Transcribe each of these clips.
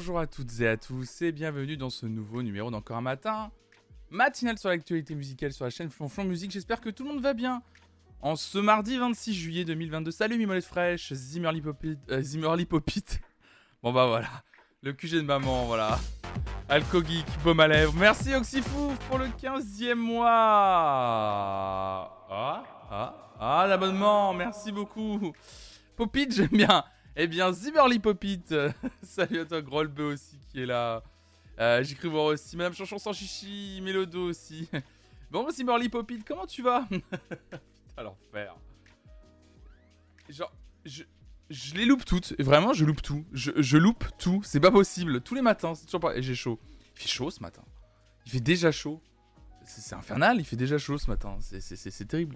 bonjour à toutes et à tous et bienvenue dans ce nouveau numéro d'Encore un matin matinal sur l'actualité musicale sur la chaîne Flonflon Musique. J'espère que tout le monde va bien. En ce mardi 26 juillet 2022, salut Mimolette fraîche, Zimmerly Popit, euh. Bon bah voilà, le QG de maman, voilà. Alco Geek, baume à lèvres. Merci Oxyfouf pour le 15e mois. Ah, ah, ah, l'abonnement, merci beaucoup. Popit, j'aime bien. Eh bien, Zimmerly Popit, salut à toi, Grolbe aussi qui est là. Euh, J'ai cru voir aussi Madame Chanchon sans chichi, Mélodo aussi. Bon, Zimmerly Popit, comment tu vas? Putain, l'enfer. Genre, je, je les loupe toutes. Vraiment, je loupe tout. Je, je loupe tout. C'est pas possible. Tous les matins, c'est toujours pas. Et j'ai chaud. Il fait chaud ce matin. Il fait déjà chaud. C'est infernal, il fait déjà chaud ce matin. C'est terrible.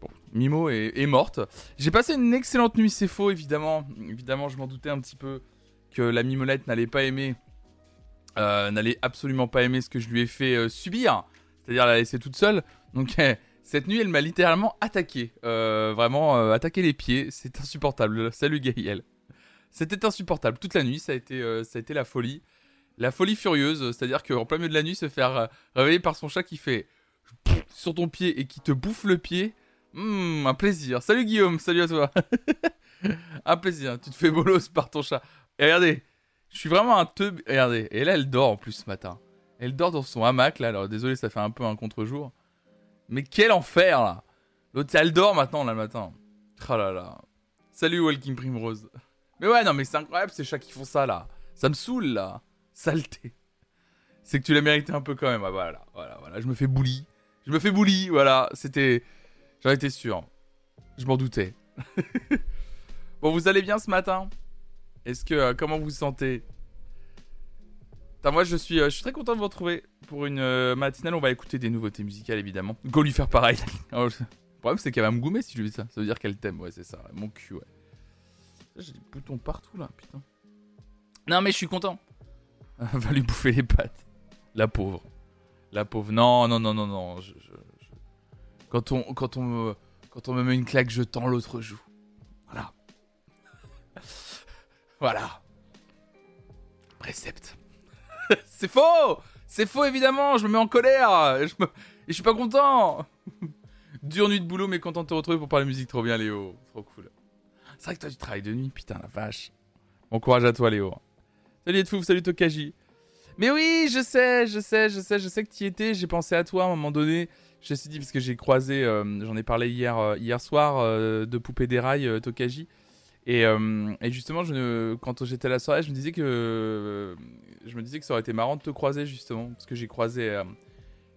Bon, Mimo est, morte. J'ai passé une excellente nuit, c'est faux, évidemment. Évidemment, je m'en doutais un petit peu que la Mimolette n'allait pas aimer. euh, n'allait absolument pas aimer ce que je lui ai fait euh, subir. C'est-à-dire la laisser toute seule. Donc, eh, cette nuit, elle m'a littéralement attaqué. Euh, vraiment, attaqué les pieds. C'est insupportable. Salut Gaël. C'était insupportable. Toute la nuit, ça a été, ça a été la folie. La folie furieuse. C'est-à-dire qu'en plein milieu de la nuit, se faire réveiller par son chat qui fait sur ton pied et qui te bouffe le pied. Hmm, un plaisir. Salut Guillaume, salut à toi. un plaisir. Tu te fais bolos par ton chat. Et regardez, je suis vraiment un teub. Regardez, et là, elle dort en plus ce matin. Elle dort dans son hamac là. Alors désolé, ça fait un peu un contre-jour. Mais quel enfer là L'autre, elle dort maintenant là le matin. Oh là là. Salut Walking Primrose. Mais ouais, non, mais c'est incroyable ces chats qui font ça là. Ça me saoule là. Saleté. C'est que tu l'as mérité un peu quand même. Ah, voilà, voilà, voilà. Je me fais bully. Je me fais bully, voilà. C'était. J'en étais sûr. Je m'en doutais. bon, vous allez bien ce matin? Est-ce que. euh, comment vous vous sentez? Moi, je suis, euh, je suis très content de vous retrouver pour une euh, matinale. On va écouter des nouveautés musicales, évidemment. Go lui faire pareil. Oh, le problème, c'est qu'elle va me goumer si je lui dis ça. Ça veut dire qu'elle t'aime, ouais, c'est ça. Mon cul, ouais. J'ai des boutons partout, là, putain. Non, mais je suis content. va lui bouffer les pattes. La pauvre. La pauvre. Non, non, non, non, non. je- Quand, on, quand, on me, quand on me met une claque, je tends l'autre joue. Voilà. voilà. Précepte. C'est faux C'est faux, évidemment Je me mets en colère je, je suis pas content Dure nuit de boulot, mais content de te retrouver pour parler musique. Trop bien, Léo. Trop cool. C'est vrai que toi, tu travailles de nuit. Putain, la vache. Bon courage à toi, Léo. Salut Edfouf, salut Tokaji. Mais oui, je sais, je sais, je sais, je sais que tu étais. J'ai pensé à toi à un moment donné. Je me suis dit, parce que j'ai croisé, euh, j'en ai parlé hier, euh, hier soir, euh, de Poupée des Rails, Tokaji. Et, justement, quand j'étais à la soirée, je me disais que je me disais que ça aurait été marrant de te croiser justement, parce que j'ai croisé,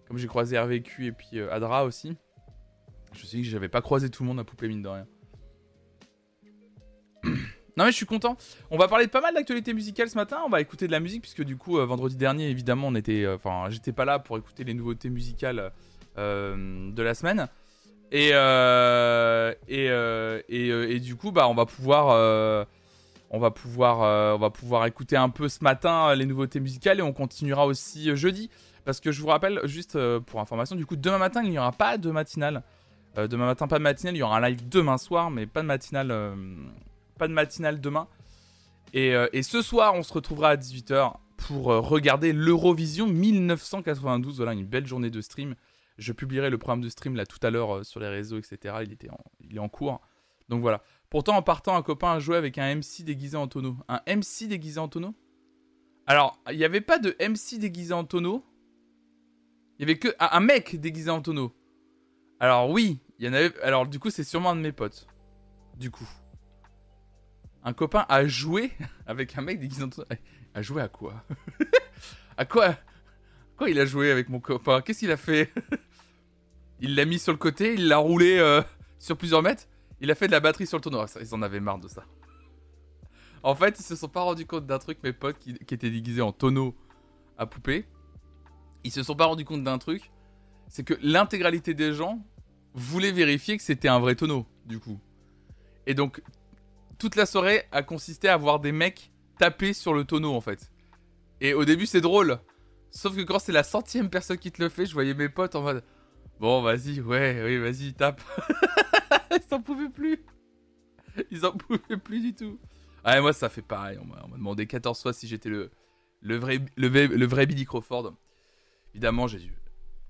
comme j'ai croisé RVQ et puis Adra aussi. Je me suis dit que j'avais pas croisé tout le monde à Poupée mine de rien. non mais je suis content. On va parler de pas mal d'actualités musicales ce matin. On va écouter de la musique puisque du coup vendredi dernier évidemment on était, enfin j'étais pas là pour écouter les nouveautés musicales de la semaine. Et euh, et, euh, et, euh, du coup bah on va pouvoir euh, on va pouvoir euh, on va pouvoir écouter un peu ce matin euh, les nouveautés musicales et on continuera aussi euh, jeudi parce que je vous rappelle juste euh, pour information du coup demain matin il n'y aura pas de matinale. Euh, demain matin pas de matinale, il y aura un live demain soir mais pas de matinale euh, pas de matinale demain. Et, euh, et ce soir on se retrouvera à 18h pour euh, regarder l'Eurovision 1992 voilà une belle journée de stream. Je publierai le programme de stream là tout à l'heure euh, sur les réseaux, etc. Il, était il est en cours. Donc voilà. Pourtant, en partant, un copain a joué avec un MC déguisé en tonneau. Un MC déguisé en tonneau? Alors, il n'y avait pas de MC déguisé en tonneau? Il y avait que ah, un mec déguisé en tonneau. Alors oui, il y en avait. Alors du coup, c'est sûrement un de mes potes. Du coup, un copain a joué avec un mec déguisé en tonneau. A joué à quoi? À quoi? Quoi il a joué avec mon copain Qu'est-ce qu'il a fait Il l'a mis sur le côté, il l'a roulé euh, sur plusieurs mètres. Il a fait de la batterie sur le tonneau. Ça, ils en avaient marre de ça. En fait, ils se sont pas rendus compte d'un truc, mes potes qui, étaient déguisés en tonneau à poupée. Ils se sont pas rendus compte d'un truc. C'est que l'intégralité des gens voulaient vérifier que c'était un vrai tonneau, du coup. Et donc, toute la soirée a consisté à voir des mecs taper sur le tonneau, en fait. Et au début, c'est drôle. Sauf que quand c'est la centième personne qui te le fait, je voyais mes potes en mode Bon, vas-y, ouais, oui, vas-y, tape. Ils en pouvaient plus. Ils en pouvaient plus du tout. Ouais, moi, ça fait pareil. On m'a demandé 14 fois si j'étais le, vrai, le, vrai Billy Crawford. Évidemment, j'ai dû,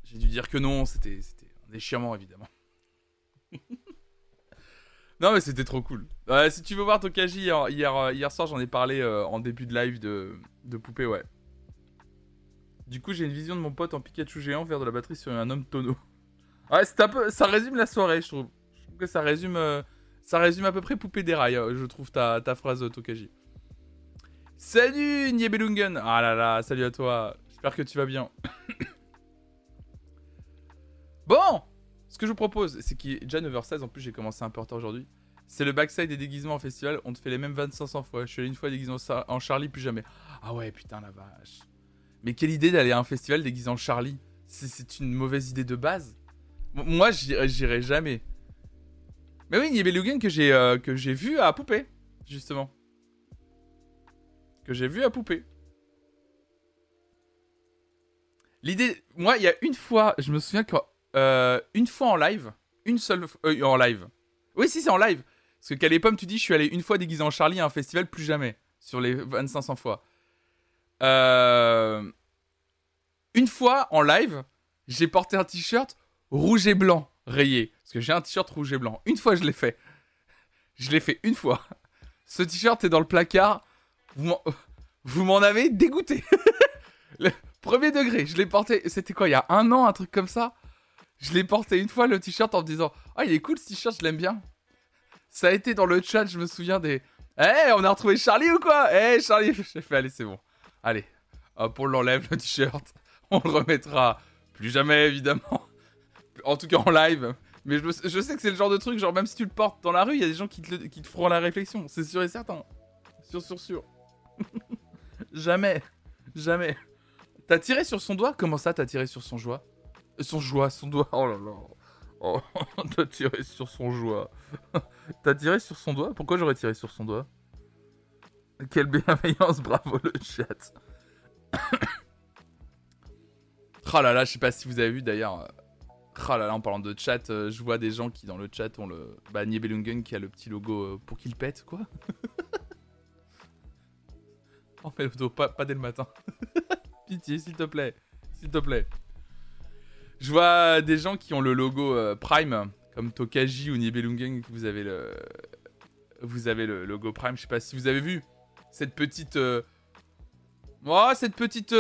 j'ai dû dire que non. C'était un déchirement, évidemment. non, mais c'était trop cool. si tu veux voir Tokaji, hier, hier, soir, j'en ai parlé euh, en début de live de poupée, ouais. Du coup, j'ai une vision de mon pote en Pikachu géant faire de la batterie sur un homme tonneau. Ouais, c'est un peu, ça résume la soirée, je trouve. Je trouve que ça résume, euh, ça résume à peu près poupée des rails, euh, je trouve ta, ta phrase Tokaji. Salut Niebelungen Ah là là, salut à toi. J'espère que tu vas bien. bon Ce que je vous propose, c'est qu'il est déjà 9h16, en plus j'ai commencé un peu en aujourd'hui. C'est le backside des déguisements en festival, on te fait les mêmes 2500 fois. Je suis allé une fois déguisé en Charlie, plus jamais. Ah ouais, putain la vache. Mais quelle idée d'aller à un festival déguisé en Charlie C'est une mauvaise idée de base. Moi, j'irai jamais. Mais oui, Niebelungen que j'ai euh, que j'ai vu à Poupée, justement. Que j'ai vu à Poupée. L'idée, moi, il y a une fois, je me souviens qu'une euh, fois en live, une seule euh, en live. Oui, si c'est en live. Parce que Calais tu dis, je suis allé une fois déguisé en Charlie à un festival, plus jamais sur les 2500 fois. Euh, une fois en live, j'ai porté un t-shirt rouge et blanc rayé. Parce que j'ai un t-shirt rouge et blanc. Une fois, je l'ai fait. Je l'ai fait une fois. Ce t-shirt est dans le placard. Vous m'en avez dégoûté. premier degré, je l'ai porté. C'était quoi, il y a un an, un truc comme ça? Je l'ai porté une fois le t-shirt en me disant Ah, il est cool ce t-shirt, je l'aime bien. Ça a été dans le chat, je me souviens des. Eh, on a retrouvé Charlie ou quoi? Eh, Charlie J'ai fait Allez, c'est bon. Allez, hop, on l'enlève le t-shirt. On le remettra plus jamais, évidemment. En tout cas en live. Mais je, sais que c'est le genre de truc, genre même si tu le portes dans la rue, il y a des gens qui te, qui te feront la réflexion. C'est sûr et certain. Sûr, sûr, sûr. jamais. Jamais. T'as tiré sur son doigt? Comment ça, t'as tiré sur son joie? Son joie, son doigt. Oh là là. Oh, t'as tiré sur son joie. t'as tiré sur son doigt? Pourquoi j'aurais tiré sur son doigt? Quelle bienveillance, bravo le chat. oh là là, je sais pas si vous avez vu d'ailleurs. Euh, oh là là, en parlant de chat, euh, je vois des gens qui dans le chat ont le. Bah, Niebelungen qui a le petit logo euh, pour qu'il pète, quoi. En fait, pas, pas dès le matin. Pitié, s'il te plaît. S'il te plaît. Je vois des gens qui ont le logo Prime, comme Tokaji ou Niebelungen, vous avez le. Vous avez le logo Prime, je sais pas si vous avez vu cette petite. Euh, oh, cette petite. Euh,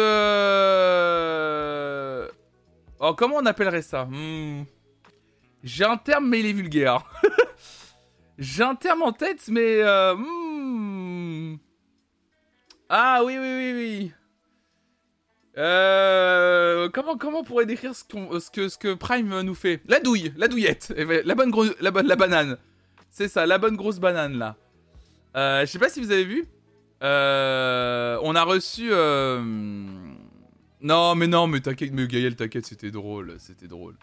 oh, comment on appellerait ça? Hmm. J'ai un terme, mais il est vulgaire. J'ai un terme en tête, mais. Euh, hmm. Ah oui, oui, oui, oui. comment, comment on pourrait décrire ce, que, Prime nous fait? La douille, la douillette, la bonne, grosse, la bonne la banane. C'est ça, la bonne grosse banane là. je sais pas si vous avez vu, euh, on a reçu. Euh... Non, mais non, mais t'inquiète, mais Gaël, t'inquiète, c'était drôle, c'était drôle.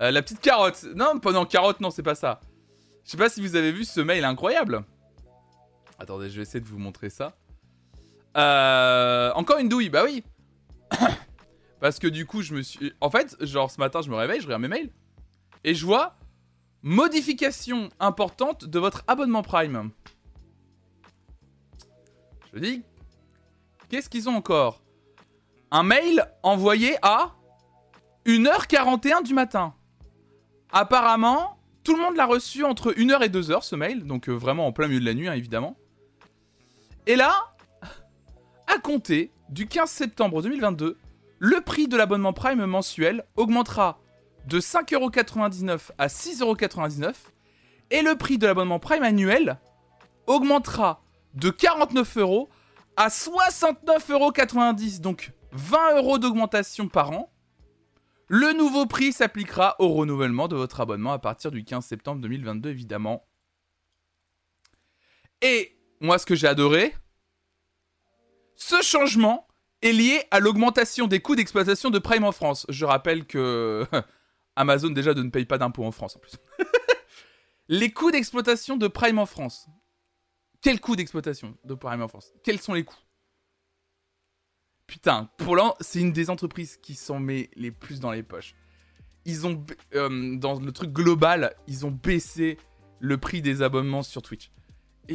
Euh, la petite carotte. Non, pas non, carotte, non, c'est pas ça. Je sais pas si vous avez vu ce mail incroyable. Attendez, je vais essayer de vous montrer ça. Encore une douille, bah oui. Parce que du coup, je me suis. En fait, genre ce matin, je me réveille, je regarde mes mails. Et je vois. Modification importante de votre abonnement Prime. Je dis, qu'est-ce qu'ils ont encore? Un mail envoyé à 1h41 du matin. Apparemment, tout le monde l'a reçu entre 1h et 2h ce mail, donc euh, vraiment en plein milieu de la nuit, hein, évidemment. Et là, à compter du 15 septembre 2022, le prix de l'abonnement Prime mensuel augmentera de 5,99€ à 6,99€ et le prix de l'abonnement Prime annuel augmentera de 49 euros à 69,90 euros, donc 20 euros d'augmentation par an. Le nouveau prix s'appliquera au renouvellement de votre abonnement à partir du 15 septembre 2022, évidemment. Et moi, ce que j'ai adoré, ce changement est lié à l'augmentation des coûts d'exploitation de Prime en France. Je rappelle que Amazon déjà ne paye pas d'impôts en France en plus. Les coûts d'exploitation de Prime en France. Quel coût d'exploitation de en France? Quels sont les coûts? Putain, pour l'an, c'est une des entreprises qui s'en met les plus dans les poches. Ils ont, euh, dans le truc global, ils ont baissé le prix des abonnements sur Twitch.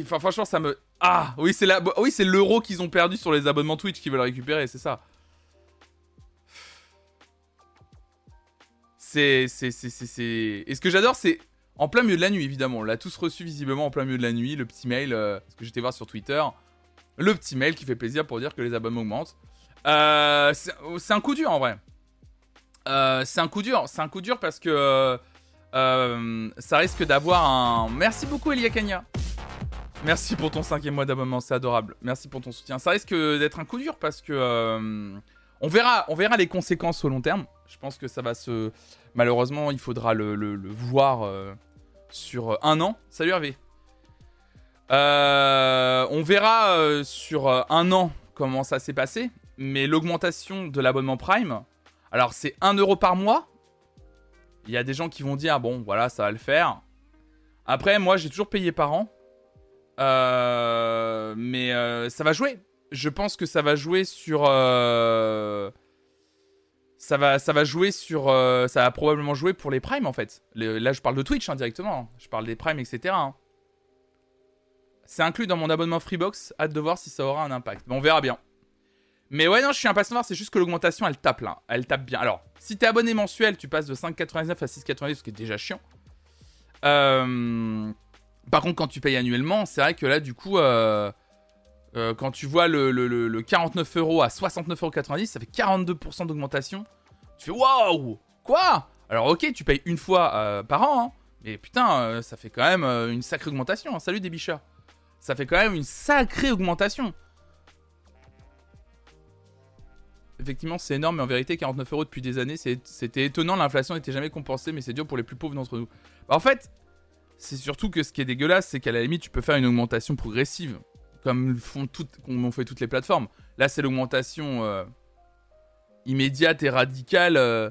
enfin, franchement, ça me. Ah, oui, c'est la... oui, l'euro qu'ils ont perdu sur les abonnements Twitch qu'ils veulent récupérer, c'est ça. C'est. C'est. C'est. Et ce que j'adore, c'est. En plein milieu de la nuit, évidemment. On l'a tous reçu visiblement en plein milieu de la nuit, le petit mail, euh, ce que j'étais voir sur Twitter. Le petit mail qui fait plaisir pour dire que les abonnements augmentent. Euh, c'est un coup dur en vrai. Euh, c'est un coup dur. C'est un coup dur parce que ça risque d'avoir un. Merci beaucoup, Elia Kanya. Merci pour ton cinquième mois d'abonnement, c'est adorable. Merci pour ton soutien. Ça risque d'être un coup dur parce que on verra, on verra les conséquences au long terme. Je pense que ça va se. Malheureusement, il faudra le, voir sur un an. Salut Hervé. on verra sur un an comment ça s'est passé mais l'augmentation de l'abonnement Prime, alors c'est 1 euro par mois. Il y a des gens qui vont dire, bon, voilà, ça va le faire. Après, moi, j'ai toujours payé par an. Euh, mais euh, ça va jouer. Je pense que ça va jouer sur. Euh, ça, va, jouer sur. ça va probablement jouer pour les primes en fait. là, je parle de Twitch hein, directement. Je parle des primes, etc. Hein. C'est inclus dans mon abonnement Freebox. Hâte de voir si ça aura un impact. on verra bien. Mais ouais, non, je suis impatient de voir, c'est juste que l'augmentation, elle tape là. Elle tape bien. Alors, si t'es abonné mensuel, tu passes de 5,99 à 6,99, ce qui est déjà chiant. Euh, par contre, quand tu payes annuellement, c'est vrai que là, du coup, euh, euh, quand tu vois le, 49 euros à 69,90 euros, ça fait 42% d'augmentation. Tu fais waouh Quoi? Alors, ok, tu payes une fois par an, hein, mais putain, ça fait quand même une sacrée augmentation. Hein. Salut, des Ça fait quand même une sacrée augmentation. effectivement, c'est énorme, mais en vérité, 49 euros depuis des années, c'était étonnant. L'inflation n'était jamais compensée, mais c'est dur pour les plus pauvres d'entre nous. Bah, en fait, c'est surtout que ce qui est dégueulasse, c'est qu'à la limite, tu peux faire une augmentation progressive, comme font toutes, ont fait toutes les plateformes. Là, c'est l'augmentation euh, immédiate et radicale euh,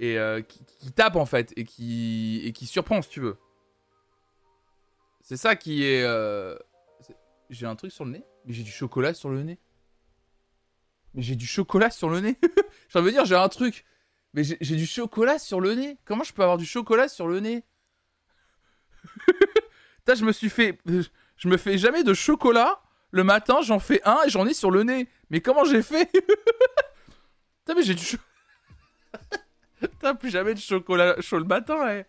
et euh, qui, tape en fait et qui et qui surprend si tu veux. C'est ça qui est. J'ai un truc sur le nez, mais j'ai du chocolat sur le nez. Mais j'ai du chocolat sur le nez. J'ai envie de dire, j'ai un truc. Mais j'ai du chocolat sur le nez. Comment je peux avoir du chocolat sur le nez? Putain, je me suis fait. Je me fais jamais de chocolat. Le matin, j'en fais un et j'en ai sur le nez. Mais comment j'ai fait? Putain, mais j'ai du chocolat. Putain, plus jamais de chocolat chaud le matin, ouais.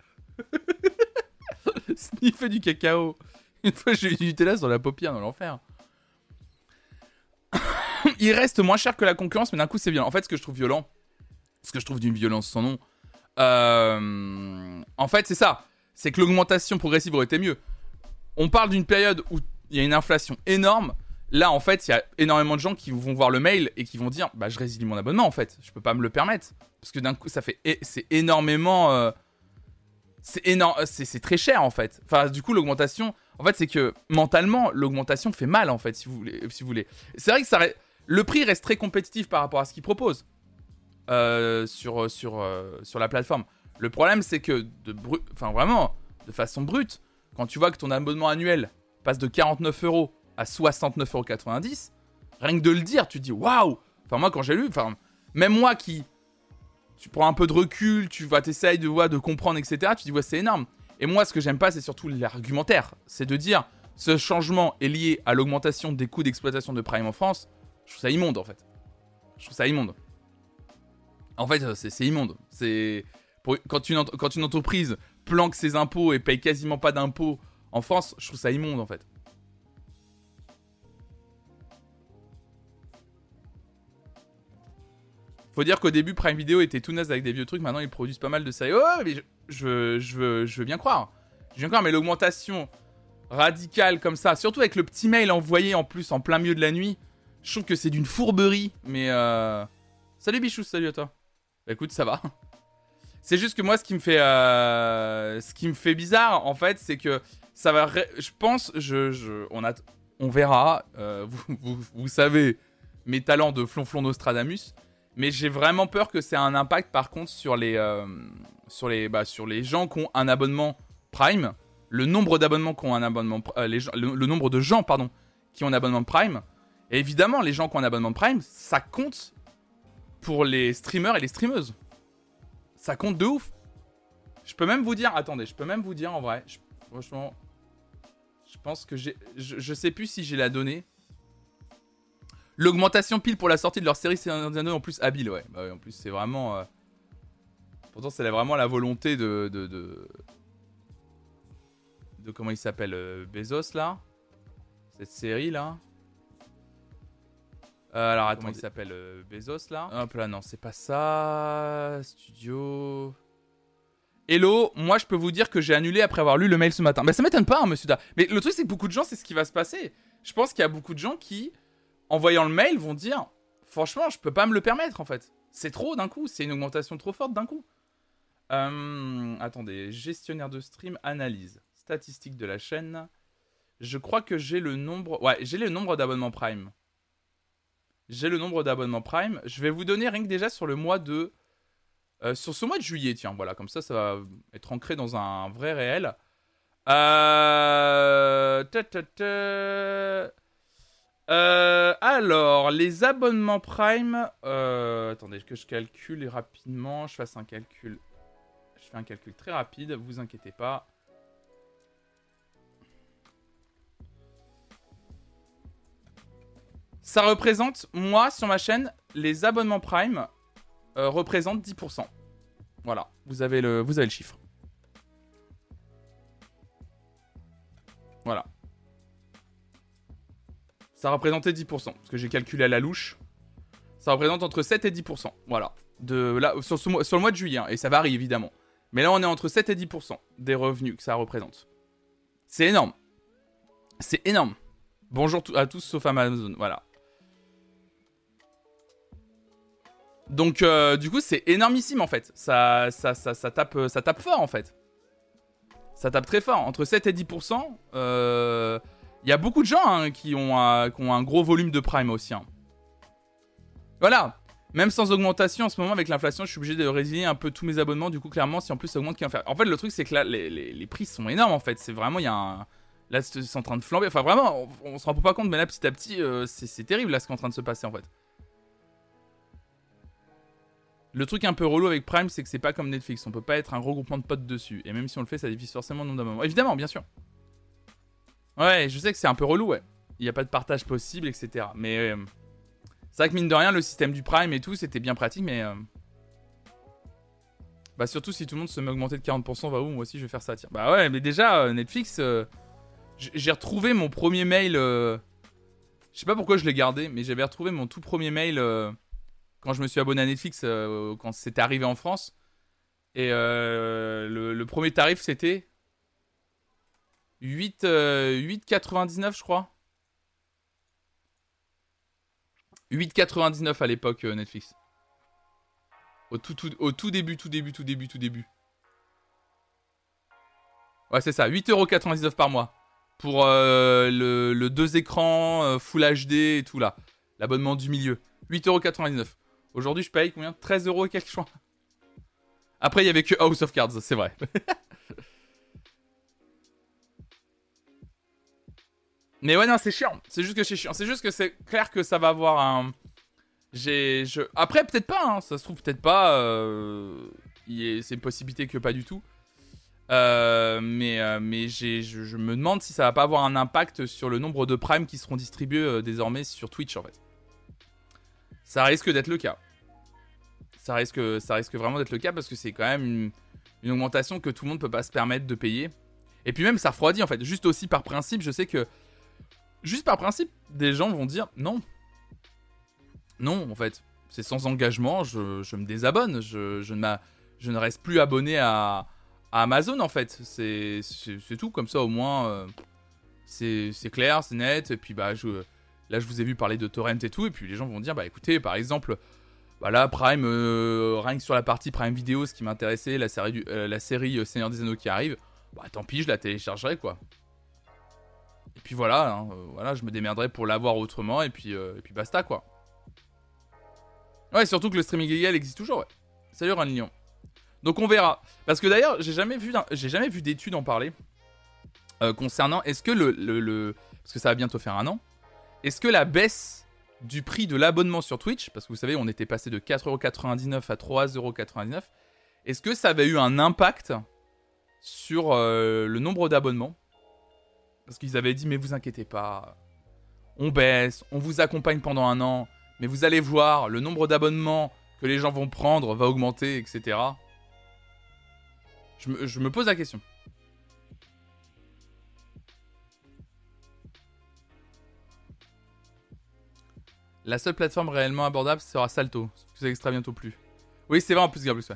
Sniffer du cacao. Une fois, j'ai eu du Nutella sur la paupière dans l'enfer. il reste moins cher que la concurrence, mais d'un coup, c'est violent. En fait, ce que je trouve violent, ce que je trouve d'une violence sans nom, euh, en fait, c'est ça. C'est que l'augmentation progressive aurait été mieux. On parle d'une période où il y a une inflation énorme. Là, en fait, il y a énormément de gens qui vont voir le mail et qui vont dire Bah, je résilie mon abonnement, en fait. Je peux pas me le permettre. Parce que d'un coup, ça fait. C'est énormément. Euh, c'est énorme. C'est très cher, en fait. Enfin, du coup, l'augmentation. En fait, c'est que mentalement, l'augmentation fait mal, en fait, si vous voulez. Si vous voulez. C'est vrai que le prix reste très compétitif par rapport à ce qu'ils proposent euh, sur, sur, euh, sur la plateforme. Le problème, c'est que, de enfin vraiment, de façon brute, quand tu vois que ton abonnement annuel passe de 49 euros à 69,90 euros, rien que de le dire, tu te dis waouh Enfin, moi, quand j'ai lu, enfin, même moi qui. Tu prends un peu de recul, tu vas t'essayer de, de comprendre, etc. Tu dis, ouais, c'est énorme. Et moi, ce que j'aime pas, c'est surtout l'argumentaire. C'est de dire, ce changement est lié à l'augmentation des coûts d'exploitation de Prime en France. Je trouve ça immonde en fait. Je trouve ça immonde. En fait, c'est immonde. C'est quand une entreprise planque ses impôts et paye quasiment pas d'impôts en France, je trouve ça immonde en fait. Faut dire qu'au début, Prime Video était tout naze avec des vieux trucs. Maintenant, ils produisent pas mal de ça. Oh, mais je, je, je, veux, je veux bien croire. Je mais l'augmentation radicale comme ça, surtout avec le petit mail envoyé en plus en plein milieu de la nuit, je trouve que c'est d'une fourberie, mais euh... Salut Bichou, salut à toi. Bah, écoute, ça va. C'est juste que moi, ce qui me fait, euh... ce qui me fait bizarre, en fait, c'est que ça va. Je pense, je, on a, on verra. Euh, vous, vous, vous, savez mes talents de flonflon Nostradamus, mais j'ai vraiment peur que c'est un impact, par contre, sur les, euh... sur les, bah, sur les gens qui ont un abonnement Prime, le nombre d'abonnements qui ont un abonnement, euh, le, nombre de gens, pardon, qui ont un abonnement Prime et évidemment, les gens qui ont un abonnement Prime, ça compte pour les streamers et les streameuses. Ça compte de ouf. Je peux même vous dire, attendez, je peux même vous dire en vrai, franchement, je pense que j'ai. Je, je sais plus si j'ai la donnée. L'augmentation pile pour la sortie de leur série c'est un en plus habile, ouais. Bah ouais, en plus, c'est vraiment. euh, Pourtant, c'est vraiment la volonté de. de, de... de comment il s'appelle euh, Bezos là Cette série là Euh, Alors, attends, comment il s'appelle euh, Bezos là Hop là, non, c'est pas ça. Studio. Hello, moi je peux vous dire que j'ai annulé après avoir lu le mail ce matin. Bah ça m'étonne pas, hein, monsieur Da. Mais le truc c'est que beaucoup de gens, c'est ce qui va se passer. Je pense qu'il y a beaucoup de gens qui, en voyant le mail, vont dire Franchement, je peux pas me le permettre en fait. C'est trop d'un coup, c'est une augmentation trop forte d'un coup. Euh, attendez, gestionnaire de stream, analyse, statistique de la chaîne. Je crois que j'ai le nombre. Ouais, j'ai le nombre d'abonnements Prime. J'ai le nombre d'abonnements Prime. Je vais vous donner rien que déjà sur le mois de. euh, sur ce mois de juillet, tiens, voilà, comme ça, ça va être ancré dans un vrai réel. Euh... Euh, alors, les abonnements Prime. euh, attendez, que je calcule rapidement. Je fasse un calcul. Je fais un calcul très rapide, vous inquiétez pas. Ça représente, moi, sur ma chaîne, les abonnements Prime euh, représentent 10%. Voilà, vous avez le, vous avez le chiffre. Voilà. Ça représentait 10%, parce que j'ai calculé à la louche. Ça représente entre 7 et 10%. Voilà. De, là, sur, le mois de juillet, hein, et ça varie évidemment. Mais là, on est entre 7 et 10% des revenus que ça représente. C'est énorme. C'est énorme. Bonjour à tous sauf Amazon. Voilà. Donc, euh, du coup, c'est énormissime en fait. Ça, ça, ça, tape, ça tape fort en fait. Ça tape très fort. Entre 7 et 10%. euh, Il y a beaucoup de gens hein, qui, ont, un- gros volume de Prime aussi. hein. Voilà. Même sans augmentation en ce moment avec l'inflation, je suis obligé de résilier un peu tous mes abonnements. Du coup, clairement, si en plus ça augmente, qui va faire En fait, le truc, c'est que là, les, prix sont énormes en fait. C'est vraiment, il y a un. Là, c'est en train de flamber. Enfin, vraiment, on, on se rend pas compte, mais là, petit à petit, euh, c'est c'est terrible là ce qui est en train de se passer en fait. Le truc un peu relou avec Prime, c'est que c'est pas comme Netflix. On peut pas être un regroupement de potes dessus. Et même si on le fait, ça divise forcément le nombre d'abonnements. Évidemment, bien sûr. Ouais, je sais que c'est un peu relou, ouais. Il n'y a pas de partage possible, etc. Mais euh, c'est vrai que mine de rien, le système du Prime et tout, c'était bien pratique, mais. euh, Bah, surtout si tout le monde se met augmenter de 40%, bah, ouh, moi aussi je vais faire ça, tiens. Bah, ouais, mais déjà, euh, Netflix, j'ai retrouvé mon premier mail. Je sais pas pourquoi je l'ai gardé, mais j'avais retrouvé mon tout premier mail quand je me suis abonné à Netflix, quand c'était arrivé en France. Et le premier tarif, c'était 8, euh, 8,99 je crois. 8,99 à l'époque euh, Netflix. Au tout, tout- au tout début, tout début, tout début, tout début. Ouais, c'est ça, 8,99€ par mois. Pour euh, le, le deux écrans euh, Full HD et tout là. L'abonnement du milieu. 8,99€. Aujourd'hui, je paye combien? 13 euros et quelques choix. Après, il y avait que House of Cards, c'est vrai. Mais ouais, non, c'est chiant. C'est juste que c'est chiant. C'est juste que c'est clair que ça va avoir un. J'ai. Je... Après, peut-être pas, hein. Ça se trouve, peut-être pas. euh, C'est une possibilité que pas du tout. Euh, mais euh, mais je me demande si ça va pas avoir un impact sur le nombre de primes qui seront distribués euh, désormais sur Twitch en fait. Ça risque d'être le cas. Ça risque, ça risque vraiment d'être le cas parce que c'est quand même une, une augmentation que tout le monde peut pas se permettre de payer. Et puis même ça refroidit en fait. Juste aussi par principe, je sais que juste par principe, des gens vont dire non. Non, en fait, c'est sans engagement, je, me désabonne, je, ne je ne reste plus abonné à, Amazon en fait. C'est tout, comme ça au moins euh, c'est clair, c'est net. Et puis bah, là je vous ai vu parler de Torrent et tout, et puis les gens vont dire bah écoutez, par exemple, bah là Prime, euh, rien que sur la partie Prime Vidéo, ce qui m'intéressait, la série, euh, la série Seigneur des Anneaux qui arrive, bah tant pis, je la téléchargerai quoi. Et puis voilà, hein, euh, voilà, je me démerderai pour l'avoir autrement, et puis, euh, et puis basta quoi. Ouais, surtout que le streaming illégal existe toujours, ouais. Salut Ron Lyon. Donc on verra. Parce que d'ailleurs, j'ai jamais vu, j'ai jamais vu d'études en parler euh, concernant est-ce que le, le, parce que ça va bientôt faire un an, est-ce que la baisse du prix de l'abonnement sur Twitch, parce que vous savez, on était passé de 4,99€ à 3,99€, est-ce que ça avait eu un impact sur le nombre d'abonnements Parce qu'ils avaient dit, mais vous inquiétez pas, on baisse, on vous accompagne pendant un an, mais vous allez voir, le nombre d'abonnements que les gens vont prendre va augmenter, etc. Je me, je me pose la question. La seule plateforme réellement abordable sera Salto, c'est extra bientôt plus. Oui, c'est vrai en plus, Garbus, ouais.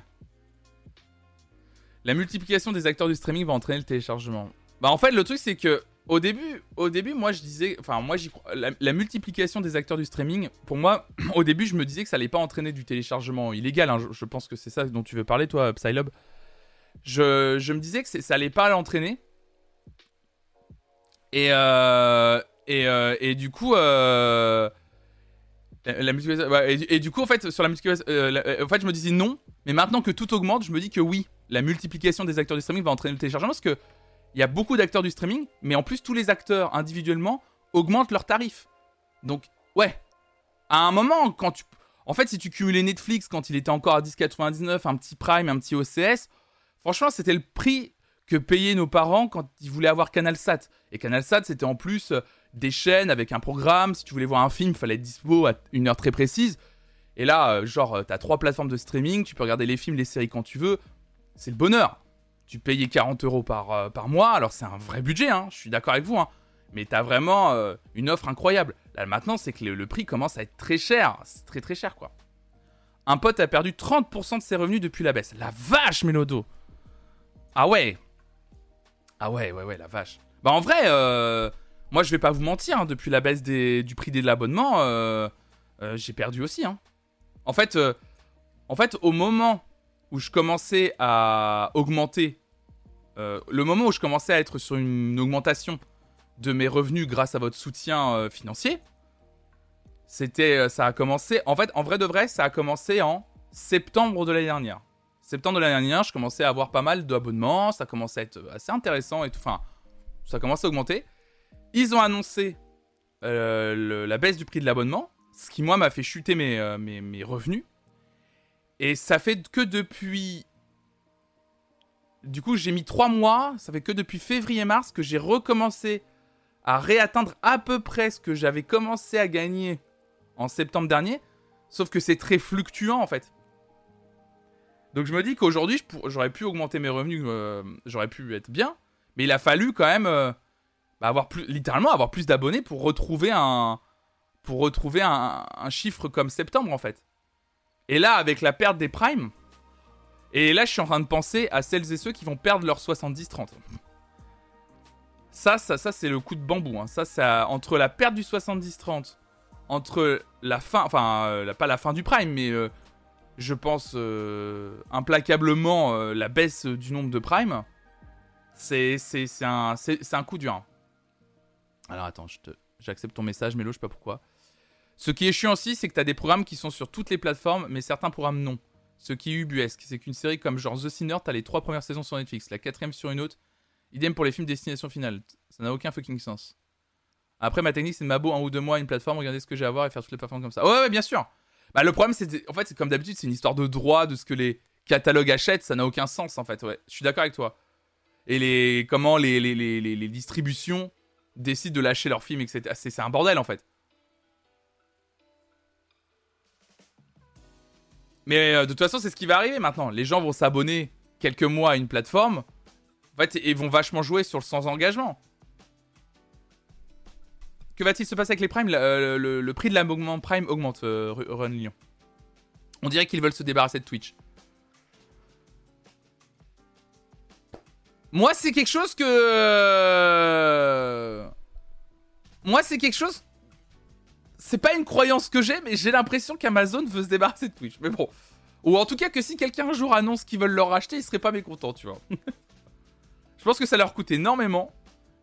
La multiplication des acteurs du streaming va entraîner le téléchargement. Bah en fait, le truc c'est que au début, au début, moi je disais, enfin moi j'y crois, la, multiplication des acteurs du streaming, pour moi, au début je me disais que ça allait pas entraîner du téléchargement illégal. Hein. je, pense que c'est ça dont tu veux parler, toi, Psylob. Je, je me disais que ça allait pas l'entraîner. Et euh, et, euh, et du coup, euh, la, et, du coup, en fait, sur la multiplication, en fait, je me disais non. Mais maintenant que tout augmente, je me dis que oui, la multiplication des acteurs du streaming va entraîner le téléchargement parce que il y a beaucoup d'acteurs du streaming, mais en plus tous les acteurs individuellement augmentent leurs tarifs. Donc ouais, à un moment quand tu en fait si tu cumulais Netflix quand il était encore à 10,99, un petit Prime, un petit OCS, franchement, c'était le prix que payaient nos parents quand ils voulaient avoir Canal Sat. Et Canal Sat, c'était en plus euh, des chaînes avec un programme, si tu voulais voir un film, il fallait être dispo à une heure très précise. Et là, euh, genre, euh, t'as trois plateformes de streaming, tu peux regarder les films, les séries quand tu veux c'est le bonheur. Tu payais 40 euros par, euh, par mois, alors c'est un vrai budget, hein, je suis d'accord avec vous, hein, mais t'as vraiment euh, une offre incroyable. Là maintenant, c'est que le, prix commence à être très cher, c'est très très cher quoi. Un pote a perdu 30% de ses revenus depuis la baisse. La vache, Mélodo Ah ouais Ah ouais, ouais, ouais, la vache. Bah en vrai, euh, moi je vais pas vous mentir, hein, depuis la baisse du prix de l'abonnement, j'ai perdu aussi. Hein. En fait, en fait, au moment où je commençais à augmenter, euh, le moment où je commençais à être sur une augmentation de mes revenus grâce à votre soutien euh, financier, c'était, euh, ça a commencé, en fait, en vrai de vrai, ça a commencé en septembre de l'année dernière. Septembre de l'année dernière, je commençais à avoir pas mal d'abonnements, ça commençait à être assez intéressant et tout, enfin, ça commençait à augmenter. Ils ont annoncé la baisse du prix de l'abonnement, ce qui moi m'a fait chuter mes, mes revenus. Et ça fait que depuis. Du coup, j'ai mis 3 mois. Ça fait que depuis février-mars que j'ai recommencé à réatteindre à peu près ce que j'avais commencé à gagner en septembre dernier. Sauf que c'est très fluctuant en fait. Donc je me dis qu'aujourd'hui, j'aurais pu augmenter mes revenus, euh, j'aurais pu être bien. Mais il a fallu quand même euh, bah, avoir plus, littéralement avoir plus d'abonnés pour retrouver un, pour retrouver un, chiffre comme septembre en fait. Et là, avec la perte des primes, et là, je suis en train de penser à celles et ceux qui vont perdre leur 70-30. Ça, ça, ça, c'est le coup de bambou. Hein. Ça, ça, entre la perte du 70-30, entre la fin, enfin, euh, pas la fin du prime, mais euh, je pense euh, implacablement la baisse du nombre de primes, c'est un, un coup dur. Hein. Alors attends, j'accepte ton message, Mélo, je sais pas pourquoi. Ce qui est chiant aussi, c'est que tu as des programmes qui sont sur toutes les plateformes, mais certains programmes non. Ce qui est ubuesque, c'est qu'une série comme genre The Sinner, t'as les trois premières saisons sur Netflix, la quatrième sur une autre. Idem pour les films Destination Finale. Ça n'a aucun fucking sens. Après, ma technique, c'est de m'abo un ou deux mois une plateforme, regarder ce que j'ai à voir et faire toutes les plateformes comme ça. Ouais, ouais, bien sûr. Bah, le problème, c'est. En fait, c'est comme d'habitude, c'est une histoire de droit, de ce que les catalogues achètent, ça n'a aucun sens, en fait. Ouais, je suis d'accord avec toi. Et les. Comment les, les, les, les distributions décident de lâcher leurs films, etc. C'est un bordel, en fait. Mais euh, de toute façon, c'est ce qui va arriver maintenant. Les gens vont s'abonner quelques mois à une plateforme. En fait, et vont vachement jouer sur le sans engagement. Que va-t-il se passer avec les primes? Euh, le, prix de l'abonnement prime augmente, euh, Run Lyon. On dirait qu'ils veulent se débarrasser de Twitch. Moi, c'est quelque chose que. Moi, c'est quelque chose c'est pas une croyance que j'ai, mais j'ai l'impression qu'Amazon veut se débarrasser de Twitch. Mais bon. Ou en tout cas que si quelqu'un un jour annonce qu'ils veulent leur racheter, ils seraient pas mécontents, tu vois. je pense que ça leur coûte énormément.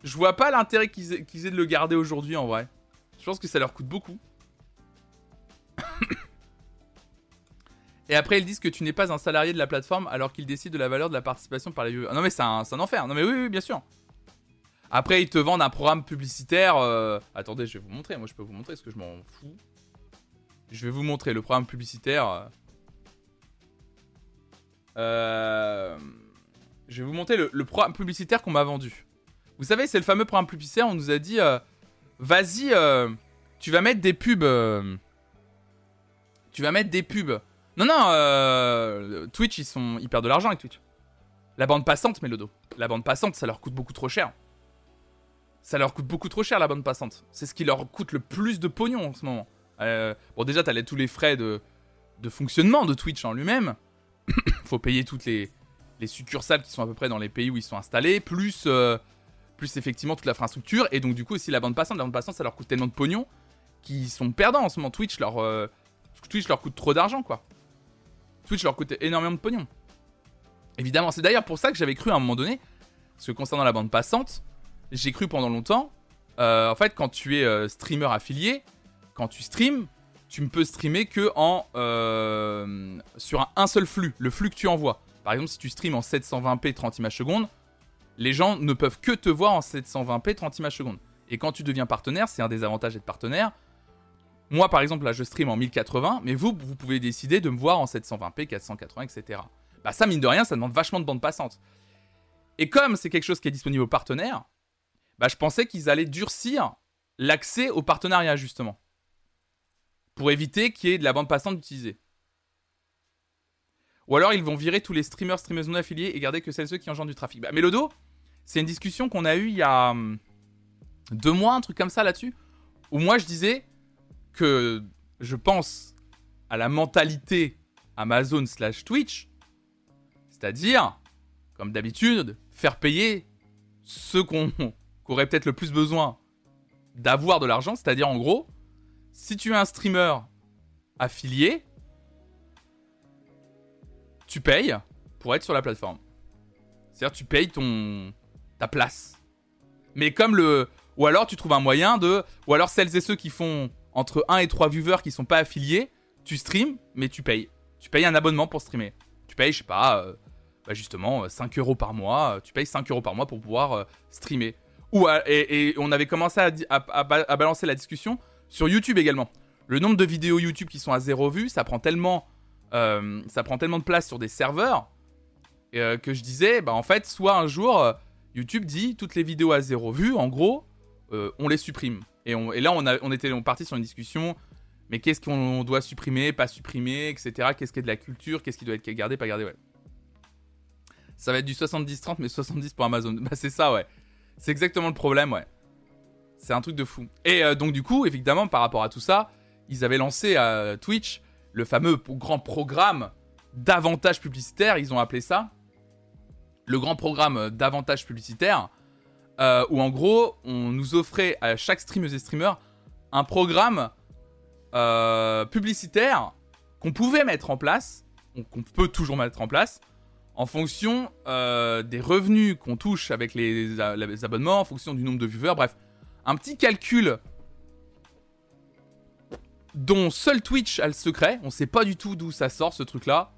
Je vois pas l'intérêt qu'ils aient, de le garder aujourd'hui en vrai. Je pense que ça leur coûte beaucoup. Et après, ils disent que tu n'es pas un salarié de la plateforme alors qu'ils décident de la valeur de la participation par les vieux. Ah non, mais c'est un, un, enfer. Non, mais oui, oui, bien sûr. Après, ils te vendent un programme publicitaire. Euh, attendez, je vais vous montrer. Moi, je peux vous montrer ce que je m'en fous. Je vais vous montrer le programme publicitaire. Euh, je vais vous montrer le, programme publicitaire qu'on m'a vendu. Vous savez, c'est le fameux programme publicitaire. On nous a dit, euh, vas-y, euh, tu vas mettre des pubs. euh, tu vas mettre des pubs. Non, non, euh, Twitch, ils, sont, ils perdent de l'argent avec Twitch. La bande passante, Mélodo. La bande passante, ça leur coûte beaucoup trop cher. Ça leur coûte beaucoup trop cher, la bande passante. C'est ce qui leur coûte le plus de pognon en ce moment. Euh, bon, déjà, t'as tous les frais de, de fonctionnement de Twitch en lui-même. Faut payer toutes les, les succursales qui sont à peu près dans les pays où ils sont installés, plus, euh, plus effectivement toute l'infrastructure. Et donc, du coup, aussi la bande passante. La bande passante, ça leur coûte tellement de pognon qu'ils sont perdants en ce moment. Twitch leur, euh, Twitch leur coûte trop d'argent, quoi. Twitch leur coûte énormément de pognon. Évidemment, c'est d'ailleurs pour ça que j'avais cru à un moment donné, parce que concernant la bande passante, j'ai cru pendant longtemps, euh, en fait, quand tu es euh, streamer affilié, quand tu streams, tu ne peux streamer que en, euh, sur un, seul flux, le flux que tu envoies. Par exemple, si tu streams en 720p 30 images secondes, les gens ne peuvent que te voir en 720p 30 images secondes. Et quand tu deviens partenaire, c'est un des avantages d'être partenaire. Moi, par exemple, là, je stream en 1080, mais vous, vous pouvez décider de me voir en 720p, 480, etc. Bah ça, mine de rien, ça demande vachement de bande passante. Et comme c'est quelque chose qui est disponible aux partenaires, bah je pensais qu'ils allaient durcir l'accès au partenariat, justement. Pour éviter qu'il y ait de la bande passante utilisée. Ou alors ils vont virer tous les streamers, streamers non affiliés et garder que celles-ci qui engendrent du trafic. Bah Mélodo, c'est une discussion qu'on a eue il y a hum, deux mois, un truc comme ça là-dessus, où moi je disais que je pense à la mentalité Amazon slash Twitch, c'est-à-dire, comme d'habitude, faire payer ceux qu'on qu'aurait peut-être le plus besoin d'avoir de l'argent, c'est-à-dire en gros, si tu es un streamer affilié, tu payes pour être sur la plateforme. C'est-à-dire tu payes ton ta place. Mais comme le ou alors tu trouves un moyen de ou alors celles et ceux qui font entre 1 et 3 viewers qui sont pas affiliés, tu streams mais tu payes. Tu payes un abonnement pour streamer. Tu payes, je sais pas, euh, bah justement, euh, 5 euros par mois. euh, Tu payes 5 euros par mois pour pouvoir euh, streamer. Ou, et, on avait commencé à, balancer la discussion sur YouTube également. Le nombre de vidéos YouTube qui sont à zéro vue, ça prend tellement, euh, ça prend tellement de place sur des serveurs euh, que je disais, bah en fait, soit un jour, euh, YouTube dit toutes les vidéos à zéro vue, en gros, on les supprime. Et, là, on, a, était on parti sur une discussion mais qu'est-ce qu'on doit supprimer, pas supprimer, etc. Qu'est-ce qui est de la culture, qu'est-ce qui doit être gardé, pas gardé, ouais. Ça va être du 70-30, mais 70 pour Amazon. Bah, c'est ça, ouais. C'est exactement le problème, ouais. C'est un truc de fou. Et euh, donc, du coup, évidemment, par rapport à tout ça, ils avaient lancé à Twitch le fameux grand programme d'avantages publicitaires, ils ont appelé ça. Le grand programme d'avantages publicitaires, euh, où en gros, on nous offrait à chaque streameuse et streamer un programme euh, publicitaire qu'on pouvait mettre en place, qu'on peut toujours mettre en place, en fonction euh, des revenus qu'on touche avec les, abonnements, en fonction du nombre de viewers, bref. Un petit calcul dont seul Twitch a le secret. On sait pas du tout d'où ça sort ce truc-là.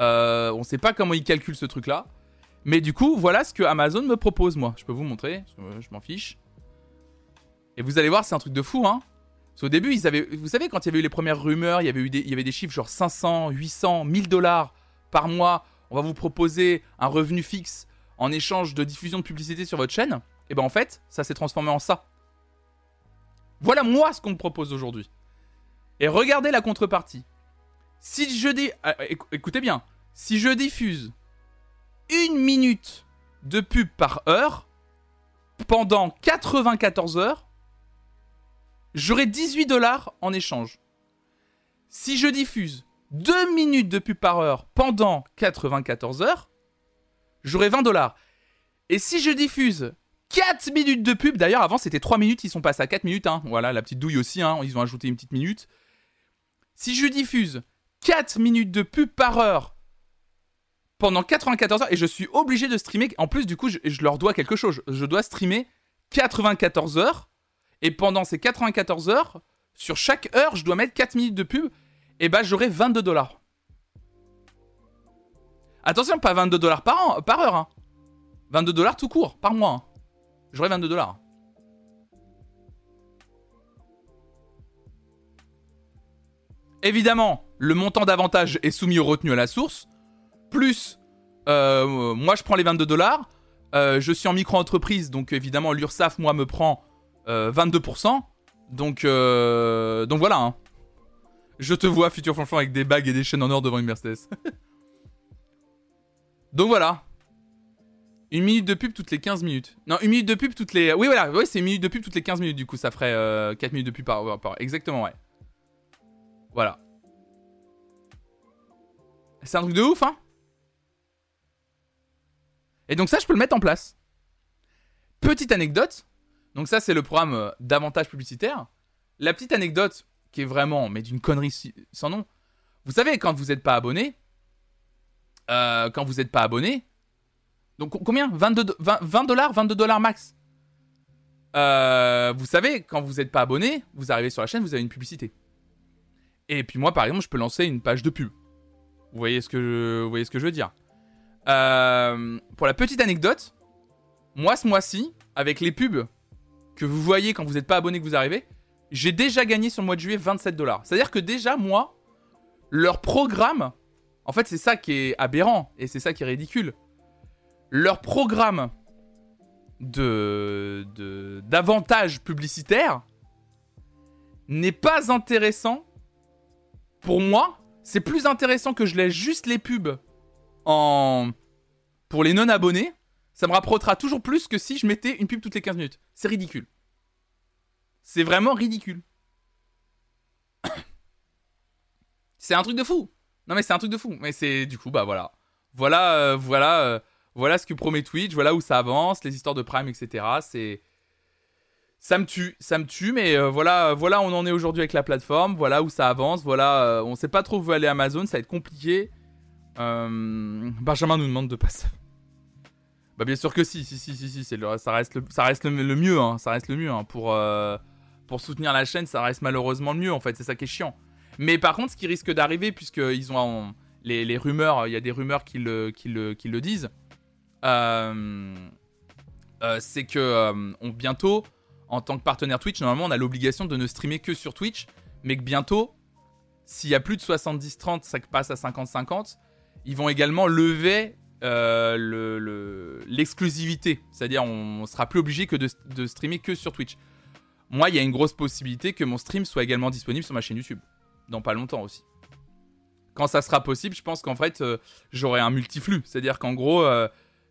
Euh, on sait pas comment ils calculent ce truc-là. Mais du coup, voilà ce que Amazon me propose, moi. Je peux vous montrer, euh, je m'en fiche. Et vous allez voir, c'est un truc de fou, hein. Parce début, vous savez, quand il y avait eu les premières rumeurs, il y avait des, il y avait des chiffres genre 500, 800, 1000 dollars par mois. On va vous proposer un revenu fixe en échange de diffusion de publicité sur votre chaîne. Et ben en fait, ça s'est transformé en ça. Voilà moi ce qu'on me propose aujourd'hui. Et regardez la contrepartie. Si je dis, ah, éc- écoutez bien, si je diffuse une minute de pub par heure pendant 94 heures, j'aurai 18 dollars en échange. Si je diffuse 2 minutes de pub par heure pendant 94 heures, j'aurai 20 dollars. Et si je diffuse 4 minutes de pub, d'ailleurs avant c'était 3 minutes, ils sont passés à 4 minutes, hein. voilà la petite douille aussi, hein. ils ont ajouté une petite minute. Si je diffuse 4 minutes de pub par heure pendant 94 heures, et je suis obligé de streamer, en plus du coup je, je leur dois quelque chose, je dois streamer 94 heures, et pendant ces 94 heures, sur chaque heure, je dois mettre 4 minutes de pub, et bah j'aurai 22 dollars. Attention, pas 22 dollars par, an, par heure, hein. 22 dollars tout court, par mois. hein. J'aurai 22 dollars. Évidemment, le montant d'avantage est soumis aux retenues à la source. Plus, euh, moi je prends les 22 dollars. Euh, je suis en micro-entreprise, donc évidemment, l'URSAF, moi, me prend 22%. Donc, donc voilà. Hein. Je te vois, futur fanfan, avec des bagues et des chaînes en or devant une Mercedes. donc voilà. Une minute de pub toutes les 15 minutes. Non, une minute de pub toutes les. Oui, voilà, oui, c'est une minute de pub toutes les 15 minutes, du coup, ça ferait 4 minutes de pub par, par. Exactement, ouais. Voilà. C'est un truc de ouf, hein Et donc ça, je peux le mettre en place. Petite anecdote. Donc ça, c'est le programme euh, d'avantage publicitaire. La petite anecdote, qui est vraiment, mais d'une connerie sans nom. Vous savez, quand vous n'êtes pas abonné, euh, quand vous n'êtes pas abonné, donc combien? 22, 20 dollars 22 dollars max. Euh, vous savez, quand vous n'êtes pas abonné, vous arrivez sur la chaîne, vous avez une publicité. Et puis moi, par exemple, je peux lancer une page de pub. Vous voyez ce que je, vous voyez ce que je veux dire? Euh, Pour la petite anecdote, moi ce mois-ci, avec les pubs que vous voyez quand vous n'êtes pas abonné que vous arrivez, j'ai déjà gagné sur le mois de juillet 27 dollars. C'est-à-dire que déjà, moi, leur programme, en fait, c'est ça qui est aberrant et c'est ça qui est ridicule. Leur programme de d'avantages publicitaires n'est pas intéressant pour moi c'est plus intéressant que je laisse juste les pubs pour les non abonnés ça me rapprochera toujours plus que si je mettais une pub toutes les 15 minutes c'est ridicule c'est vraiment ridicule. c'est un truc de fou. Non mais c'est un truc de fou. Mais c'est du coup bah voilà, voilà, euh, voilà, euh, voilà ce que promet Twitch. Voilà où ça avance, les histoires de Prime, etc. C'est ça me tue, ça me tue, mais euh, voilà, voilà, on en est aujourd'hui avec la plateforme, voilà où ça avance, voilà, on sait pas trop où veut aller Amazon, ça va être compliqué. Benjamin nous demande de passer. Bah bien sûr que si, si, si, si, si, ça reste le, ça reste le, mieux, hein, ça reste le mieux hein, pour pour soutenir la chaîne, ça reste malheureusement le mieux en fait, c'est ça qui est chiant. Mais par contre, ce qui risque d'arriver, puisqu'ils ont les, rumeurs, il y a des rumeurs qui le, disent, euh, euh, c'est que euh, on, bientôt, en tant que partenaire Twitch, normalement on a l'obligation de ne streamer que sur Twitch, mais que bientôt, s'il y a plus de 70-30, ça passe à 50-50, ils vont également lever l'exclusivité. Le, C'est-à-dire on, ne sera plus obligé que de streamer que sur Twitch moi, il y a une grosse possibilité que mon stream soit également disponible sur ma chaîne YouTube. Dans pas longtemps aussi. Quand ça sera possible, je pense qu'en fait, euh, j'aurai un multiflux. C'est-à-dire qu'en gros, euh,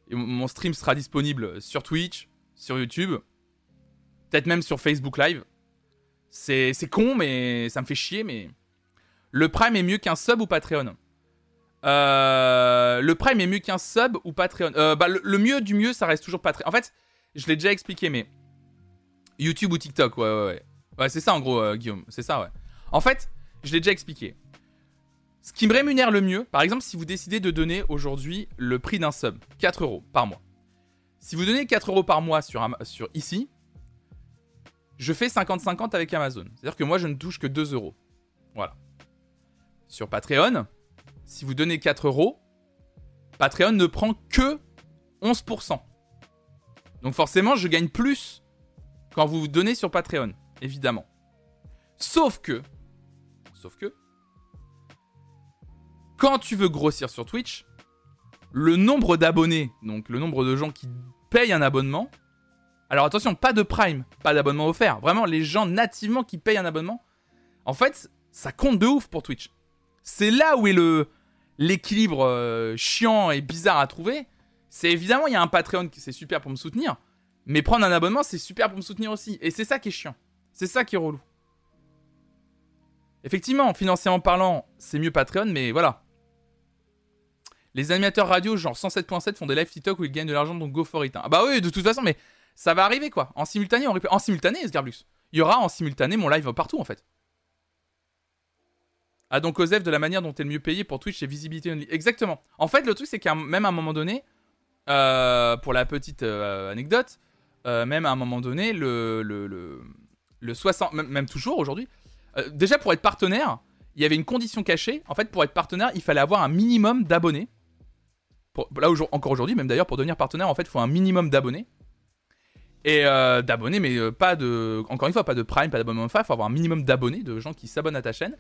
mon stream sera disponible sur Twitch, sur YouTube, peut-être même sur Facebook Live. C'est con, mais ça me fait chier, mais... Le Prime est mieux qu'un sub ou Patreon? Euh, Le Prime est mieux qu'un sub ou Patreon? Bah, le, le, mieux du mieux, ça reste toujours Patreon. En fait, je l'ai déjà expliqué, mais YouTube ou TikTok, ouais, ouais, ouais. Ouais, c'est ça en gros, euh, Guillaume. C'est ça, ouais. En fait, je l'ai déjà expliqué. Ce qui me rémunère le mieux, par exemple, si vous décidez de donner aujourd'hui le prix d'un sub, 4 euros par mois. Si vous donnez 4 euros par mois sur, sur ici, je fais 50-50 avec Amazon. C'est-à-dire que moi, je ne touche que 2 euros. Voilà. Sur Patreon, si vous donnez 4 euros, Patreon ne prend que 11%. Donc forcément, je gagne plus quand vous vous donnez sur Patreon, évidemment. Sauf que, sauf que, quand tu veux grossir sur Twitch, le nombre d'abonnés, donc le nombre de gens qui payent un abonnement, alors attention, pas de Prime, pas d'abonnement offert, vraiment les gens nativement qui payent un abonnement, en fait, ça compte de ouf pour Twitch. C'est là où est le l'équilibre euh, chiant et bizarre à trouver. C'est évidemment, il y a un Patreon qui c'est super pour me soutenir, mais prendre un abonnement, c'est super pour me soutenir aussi. Et c'est ça qui est chiant. C'est ça qui est relou. Effectivement, financièrement parlant, c'est mieux Patreon, mais voilà. Les animateurs radio, genre 107.7, font des live TikTok où ils gagnent de l'argent, donc go for it. Hein. Ah bah oui, de toute façon, mais ça va arriver quoi. En simultané, on en simultané, Sgarblux. Il y aura en simultané mon live partout en fait. Ah donc Osef, de la manière dont tu es le mieux payé pour Twitch, c'est visibilité only. Exactement. En fait, le truc, c'est qu'à même un moment donné, euh, pour la petite euh, anecdote, euh, même à un moment donné, le, le, le, 60, même, toujours aujourd'hui, euh, déjà pour être partenaire, il y avait une condition cachée. En fait, pour être partenaire, il fallait avoir un minimum d'abonnés. Là, encore aujourd'hui, même d'ailleurs, pour devenir partenaire, en fait, il faut un minimum d'abonnés. Et euh, d'abonnés, mais pas de. Encore une fois, pas de Prime, pas d'abonnement il faut avoir un minimum d'abonnés, de gens qui s'abonnent à ta chaîne.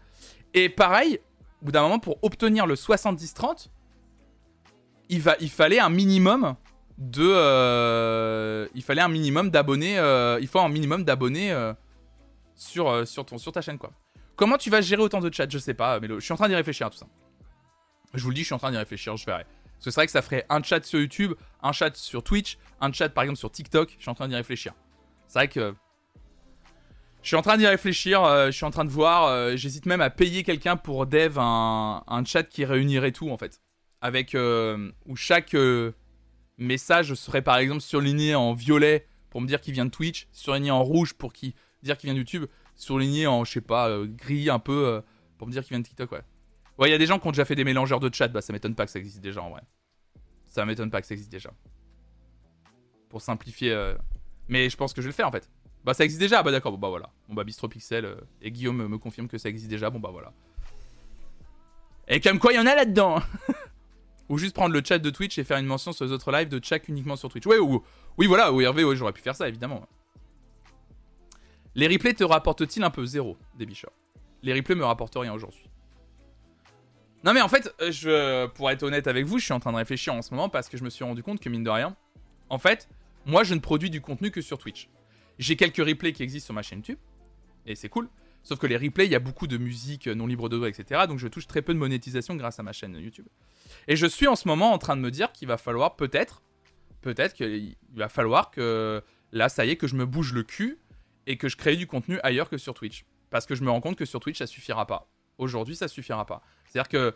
Et pareil, au bout d'un moment, pour obtenir le 70-30, il, il fallait un minimum de. il fallait un minimum d'abonnés. il faut un minimum d'abonnés sur, sur, ton, ta chaîne, quoi. Comment tu vas gérer autant de chats? Je sais pas, mais je suis en train d'y réfléchir à tout ça. Je vous le dis, je suis en train d'y réfléchir, je verrai. Parce que que ça ferait un chat sur YouTube, un chat sur Twitch, un chat par exemple sur TikTok. Je suis en train d'y réfléchir. C'est vrai que. Je suis en train d'y réfléchir, euh, je suis en train de voir. Euh, j'hésite même à payer quelqu'un pour dev un, chat qui réunirait tout en fait. Avec. Euh, où chaque message serait par exemple surligné en violet pour me dire qu'il vient de Twitch, surligné en rouge pour qui, dire qu'il vient de YouTube, surligné en, je sais pas, gris un peu pour me dire qu'il vient de TikTok, ouais. Ouais, il y a des gens qui ont déjà fait des mélangeurs de chat, bah ça m'étonne pas que ça existe déjà en vrai. Ça m'étonne pas que ça existe déjà. Pour simplifier. Euh, mais je pense que je vais le faire en fait. Bah ça existe déjà, bah d'accord, bon bah voilà. Bon bah Bistro Pixel euh, et Guillaume me confirme que ça existe déjà, bon bah voilà. Et comme quoi il y en a là-dedans Ou juste prendre le chat de Twitch et faire une mention sur les autres lives de chat uniquement sur Twitch. Ouais, ou, oui voilà, ou Hervé, ouais, j'aurais pu faire ça évidemment. Les replays te rapportent-ils un peu zéro, des bichons Les replays me rapportent rien aujourd'hui. Non mais en fait, euh, je, pour être honnête avec vous, je suis en train de réfléchir en ce moment parce que je me suis rendu compte que mine de rien, en fait, moi je ne produis du contenu que sur Twitch. J'ai quelques replays qui existent sur ma chaîne YouTube, et c'est cool. Sauf que les replays, il y a beaucoup de musique non libre de droit, etc. Donc je touche très peu de monétisation grâce à ma chaîne YouTube. Et je suis en ce moment en train de me dire qu'il va falloir peut-être, peut-être qu'il va falloir que là, ça y est, que je me bouge le cul et que je crée du contenu ailleurs que sur Twitch. Parce que je me rends compte que sur Twitch, ça suffira pas. Aujourd'hui, ça suffira pas. C'est-à-dire que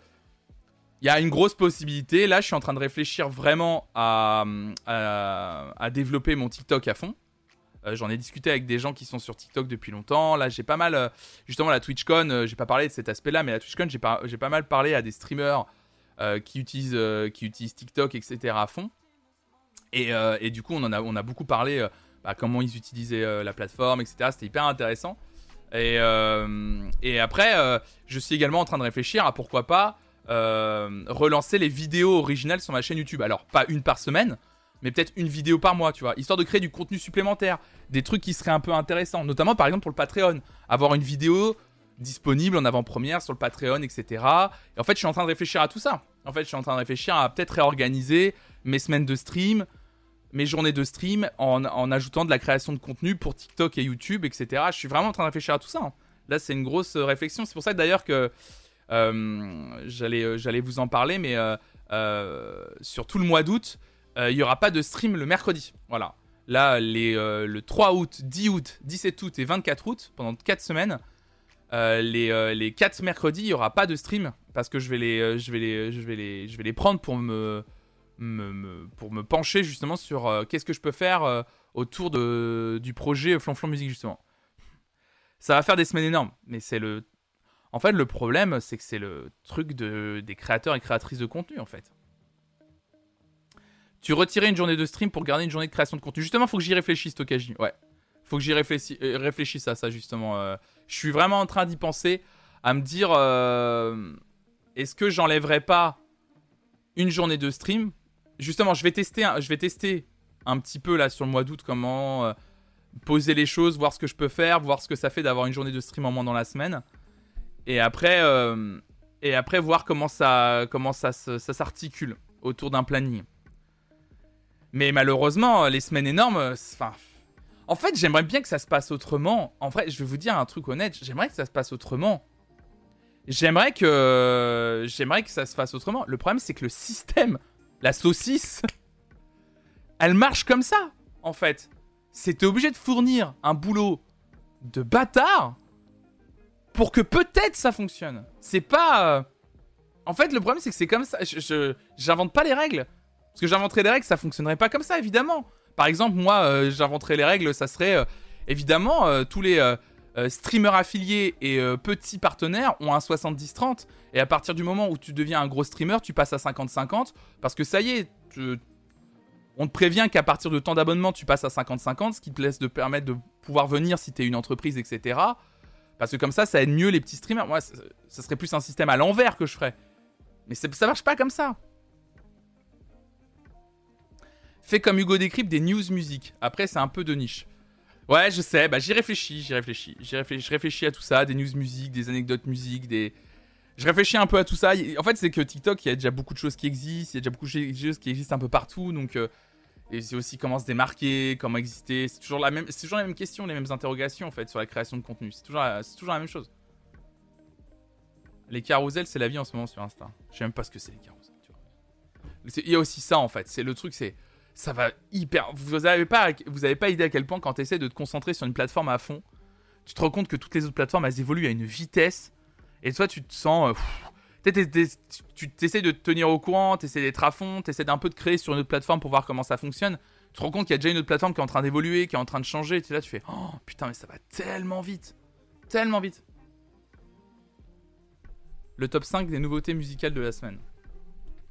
il y a une grosse possibilité. Là, je suis en train de réfléchir vraiment à, à, développer mon TikTok à fond. Euh, j'en ai discuté avec des gens qui sont sur TikTok depuis longtemps. Là, j'ai pas mal, euh, justement, la TwitchCon, euh, j'ai pas parlé de cet aspect-là, mais la TwitchCon, j'ai pas, mal parlé à des streamers qui, utilisent, TikTok, etc. à fond. Et, du coup, on, en a, beaucoup parlé bah, comment ils utilisaient la plateforme, etc. C'était hyper intéressant. Et, après, je suis également en train de réfléchir à pourquoi pas relancer les vidéos originales sur ma chaîne YouTube. Alors, pas une par semaine, mais peut-être une vidéo par mois, tu vois, histoire de créer du contenu supplémentaire, des trucs qui seraient un peu intéressants, notamment par exemple pour le Patreon, avoir une vidéo disponible en avant-première sur le Patreon, etc. Et en fait, je suis en train de réfléchir à tout ça. En fait, je suis en train de réfléchir à peut-être réorganiser mes semaines de stream, mes journées de stream en, ajoutant de la création de contenu pour TikTok et YouTube, etc. Je suis vraiment en train de réfléchir à tout ça. Hein. Là, c'est une grosse euh, réflexion. C'est pour ça d'ailleurs que euh, euh, j'allais vous en parler, mais sur tout le mois d'août, il n'y aura pas de stream le mercredi. Voilà. Là, les, le 3 août, 10 août, 17 août et 24 août, pendant 4 semaines, les, les 4 mercredis, il n'y aura pas de stream parce que je vais les, je vais les, je vais les, je vais les prendre pour me pour me pencher justement sur euh, qu'est-ce que je peux faire euh, autour de, du projet Flanflon Musique justement. Ça va faire des semaines énormes, mais c'est le... En fait, le problème, c'est que c'est le truc de, des créateurs et créatrices de contenu, en fait. Tu retirais une journée de stream pour garder une journée de création de contenu. Justement, faut que j'y réfléchisse, Tokaji. Ouais. Faut que j'y réfléchisse, euh, réfléchisse à ça, justement. je suis vraiment en train d'y penser, à me dire est-ce que j'enlèverais pas une journée de stream? Justement, je vais tester, un, je vais tester un petit peu là sur le mois d'août comment euh, poser les choses, voir ce que je peux faire, voir ce que ça fait d'avoir une journée de stream en moins dans la semaine. Et après, euh, et après voir comment ça, comment ça, ça s'articule autour d'un planning. Mais malheureusement, les semaines énormes, enfin. En fait, j'aimerais bien que ça se passe autrement. En vrai, je vais vous dire un truc honnête, j'aimerais que ça se passe autrement. J'aimerais que j'aimerais que ça se fasse autrement. Le problème, c'est que le système la saucisse, elle marche comme ça, en fait. C'était obligé de fournir un boulot de bâtard pour que peut-être ça fonctionne. C'est pas. Euh, en fait, le problème, c'est que c'est comme ça. J'invente pas les règles. Parce que j'inventerais les règles, ça fonctionnerait pas comme ça, évidemment. Par exemple, moi, euh, j'inventerais les règles, ça serait. Euh, évidemment, tous les euh, streamers affiliés et euh, petits partenaires ont un 70-30. Et à partir du moment où tu deviens un gros streamer, tu passes à 50-50. Parce que ça y est, on te prévient qu'à partir de temps d'abonnement, tu passes à 50-50, ce qui te laisse de permettre de pouvoir venir si tu es une entreprise, etc. Parce que comme ça, ça aide mieux les petits streamers. Moi, ça, serait plus un système à l'envers que je ferais. Mais ça marche pas comme ça. Fais comme Hugo Décrypte des news musique. Après, c'est un peu de niche. Ouais, je sais, bah j'y réfléchis, j'y réfléchis. J'y réfléchis, je réfléchis à tout ça, des news musique, des anecdotes musique, des... Je réfléchis un peu à tout ça. En fait, c'est que TikTok, il y a déjà beaucoup de choses qui existent, il y a déjà beaucoup de choses qui existent un peu partout, donc... Euh, Et c'est aussi comment se démarquer, comment exister. C'est toujours, la même, c'est toujours les mêmes questions, les mêmes interrogations en fait sur la création de contenu. C'est toujours, c'est toujours la même chose. Les carousels, c'est la vie en ce moment sur Insta. Je sais même pas ce que c'est les carousels. Il y a aussi ça en fait. C'est le truc, c'est ça va hyper. Vous avez pas, idée à quel point quand tu essaies de te concentrer sur une plateforme à fond, tu te rends compte que toutes les autres plateformes elles évoluent à une vitesse. Et toi, tu te sens. Euh, tu essaies de te tenir au courant, tu essaies d'être à fond, tu essaies d'un peu de créer sur une autre plateforme pour voir comment ça fonctionne. Tu te rends compte qu'il y a déjà une autre plateforme qui est en train d'évoluer, qui est en train de changer. Et là, tu fais Oh putain, mais ça va tellement vite. Tellement vite. Le top 5 des nouveautés musicales de la semaine.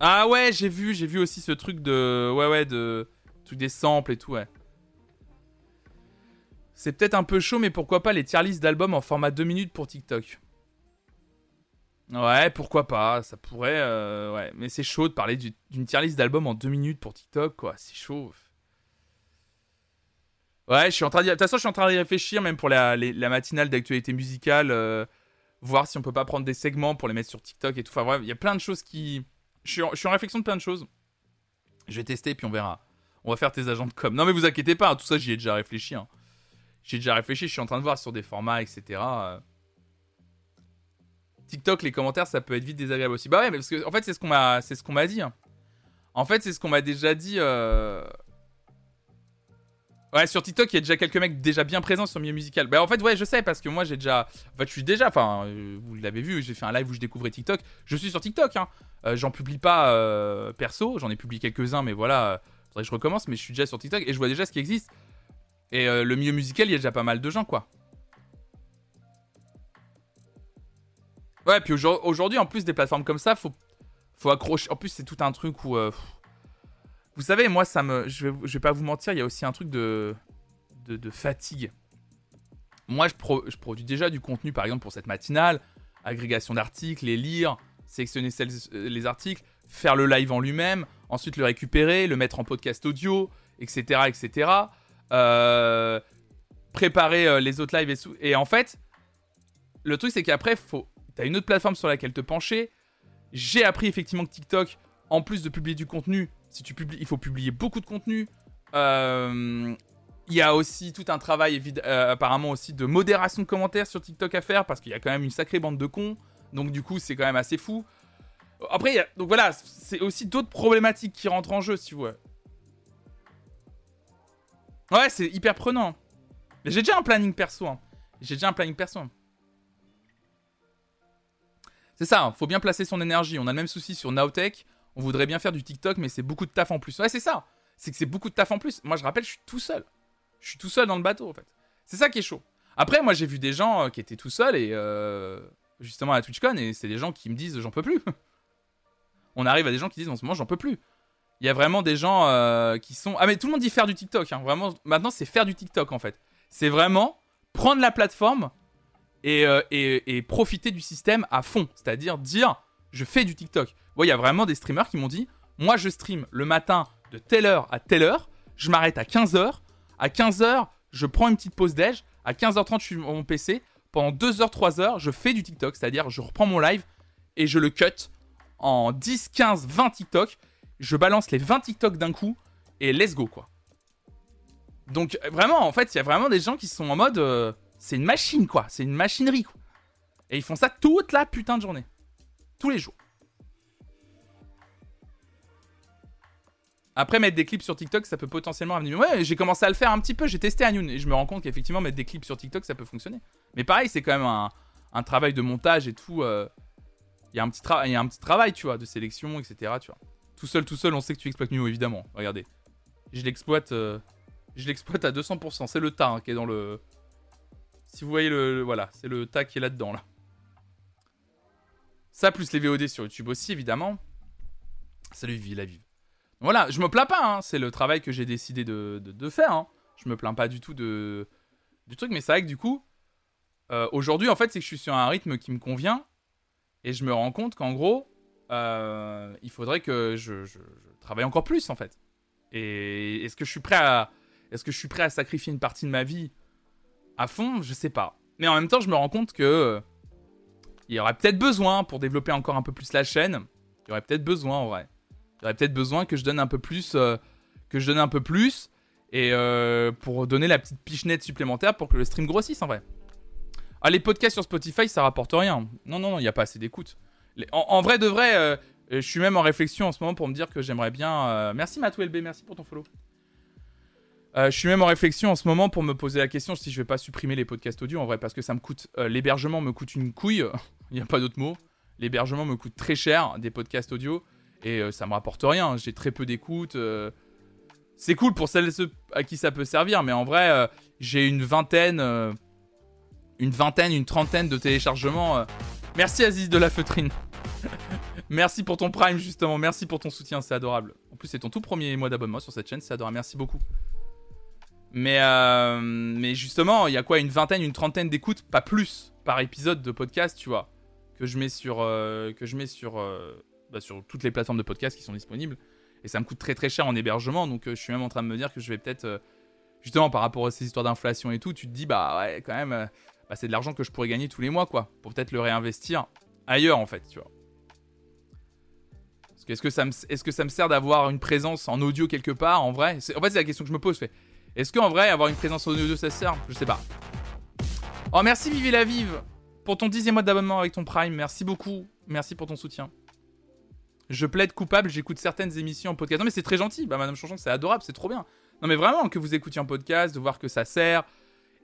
Ah ouais, j'ai vu, j'ai vu aussi ce truc de. Ouais, ouais, de. Truc des samples et tout, ouais. C'est peut-être un peu chaud, mais pourquoi pas les tier lists d'albums en format 2 minutes pour TikTok? Ouais, pourquoi pas, ça pourrait. Euh, ouais, mais c'est chaud de parler d'une tier list d'albums en 2 minutes pour TikTok, quoi. C'est chaud. Ouais, je suis en train de. De toute façon, je suis en train de réfléchir, même pour la, matinale d'actualité musicale, euh, voir si on peut pas prendre des segments pour les mettre sur TikTok et tout. Enfin, bref, il y a plein de choses qui. Je suis, en, réflexion de plein de choses. Je vais tester, puis on verra. On va faire tes agents de com. Non, mais vous inquiétez pas, tout ça, j'y ai déjà réfléchi. Hein. J'ai déjà réfléchi, je suis en train de voir sur des formats, etc. Euh. TikTok, les commentaires, ça peut être vite désagréable aussi. Bah ouais, mais parce que en fait, c'est ce qu'on m'a, c'est ce qu'on m'a dit. Hein. En fait, c'est ce qu'on m'a déjà dit. Euh. Ouais, sur TikTok, il y a déjà quelques mecs déjà bien présents sur le milieu musical. Bah en fait, ouais, je sais parce que moi j'ai déjà. En je suis déjà. Enfin, euh, vous l'avez vu, j'ai fait un live où je découvrais TikTok. Je suis sur TikTok. Hein. j'en publie pas perso, j'en ai publié quelques-uns, mais voilà. Faudrait que je recommence, mais je suis déjà sur TikTok et je vois déjà ce qui existe. Et euh, le milieu musical, il y a déjà pas mal de gens, quoi. Ouais, puis aujourd'hui, en plus des plateformes comme ça, faut, faut accrocher. En plus, c'est tout un truc où. Euh, vous savez, moi, ça me. Je vais, vais pas vous mentir, il y a aussi un truc de. de, fatigue. Moi, je, je, produis déjà du contenu, par exemple, pour cette matinale. Agrégation d'articles, les lire, sélectionner les articles, faire le live en lui-même, ensuite le récupérer, le mettre en podcast audio, etc. etc. Euh, préparer euh, les autres lives et, et en fait, le truc c'est qu'après, faut, t'as une autre plateforme sur laquelle te pencher. J'ai appris effectivement que TikTok, en plus de publier du contenu, si tu publies, il faut publier beaucoup de contenu. Euh, il y a aussi tout un travail apparemment aussi de modération de commentaires sur TikTok à faire parce qu'il y a quand même une sacrée bande de cons. Donc du coup, c'est quand même assez fou. Après, donc voilà, c'est aussi d'autres problématiques qui rentrent en jeu, si vous voulez. Ouais, c'est hyper prenant. Mais j'ai déjà un planning perso. Hein. J'ai déjà un planning perso. C'est ça, hein. faut bien placer son énergie. On a le même souci sur Nowtech. On voudrait bien faire du TikTok, mais c'est beaucoup de taf en plus. Ouais, c'est ça. C'est que c'est beaucoup de taf en plus. Moi, je rappelle, je suis tout seul. Je suis tout seul dans le bateau, en fait. C'est ça qui est chaud. Après, moi, j'ai vu des gens euh, qui étaient tout seuls et euh, justement à TwitchCon, et c'est des gens qui me disent j'en peux plus. On arrive à des gens qui disent en ce moment j'en peux plus il y a vraiment des gens euh, qui sont. Ah, mais tout le monde dit faire du TikTok. Hein. Maintenant, c'est faire du TikTok en fait. C'est vraiment prendre la plateforme et, profiter du système à fond. C'est-à-dire dire, je fais du TikTok. il y a vraiment des streamers qui m'ont dit, moi, je stream le matin de telle heure à telle heure. Je m'arrête à 15h. À 15h, je prends une petite pause déj. À 15h30, je suis sur mon PC. Pendant 2h, 3h, je fais du TikTok. C'est-à-dire, je reprends mon live et je le cut en 10, 15, 20 TikTok je balance les 20 TikTok d'un coup et let's go quoi. Donc vraiment, en fait, il y a vraiment des gens qui sont en mode, euh, c'est une machine quoi, c'est une machinerie quoi. Et ils font ça toute la putain de journée, tous les jours. Après, mettre des clips sur TikTok, ça peut potentiellement amener. Ouais, j'ai commencé à le faire un petit peu, j'ai testé à Noon et je me rends compte qu'effectivement, mettre des clips sur TikTok, ça peut fonctionner. Mais pareil, c'est quand même un, travail de montage et tout. Euh, il y, a un petit travail, tu vois, de sélection, etc. Tu vois. Tout seul, tout seul, on sait que tu exploites Mew, évidemment. Regardez. Je l'exploite. Euh, à 200%. C'est le tas hein, qui est dans le. Si vous voyez le. voilà, c'est le tas qui est là-dedans, là. Ça, plus les VOD sur YouTube aussi, évidemment. Salut, vie la vive. Voilà, je me plains pas, hein, c'est le travail que j'ai décidé de, de, faire. Hein. Je me plains pas du tout de, du truc, mais c'est vrai que du coup, euh, aujourd'hui, en fait, c'est que je suis sur un rythme qui me convient. Et je me rends compte qu'en gros, euh, il faudrait que je, travaille encore plus en fait. Et est-ce que je suis prêt à, est-ce que je suis prêt à sacrifier une partie de ma vie à fond? Je sais pas. Mais en même temps, je me rends compte que il y aurait peut-être besoin pour développer encore un peu plus la chaîne. Il y aurait peut-être besoin en vrai. Il y aurait peut-être besoin que je donne un peu plus, euh, que je donne un peu plus et euh, pour donner la petite pichenette supplémentaire pour que le stream grossisse en vrai. Ah, les podcasts sur Spotify, ça rapporte rien. Non, non, non, il n'y a pas assez d'écoute. En, vrai de vrai, euh, je suis même en réflexion en ce moment pour me dire que j'aimerais bien. Merci Matou LB, merci pour ton follow. Je suis même en réflexion en ce moment pour me poser la question si je vais pas supprimer les podcasts audio en vrai parce que ça me coûte l'hébergement me coûte une couille, il n'y a pas d'autre mot. L'hébergement me coûte très cher des podcasts audio et ça me rapporte rien. J'ai très peu d'écoute c'est cool pour celles ceux à qui ça peut servir, mais en vrai, euh, j'ai une vingtaine, euh, une vingtaine, une trentaine de téléchargements. Euh. Merci Aziz de la feutrine. merci pour ton prime justement, merci pour ton soutien, c'est adorable. En plus, c'est ton tout premier mois d'abonnement sur cette chaîne, c'est adorable, merci beaucoup. Mais, mais justement, il y a quoi Une vingtaine, une trentaine d'écoutes, pas plus, par épisode de podcast, tu vois, que je mets sur, que je mets sur, bah, sur toutes les plateformes de podcast qui sont disponibles. Et ça me coûte très très cher en hébergement, donc euh, je suis même en train de me dire que je vais peut-être, euh, justement par rapport à ces histoires d'inflation et tout, tu te dis, bah ouais, quand même, euh, bah, c'est de l'argent que je pourrais gagner tous les mois, quoi, pour peut-être le réinvestir ailleurs, en fait, tu vois. Est-ce que, ça me, est-ce que ça me sert d'avoir une présence en audio quelque part, en vrai? En fait, c'est la question que je me pose, fait. Est-ce qu'en vrai, avoir une présence en audio, ça sert? Je sais pas. Oh, merci Vivi la Vive pour ton dixième mois d'abonnement avec ton Prime. Merci beaucoup. Merci pour ton soutien je plaide coupable, j'écoute certaines émissions en podcast. Non mais c'est très gentil, bah Madame Chanchon, c'est adorable, c'est trop bien. Non mais vraiment, que vous écoutiez en podcast, de voir que ça sert,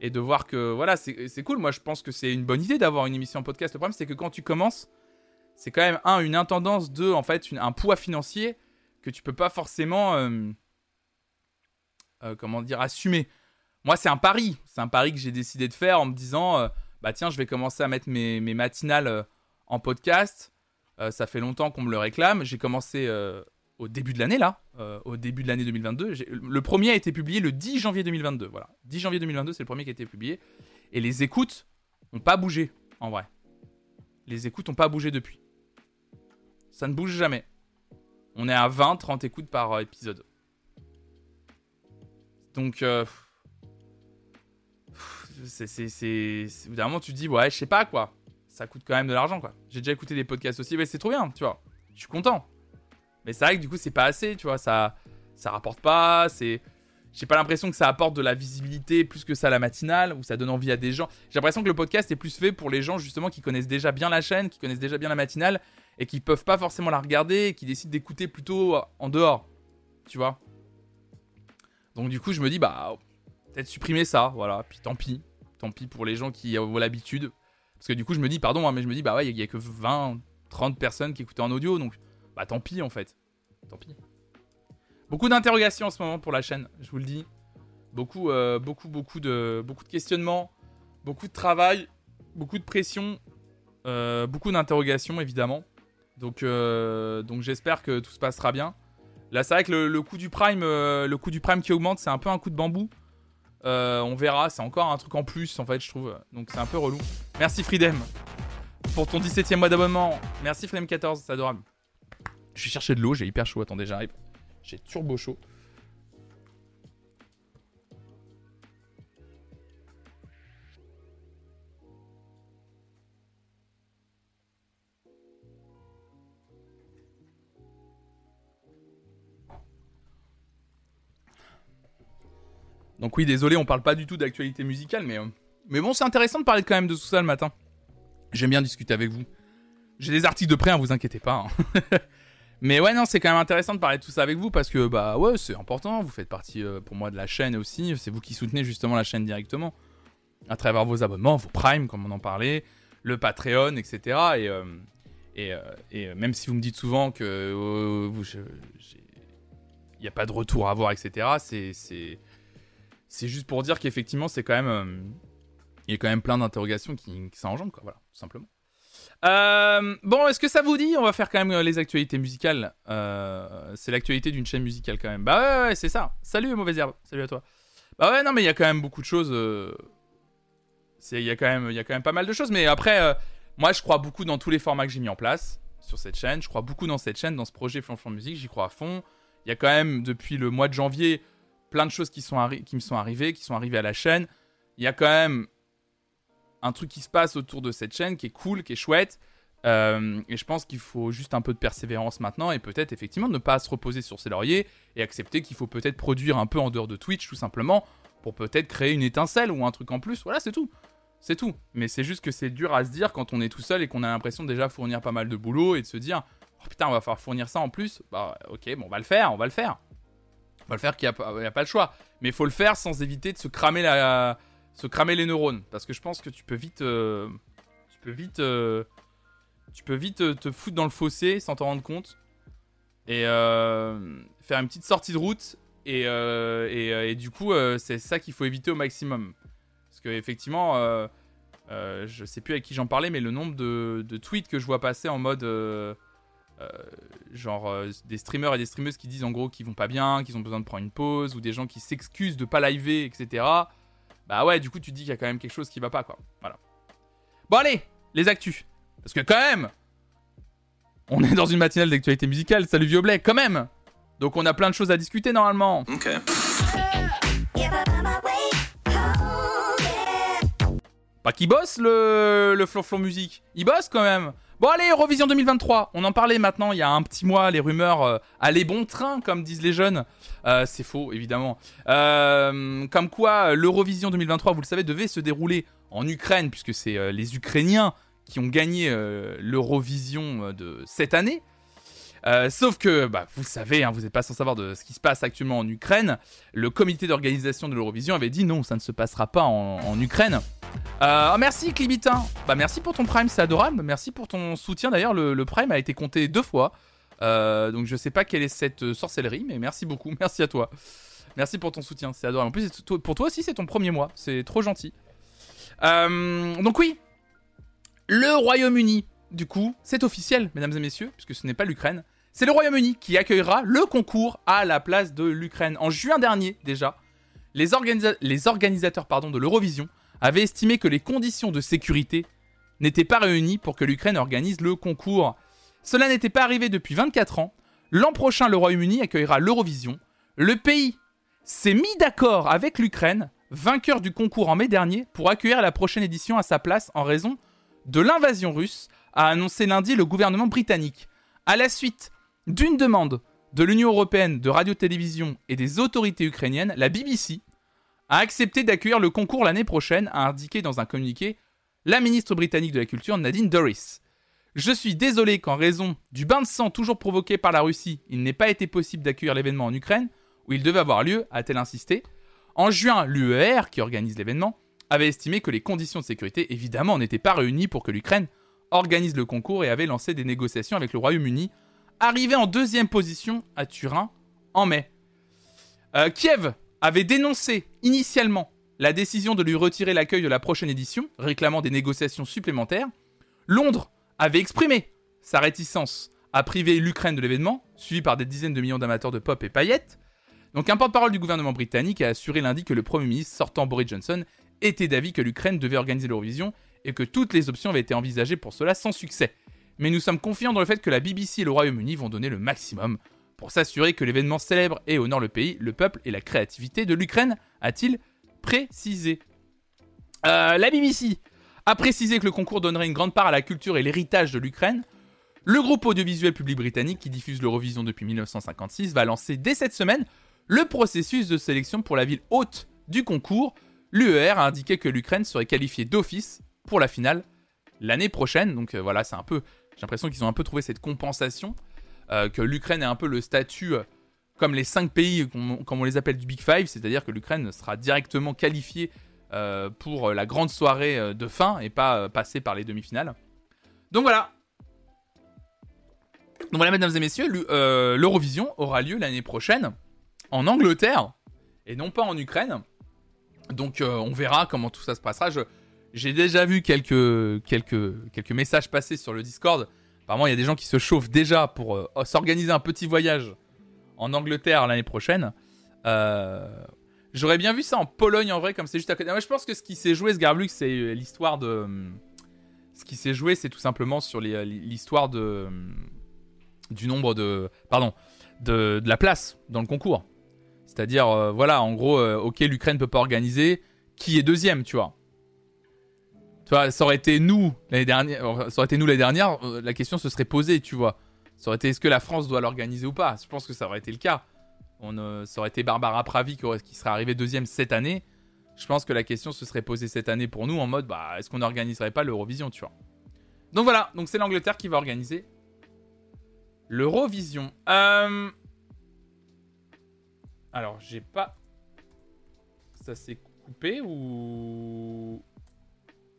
et de voir que, voilà, c'est cool. Moi je pense que c'est une bonne idée d'avoir une émission en podcast. Le problème c'est que quand tu commences, c'est quand même, un, une intendance, deux, en fait, un poids financier que tu peux pas forcément, euh, comment dire, assumer. Moi c'est un pari, c'est un pari que j'ai décidé de faire en me disant, euh, bah tiens, je vais commencer à mettre mes, matinales en podcast euh, ça fait longtemps qu'on me le réclame. J'ai commencé euh, au début de l'année, là, euh, au début de l'année 2022. Le premier a été publié le 10 janvier 2022. Voilà. 10 janvier 2022, c'est le premier qui a été publié. Et les écoutes n'ont pas bougé, en vrai. Les écoutes n'ont pas bougé depuis. Ça ne bouge jamais. On est à 20, 30 écoutes par épisode. Donc, c'est. Évidemment, tu te dis, ouais, je sais pas quoi ça coûte quand même de l'argent, quoi. J'ai déjà écouté des podcasts aussi, mais c'est trop bien, tu vois. Je suis content. Mais c'est vrai que du coup, c'est pas assez, tu vois. Ça, ça rapporte pas, c'est. J'ai pas l'impression que ça apporte de la visibilité plus que ça la matinale, ou ça donne envie à des gens. J'ai l'impression que le podcast est plus fait pour les gens justement qui connaissent déjà bien la chaîne, qui connaissent déjà bien la matinale, et qui peuvent pas forcément la regarder, et qui décident d'écouter plutôt en dehors. Tu vois Donc du coup, je me dis, bah, peut-être supprimer ça, voilà. Puis tant pis. Tant pis pour les gens qui ont l'habitude. Parce que du coup, je me dis, pardon, hein, mais je me dis, bah ouais, il y, a que 20, 30 personnes qui écoutaient en audio, donc bah tant pis en fait. Tant pis. Beaucoup d'interrogations en ce moment pour la chaîne, je vous le dis. Beaucoup, euh, beaucoup, beaucoup de, beaucoup de questionnements, beaucoup de travail, beaucoup de pression, euh, beaucoup d'interrogations évidemment. Donc, euh, donc j'espère que tout se passera bien. Là, c'est vrai que le, coût du prime, le coût du prime qui augmente, c'est un peu un coup de bambou. Euh, on verra, c'est encore un truc en plus en fait, je trouve. Donc c'est un peu relou. Merci Freedom pour ton 17 e mois d'abonnement. Merci Freedom14, c'est adorable. Je vais chercher de l'eau, j'ai hyper chaud. Attendez, j'arrive. J'ai turbo chaud. Donc oui, désolé, on parle pas du tout d'actualité musicale, mais, euh, mais bon, c'est intéressant de parler quand même de tout ça le matin. J'aime bien discuter avec vous. J'ai des articles de près, hein, vous inquiétez pas. Hein. mais ouais, non, c'est quand même intéressant de parler de tout ça avec vous parce que bah ouais, c'est important. Vous faites partie euh, pour moi de la chaîne aussi. C'est vous qui soutenez justement la chaîne directement à travers vos abonnements, vos primes, comme on en parlait, le Patreon, etc. Et, euh, et, et, même si vous me dites souvent que il n'y a pas de retour à avoir, etc. C'est c'est juste pour dire qu'effectivement, c'est quand même. Euh, il y a quand même plein d'interrogations qui, qui quoi. Voilà, tout simplement. Euh, bon, est-ce que ça vous dit? On va faire quand même euh, les actualités musicales. c'est l'actualité d'une chaîne musicale quand même. Bah ouais, ouais, c'est ça. Salut, mauvaise herbe. Salut à toi. Bah ouais, non, mais il y a quand même beaucoup de choses. Il y, a quand même, y a quand même pas mal de choses. Mais après, moi, je crois beaucoup dans tous les formats que j'ai mis en place sur cette chaîne. Je crois beaucoup dans cette chaîne, dans ce projet Flanflan Musique. J'y crois à fond. Il y a quand même, depuis le mois de janvier, plein de choses qui, me sont arrivées, qui sont arrivées à la chaîne. Il y a quand même un truc qui se passe autour de cette chaîne qui est cool, qui est chouette. Euh, et je pense qu'il faut juste un peu de persévérance maintenant et peut-être effectivement ne pas se reposer sur ses lauriers et accepter qu'il faut peut-être produire un peu en dehors de Twitch tout simplement pour peut-être créer une étincelle ou un truc en plus. Voilà, c'est tout. C'est tout. Mais c'est juste que c'est dur à se dire quand on est tout seul et qu'on a l'impression déjà fournir pas mal de boulot et de se dire oh putain, on va falloir fournir ça en plus. Bah ok, bon, on va le faire, on va le faire. On va le faire qu'il n'y a, pas le choix. Mais il faut le faire sans éviter de se cramer, la, se cramer les neurones. Parce que je pense que tu peux vite. Euh, tu peux vite. Euh, tu peux vite euh, te, foutre dans le fossé sans t'en rendre compte. Et faire une petite sortie de route. Et, et, du coup, c'est ça qu'il faut éviter au maximum. Parce que effectivement, je sais plus avec qui j'en parlais, mais le nombre de, de, tweets que je vois passer en mode euh, genre euh, des streamers et des streameuses qui disent en gros qu'ils vont pas bien, qu'ils ont besoin de prendre une pause, ou des gens qui s'excusent de pas liver, etc. Bah ouais, du coup, tu dis qu'il y a quand même quelque chose qui va pas, quoi. Voilà. Bon, allez, les actus. Parce que quand même, on est dans une matinale d'actualité musicale, salut Vioblet, quand même Donc on a plein de choses à discuter normalement. Ok. Pas qui bosse le, le Flonflon Musique. Il bosse quand même. Bon allez, Eurovision 2023, on en parlait maintenant il y a un petit mois, les rumeurs euh, allaient bon train, comme disent les jeunes. Euh, c'est faux, évidemment. Euh, comme quoi, l'Eurovision 2023, vous le savez, devait se dérouler en Ukraine, puisque c'est les Ukrainiens qui ont gagné l'Eurovision de cette année. Sauf que, bah, vous savez, hein, vous n'êtes pas sans savoir de ce qui se passe actuellement en Ukraine. Le comité d'organisation de l'Eurovision avait dit non, ça ne se passera pas en Ukraine. Euh, oh, merci Clibitin. Bah merci pour ton Prime, c'est adorable. Merci pour ton soutien. D'ailleurs, le, Prime a été compté deux fois. Euh, donc je sais pas quelle est cette euh, sorcellerie, mais merci beaucoup. Merci à toi. Merci pour ton soutien, c'est adorable. En plus, pour toi aussi, c'est ton premier mois. C'est trop gentil. donc oui, le Royaume-Uni, du coup, c'est officiel, mesdames et messieurs, puisque ce n'est pas l'Ukraine. C'est le Royaume-Uni qui accueillera le concours à la place de l'Ukraine. En juin dernier, déjà, les, organisateurs de l'Eurovision avait estimé que les conditions de sécurité n'étaient pas réunies pour que l'Ukraine organise le concours. Cela n'était pas arrivé depuis 24 ans. L'an prochain, le Royaume-Uni accueillera l'Eurovision. Le pays s'est mis d'accord avec l'Ukraine, vainqueur du concours en mai dernier, pour accueillir la prochaine édition à sa place en raison de l'invasion russe, a annoncé lundi le gouvernement britannique. À la suite d'une demande de l'Union européenne de radio-télévision et des autorités ukrainiennes, la BBC a accepté d'accueillir le concours l'année prochaine, a indiqué dans un communiqué la ministre britannique de la Culture Nadine Dorris. Je suis désolé qu'en raison du bain de sang toujours provoqué par la Russie, il n'ait pas été possible d'accueillir l'événement en Ukraine, où il devait avoir lieu, a-t-elle insisté. En juin, l'UER, qui organise l'événement, avait estimé que les conditions de sécurité, évidemment, n'étaient pas réunies pour que l'Ukraine organise le concours et avait lancé des négociations avec le Royaume-Uni, arrivé en deuxième position à Turin en mai. Euh, Kiev avait dénoncé initialement la décision de lui retirer l'accueil de la prochaine édition, réclamant des négociations supplémentaires, Londres avait exprimé sa réticence à priver l'Ukraine de l'événement, suivi par des dizaines de millions d'amateurs de pop et paillettes. Donc un porte-parole du gouvernement britannique a assuré lundi que le Premier ministre sortant Boris Johnson était d'avis que l'Ukraine devait organiser l'Eurovision et que toutes les options avaient été envisagées pour cela sans succès. Mais nous sommes confiants dans le fait que la BBC et le Royaume-Uni vont donner le maximum pour s'assurer que l'événement célèbre et honore le pays, le peuple et la créativité de l'Ukraine, a-t-il précisé. Euh, la BBC a précisé que le concours donnerait une grande part à la culture et l'héritage de l'Ukraine. Le groupe audiovisuel public britannique qui diffuse l'Eurovision depuis 1956 va lancer dès cette semaine le processus de sélection pour la ville haute du concours. L'UER a indiqué que l'Ukraine serait qualifiée d'office pour la finale l'année prochaine. Donc euh, voilà, c'est un peu, j'ai l'impression qu'ils ont un peu trouvé cette compensation. Euh, que l'Ukraine est un peu le statut euh, comme les cinq pays, comme on les appelle du Big Five, c'est-à-dire que l'Ukraine sera directement qualifiée euh, pour la grande soirée de fin et pas passer par les demi-finales. Donc voilà. Donc voilà, mesdames et messieurs, l'Eurovision aura lieu l'année prochaine en Angleterre et non pas en Ukraine. Donc on verra comment tout ça se passera. J'ai déjà vu quelques, quelques, quelques messages passer sur le Discord Apparemment, il y a des gens qui se chauffent déjà pour euh, s'organiser un petit voyage en Angleterre l'année prochaine. Euh, j'aurais bien vu ça en Pologne en vrai, comme c'est juste à côté. Moi, je pense que ce qui s'est joué, ce Garblux, c'est euh, l'histoire de. Ce qui s'est joué, c'est tout simplement sur l'histoire de. Du nombre de. Pardon. De, la place dans le concours. C'est-à-dire, voilà, en gros, ok, l'Ukraine peut pas organiser. Qui est deuxième, tu vois? Tu vois, ça aurait été nous l'année dernière, ça aurait été nous l'année dernière, euh, la question se serait posée, tu vois. Ça aurait été est-ce que la France doit l'organiser ou pas? Je pense que ça aurait été le cas. On, euh, ça aurait été Barbara Pravi qui, serait arrivée deuxième cette année. Je pense que la question se serait posée cette année pour nous en mode bah est-ce qu'on n'organiserait pas l'Eurovision, tu vois? Donc voilà, donc c'est l'Angleterre qui va organiser l'Eurovision. Euh... Alors, j'ai pas. Ça s'est coupé ou.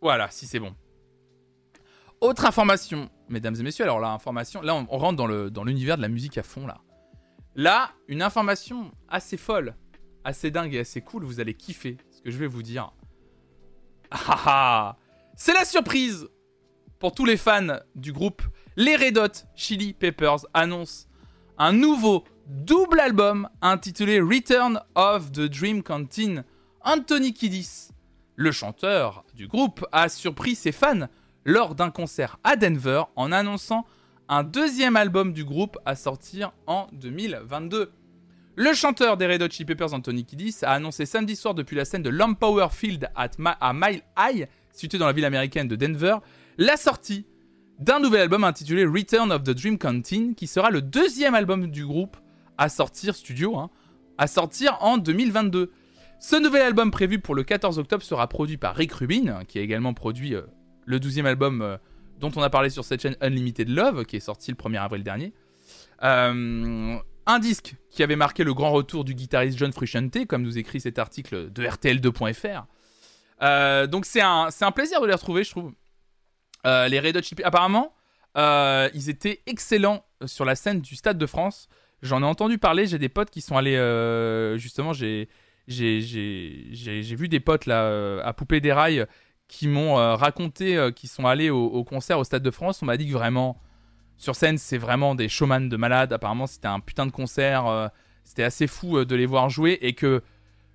Voilà, si c'est bon. Autre information, mesdames et messieurs. Alors là, information. Là, on, rentre dans l'univers de la musique à fond là. Là, une information assez folle, assez dingue et assez cool. Vous allez kiffer ce que je vais vous dire. Ah, ah, ah. C'est la surprise pour tous les fans du groupe. Les Red Hot Chili Peppers annoncent un nouveau double album intitulé Return of the Dream Canteen. Anthony Kiddis, le chanteur du groupe, a surpris ses fans lors d'un concert à Denver en annonçant un deuxième album du groupe à sortir en 2022. Le chanteur des Red Hot Chili Peppers, Anthony Kiddis, a annoncé samedi soir depuis la scène de Lampower Field à Mile High, située dans la ville américaine de Denver, la sortie d'un nouvel album intitulé Return of the Dream Canteen, qui sera le deuxième album du groupe à sortir studio, hein, à sortir en 2022. Ce nouvel album prévu pour le 14 octobre sera produit par Rick Rubin, qui a également produit euh, le 12e album euh, dont on a parlé sur cette chaîne Unlimited Love, qui est sorti le 1er avril dernier. Euh, un disque qui avait marqué le grand retour du guitariste John Frusciante, comme nous écrit cet article de RTL2.fr. donc c'est un, un plaisir de les retrouver, je trouve. les Red Hot Chili Apparemment, ils étaient excellents sur la scène du Stade de France. J'en ai entendu parler, j'ai des potes qui sont allés. Justement, j'ai, j'ai, vu des potes là euh, à Poupée des Rails qui m'ont euh, raconté qu'ils sont allés au, concert au Stade de France. On m'a dit que vraiment, sur scène, c'est vraiment des showman de malades. Apparemment, c'était un putain de concert. c'était assez fou de les voir jouer et que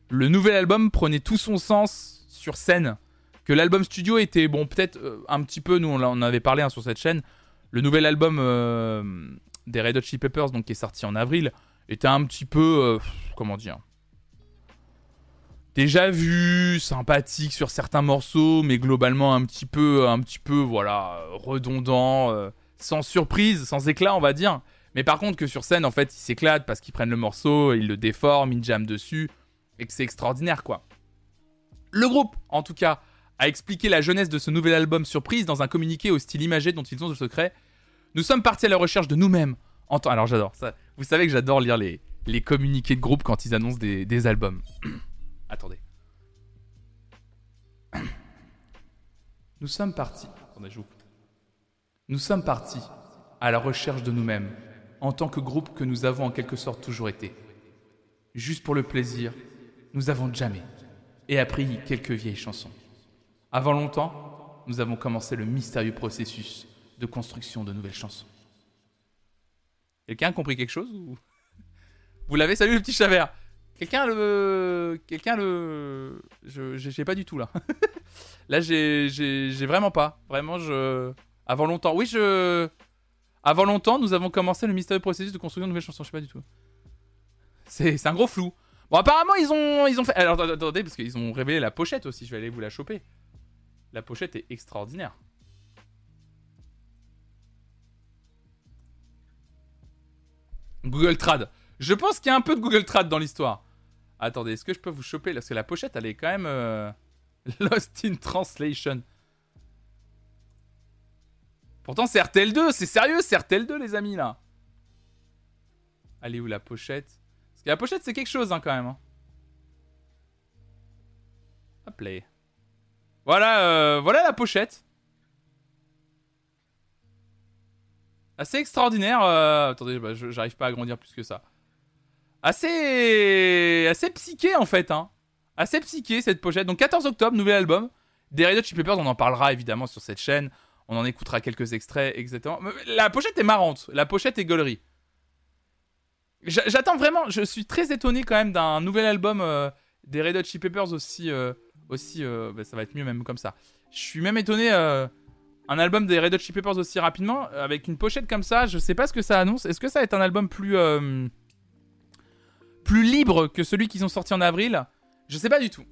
le nouvel album prenait tout son sens sur scène. Que l'album studio était, bon, peut-être un petit peu, nous on en avait parlé hein, sur cette chaîne. Le nouvel album des Red Hot Chili Peppers, donc qui est sorti en avril, était un petit peu, euh, comment dire, déjà vu, sympathique sur certains morceaux, mais globalement un petit peu, un petit peu, voilà, redondant, euh, sans surprise, sans éclat, on va dire. Mais par contre que sur scène, en fait, ils s'éclatent parce qu'ils prennent le morceau, ils le déforment, ils jamment dessus, et que c'est extraordinaire, quoi. Le groupe, en tout cas, a expliqué la jeunesse de ce nouvel album surprise dans un communiqué au style imagé dont ils ont le secret nous sommes partis à la recherche de nous-mêmes. Alors j'adore ça. Vous savez que j'adore lire les, les communiqués de groupe quand ils annoncent des, des albums. Attendez. Nous sommes partis. Attendez, je Nous sommes partis à la recherche de nous-mêmes, en tant que groupe que nous avons en quelque sorte toujours été. Juste pour le plaisir, nous avons jamais et appris quelques vieilles chansons. Avant longtemps, nous avons commencé le mystérieux processus de construction de nouvelles chansons. Quelqu'un a compris quelque chose ou... Vous l'avez? Salut le petit Chavert Quelqu'un le... Quelqu'un le... Je j'ai pas du tout là. là j'ai vraiment pas. Vraiment je... Avant longtemps. Oui je... Avant longtemps nous avons commencé le mystérieux processus de construction de nouvelles chansons. Je sais pas du tout. C'est un gros flou. Bon apparemment ils ont, ils ont fait... Alors attendez parce qu'ils ont révélé la pochette aussi. Je vais aller vous la choper. La pochette est extraordinaire. Google Trad. Je pense qu'il y a un peu de Google Trad dans l'histoire. Attendez, est-ce que je peux vous choper Parce que la pochette, elle est quand même euh, lost in translation. Pourtant, c'est RTL2. C'est sérieux, c'est RTL2, les amis, là. Allez où la pochette? Parce que la pochette, c'est quelque chose, hein, quand même. Hein. Hop là. Voilà, euh, voilà la pochette. Assez extraordinaire. Euh, attendez, bah, j'arrive pas à grandir plus que ça. Assez, assez psyché en fait. Hein. Assez psyché cette pochette. Donc 14 octobre, nouvel album. Des Red Hot Chili Peppers, on en parlera évidemment sur cette chaîne. On en écoutera quelques extraits, exactement. La pochette est marrante. La pochette est gaulerie. J'attends vraiment. Je suis très étonné quand même d'un nouvel album euh, des Red Hot Chili Peppers aussi. Euh, aussi bah, ça va être mieux même comme ça. Je suis même étonné un album des Red Hot Chili Peppers aussi rapidement, avec une pochette comme ça, je sais pas ce que ça annonce. Est-ce que ça va être un album plus, euh, plus libre que celui qu'ils ont sorti en avril Je sais pas du tout.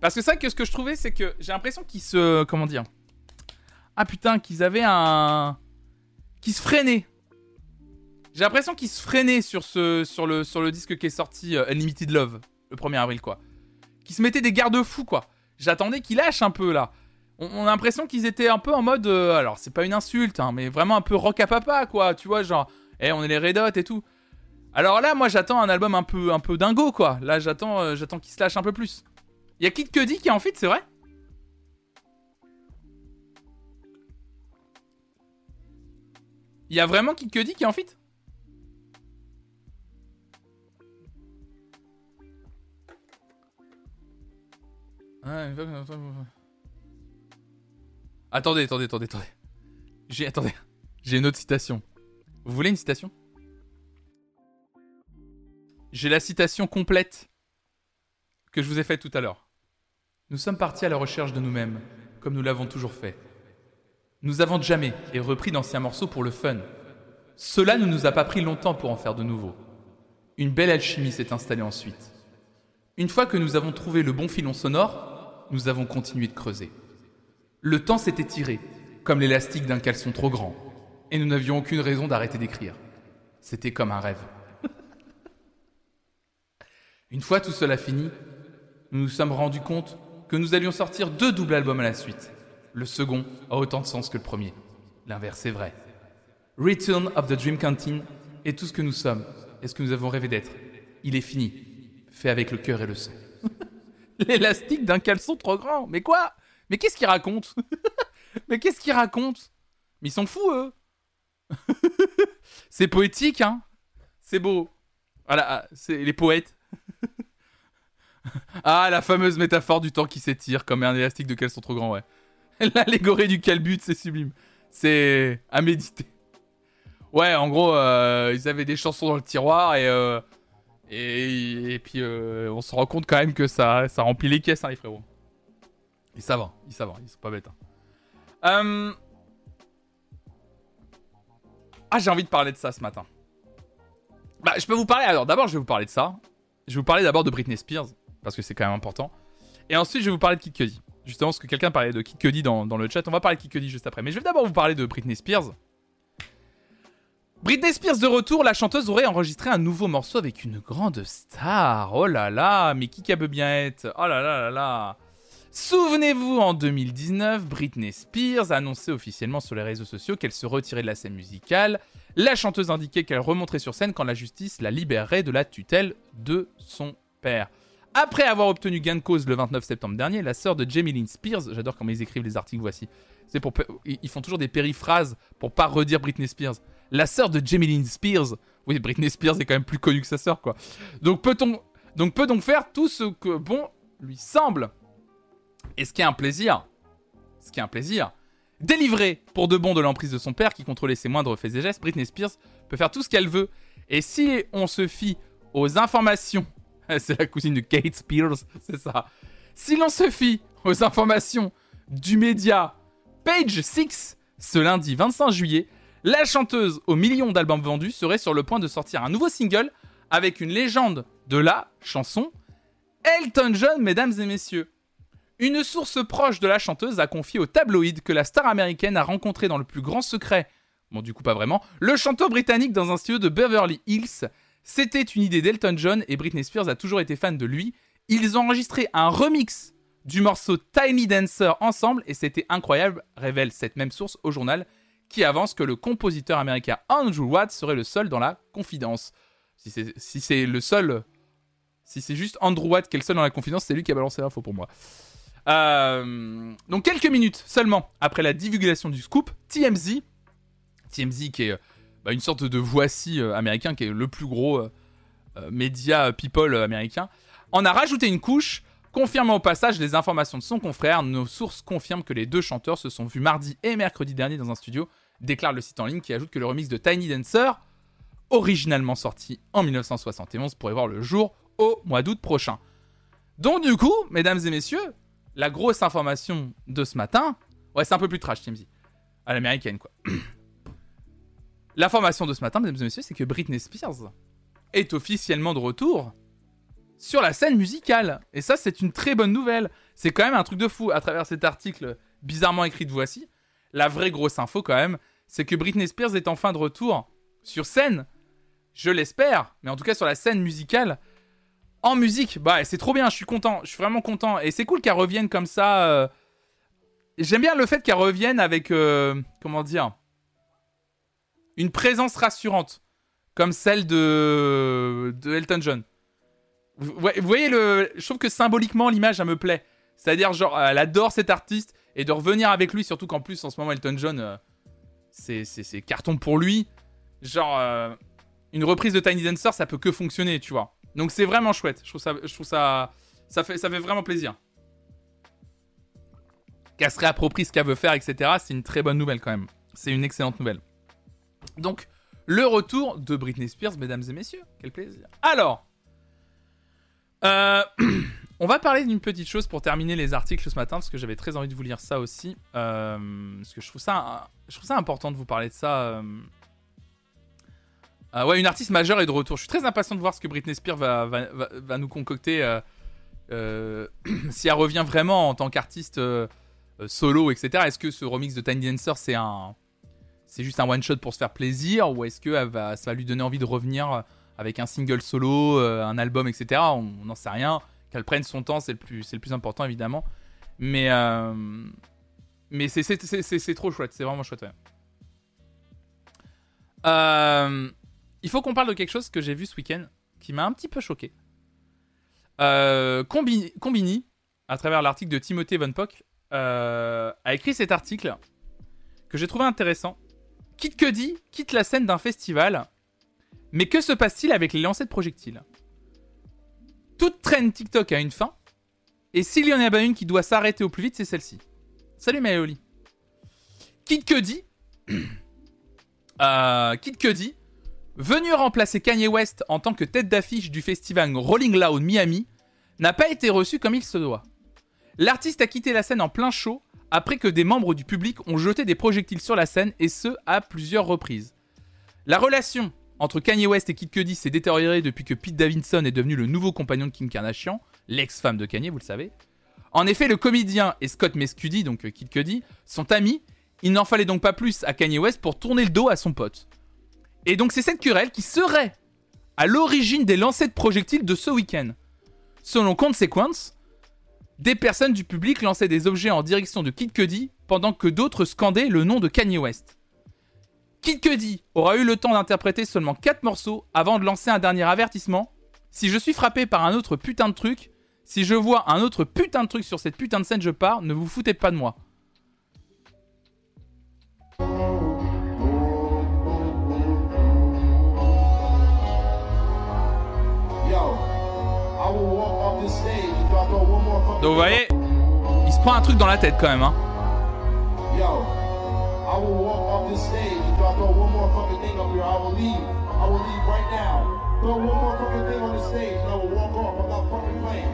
Parce que ça, que ce que je trouvais, c'est que j'ai l'impression qu'ils se. Comment dire Ah putain, qu'ils avaient un. qui se freinait. J'ai l'impression qu'ils se freinaient sur, ce, sur, le, sur le disque qui est sorti, euh, Unlimited Love, le 1er avril, quoi. Qui se mettaient des garde-fous, quoi. J'attendais qu'ils lâchent un peu, là. On, a l'impression qu'ils étaient un peu en mode. Euh, alors, c'est pas une insulte, hein, mais vraiment un peu rock à papa, quoi. Tu vois, genre, eh, on est les Red Hot et tout. Alors là, moi, j'attends un album un peu, un peu dingo, quoi. Là, j'attends, euh, j'attends qu'il se lâche un peu plus. Il y a Kid Cudi qui est en fit, c'est vrai Il y a vraiment Kid Cudi qui est en fit Attendez, attendez, attendez, attendez. J'ai, attendez. J'ai une autre citation. Vous voulez une citation? J'ai la citation complète que je vous ai faite tout à l'heure. Nous sommes partis à la recherche de nous-mêmes, comme nous l'avons toujours fait. Nous avons jamais et repris d'anciens morceaux pour le fun. Cela ne nous a pas pris longtemps pour en faire de nouveaux. Une belle alchimie s'est installée ensuite. Une fois que nous avons trouvé le bon filon sonore, nous avons continué de creuser. Le temps s'était tiré, comme l'élastique d'un caleçon trop grand, et nous n'avions aucune raison d'arrêter d'écrire. C'était comme un rêve. Une fois tout cela fini, nous nous sommes rendus compte que nous allions sortir deux doubles albums à la suite. Le second a autant de sens que le premier. L'inverse est vrai. Return of the Dream Canteen est tout ce que nous sommes et ce que nous avons rêvé d'être. Il est fini, fait avec le cœur et le sang. L'élastique d'un caleçon trop grand. Mais quoi? Mais qu'est-ce qu'il raconte? Mais qu'est-ce qu'il raconte? Mais ils sont fous, eux. c'est poétique, hein C'est beau. Voilà, c'est les poètes. ah, la fameuse métaphore du temps qui s'étire comme un élastique de caleçon trop grand, ouais. L'allégorie du calbut, c'est sublime. C'est à méditer. Ouais, en gros, euh, ils avaient des chansons dans le tiroir et euh, et, puis euh, on se rend compte quand même que ça, ça remplit les caisses, hein, les frérots. Ils savent, ils savent, ils sont pas bêtes. Hein. Ah, j'ai envie de parler de ça ce matin. Bah, je peux vous parler. Alors, d'abord, je vais vous parler de ça. Je vais vous parler d'abord de Britney Spears parce que c'est quand même important. Et ensuite, je vais vous parler de Kid Cudi justement parce que quelqu'un parlait de Kid Cudi dans, le chat. On va parler de Kid Cudi juste après. Mais je vais d'abord vous parler de Britney Spears. Britney Spears de retour, la chanteuse aurait enregistré un nouveau morceau avec une grande star. Oh là là, mais qui peut bien être? Oh là là là là. Souvenez-vous, en 2019, Britney Spears a annoncé officiellement sur les réseaux sociaux qu'elle se retirait de la scène musicale. La chanteuse indiquait qu'elle remonterait sur scène quand la justice la libérerait de la tutelle de son père. Après avoir obtenu gain de cause le 29 septembre dernier, la sœur de Jamie Lynn Spears, j'adore comment ils écrivent les articles, voici. C'est pour ils font toujours des périphrases pour pas redire Britney Spears. La sœur de Jamie Lynn Spears. Oui, Britney Spears est quand même plus connue que sa sœur, quoi. Donc peut-on peut donc faire tout ce que bon lui semble? Et ce qui est un plaisir, ce qui est un plaisir, délivré pour de bon de l'emprise de son père qui contrôlait ses moindres faits et gestes, Britney Spears peut faire tout ce qu'elle veut. Et si on se fie aux informations c'est la cousine de Kate Spears, c'est ça. Si l'on se fie aux informations du média Page 6, ce lundi 25 juillet, la chanteuse aux millions d'albums vendus serait sur le point de sortir un nouveau single avec une légende de la chanson, Elton John, mesdames et messieurs. Une source proche de la chanteuse a confié au tabloïd que la star américaine a rencontré dans le plus grand secret, bon du coup pas vraiment, le chanteur britannique dans un studio de Beverly Hills c'était une idée d'Elton John et Britney Spears a toujours été fan de lui. Ils ont enregistré un remix du morceau Tiny Dancer ensemble et c'était incroyable, révèle cette même source au journal qui avance que le compositeur américain Andrew Watt serait le seul dans la confidence. Si c'est le seul, si c'est juste Andrew Watt qui est le seul dans la confidence, c'est lui qui a balancé l'info pour moi. Euh, donc quelques minutes seulement après la divulgation du scoop, TMZ, TMZ qui est bah, une sorte de voici euh, américain qui est le plus gros euh, euh, média people américain, en a rajouté une couche, confirmant au passage les informations de son confrère. Nos sources confirment que les deux chanteurs se sont vus mardi et mercredi dernier dans un studio, déclare le site en ligne qui ajoute que le remix de Tiny Dancer, originalement sorti en 1971, pourrait voir le jour au mois d'août prochain. Donc du coup, mesdames et messieurs, la grosse information de ce matin, ouais c'est un peu plus trash TMZ, à l'américaine quoi. L'information de ce matin, mesdames et messieurs, c'est que Britney Spears est officiellement de retour sur la scène musicale. Et ça, c'est une très bonne nouvelle. C'est quand même un truc de fou à travers cet article bizarrement écrit de Voici. la vraie grosse info quand même, c'est que Britney Spears est enfin de retour sur scène. Je l'espère, mais en tout cas sur la scène musicale. En musique, bah c'est trop bien, je suis content, je suis vraiment content. Et c'est cool qu'elle revienne comme ça. Euh, j'aime bien le fait qu'elle revienne avec, euh, comment dire, une présence rassurante, comme celle de, de Elton John. Vous, voyez, le, je trouve que symboliquement, l'image, elle me plaît. C'est-à-dire, genre, elle adore cet artiste et de revenir avec lui, surtout qu'en plus, en ce moment, Elton John, euh, c'est carton pour lui. Genre, euh, une reprise de Tiny Dancer, ça peut que fonctionner, tu vois. Donc, c'est vraiment chouette. Je trouve ça, je trouve ça, ça fait, ça fait vraiment plaisir. Qu'elle se réapproprie ce qu'elle veut faire, etc. C'est une très bonne nouvelle quand même. C'est une excellente nouvelle. Donc, le retour de Britney Spears, mesdames et messieurs. Quel plaisir. Alors, euh, on va parler d'une petite chose pour terminer les articles ce matin, parce que j'avais très envie de vous lire ça aussi. Euh, parce que je trouve ça, important de vous parler de ça. Euh. ouais, une artiste majeure est de retour. Je suis très impatient de voir ce que Britney Spears va, va, nous concocter. si elle revient vraiment en tant qu'artiste solo, etc. Est-ce que ce remix de Tiny Dancer, c'est un. C'est juste un one shot pour se faire plaisir ou est-ce que ça va lui donner envie de revenir avec un single solo, euh, un album, etc. On n'en sait rien. Qu'elle prenne son temps, c'est le, plus, important, évidemment. Mais, euh, c'est trop chouette, c'est vraiment chouette. Euh, il faut qu'on parle de quelque chose que j'ai vu ce week-end qui m'a un petit peu choqué. Combini, à travers l'article de Timothée Von Pock, a écrit cet article que j'ai trouvé intéressant. Kid Cudi quitte la scène d'un festival mais que se passe-t-il avec les lancers de projectiles? Toute traîne TikTok a une fin, et s'il y en a pas une qui doit s'arrêter au plus vite, c'est celle-ci. Salut Maëoli. Kid Cudi, euh, venu remplacer Kanye West en tant que tête d'affiche du festival Rolling Loud Miami, n'a pas été reçu comme il se doit. L'artiste a quitté la scène en plein show après que des membres du public ont jeté des projectiles sur la scène et ce à plusieurs reprises. La relation entre Kanye West et Kid Cudi s'est détérioré depuis que Pete Davidson est devenu le nouveau compagnon de Kim Kardashian, l'ex-femme de Kanye, vous le savez. En effet, le comédien et Scott Mescudi, donc euh, Kid Cudi, sont amis. Il n'en fallait donc pas plus à Kanye West pour tourner le dos à son pote. Et donc c'est cette querelle qui serait à l'origine des lancers de projectiles de ce week-end. Selon Consequence, des personnes du public lançaient des objets en direction de Kid Cudi pendant que d'autres scandaient le nom de Kanye West. Kid Cudi aura eu le temps d'interpréter seulement 4 morceaux avant de lancer un dernier avertissement. Si je suis frappé par un autre putain de truc, si je vois un autre putain de truc sur cette putain de scène, je pars, ne vous foutez pas de moi. Donc vous voyez, il se prend un truc dans la tête quand même. Hein. I will walk off this stage. If y'all throw one more fucking thing up here, I will leave. I will leave right now. Throw one more fucking thing on the stage and I will walk off. I'm not fucking playing.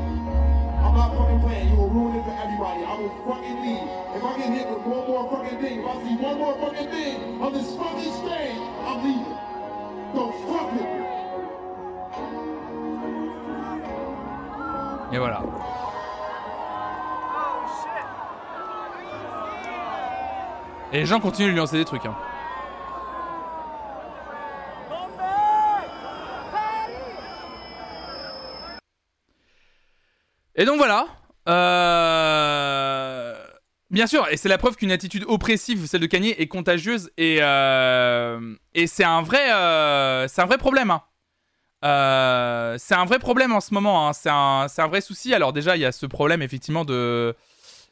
I'm not fucking playing. You will ruin it for everybody. I will fucking leave. If I get hit with one more fucking thing, if I see one more fucking thing on this fucking stage, I'm leaving. Don't fuck with me. Et voilà. Et les gens continuent de lui lancer des trucs. Hein. Et donc voilà. Euh, bien sûr, et c'est la preuve qu'une attitude oppressive, celle de Kanye, est contagieuse et, euh, et c'est un vrai, euh, un vrai problème. Hein. c'est un vrai problème en ce moment. Hein. C'est un, un, vrai souci. Alors déjà, il y a ce problème effectivement de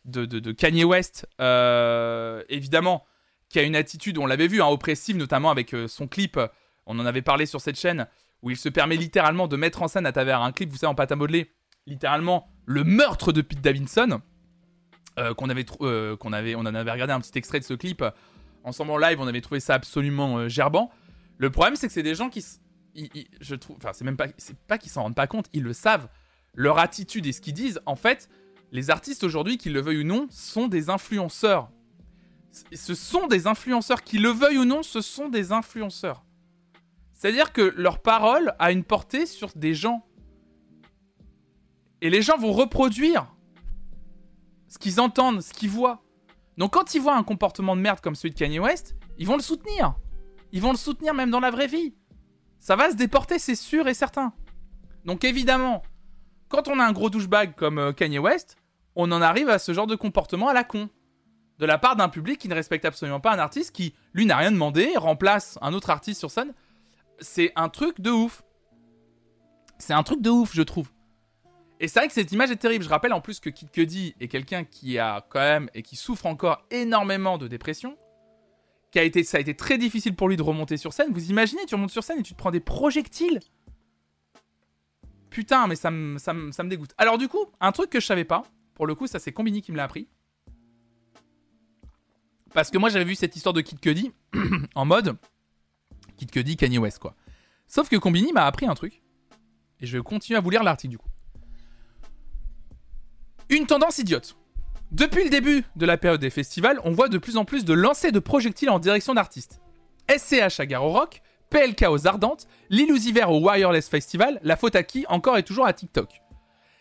de, Kanye West, euh, évidemment, qui a une attitude, on l'avait vu, hein, oppressive, notamment avec euh, son clip, on en avait parlé sur cette chaîne, où il se permet littéralement de mettre en scène à travers un clip, vous savez, en pâte à modeler, littéralement le meurtre de Pete Davidson, euh, qu'on avait, avait, on en avait regardé un petit extrait de ce clip ensemble en live, on avait trouvé ça absolument gerbant. Le problème, c'est que c'est des gens qui, je trouve, enfin, c'est même pas, c'est pas qu'ils s'en rendent pas compte, ils le savent. Leur attitude et ce qu'ils disent, en fait, les artistes aujourd'hui, qu'ils le veuillent ou non, sont des influenceurs. Ce sont des influenceurs, qu'ils le veuillent ou non, ce sont des influenceurs. C'est-à-dire que leur parole a une portée sur des gens. Et les gens vont reproduire ce qu'ils entendent, ce qu'ils voient. Donc quand ils voient un comportement de merde comme celui de Kanye West, ils vont le soutenir. Ils vont le soutenir même dans la vraie vie. Ça va se déporter, c'est sûr et certain. Donc évidemment, quand on a un gros douchebag comme euh, Kanye West, on en arrive à ce genre de comportement à la con. De la part d'un public qui ne respecte absolument pas un artiste qui, lui, n'a rien demandé, remplace un autre artiste sur scène. C'est un truc de ouf. C'est un truc de ouf, je trouve. Et c'est vrai que cette image est terrible. Je rappelle en plus que Kid Cudi est quelqu'un qui a quand même et qui souffre encore énormément de dépression. Qui a été, ça a été très difficile pour lui de remonter sur scène. Vous imaginez, tu remontes sur scène et tu te prends des projectiles Putain, mais ça me, dégoûte. Alors du coup, un truc que je savais pas, pour le coup, ça c'est Combini qui me l'a appris. Parce que moi j'avais vu cette histoire de Kid Cudi en mode Kid Cudi, Kanye West quoi. Sauf que Combini m'a appris un truc. Et je vais continuer à vous lire l'article du coup. Une tendance idiote. Depuis le début de la période des festivals, on voit de plus en plus de lancers de projectiles en direction d'artistes. SCH à Garo Rock, PLK aux Ardentes, l'illusiver au Wireless Festival, la faute à qui encore et toujours à TikTok.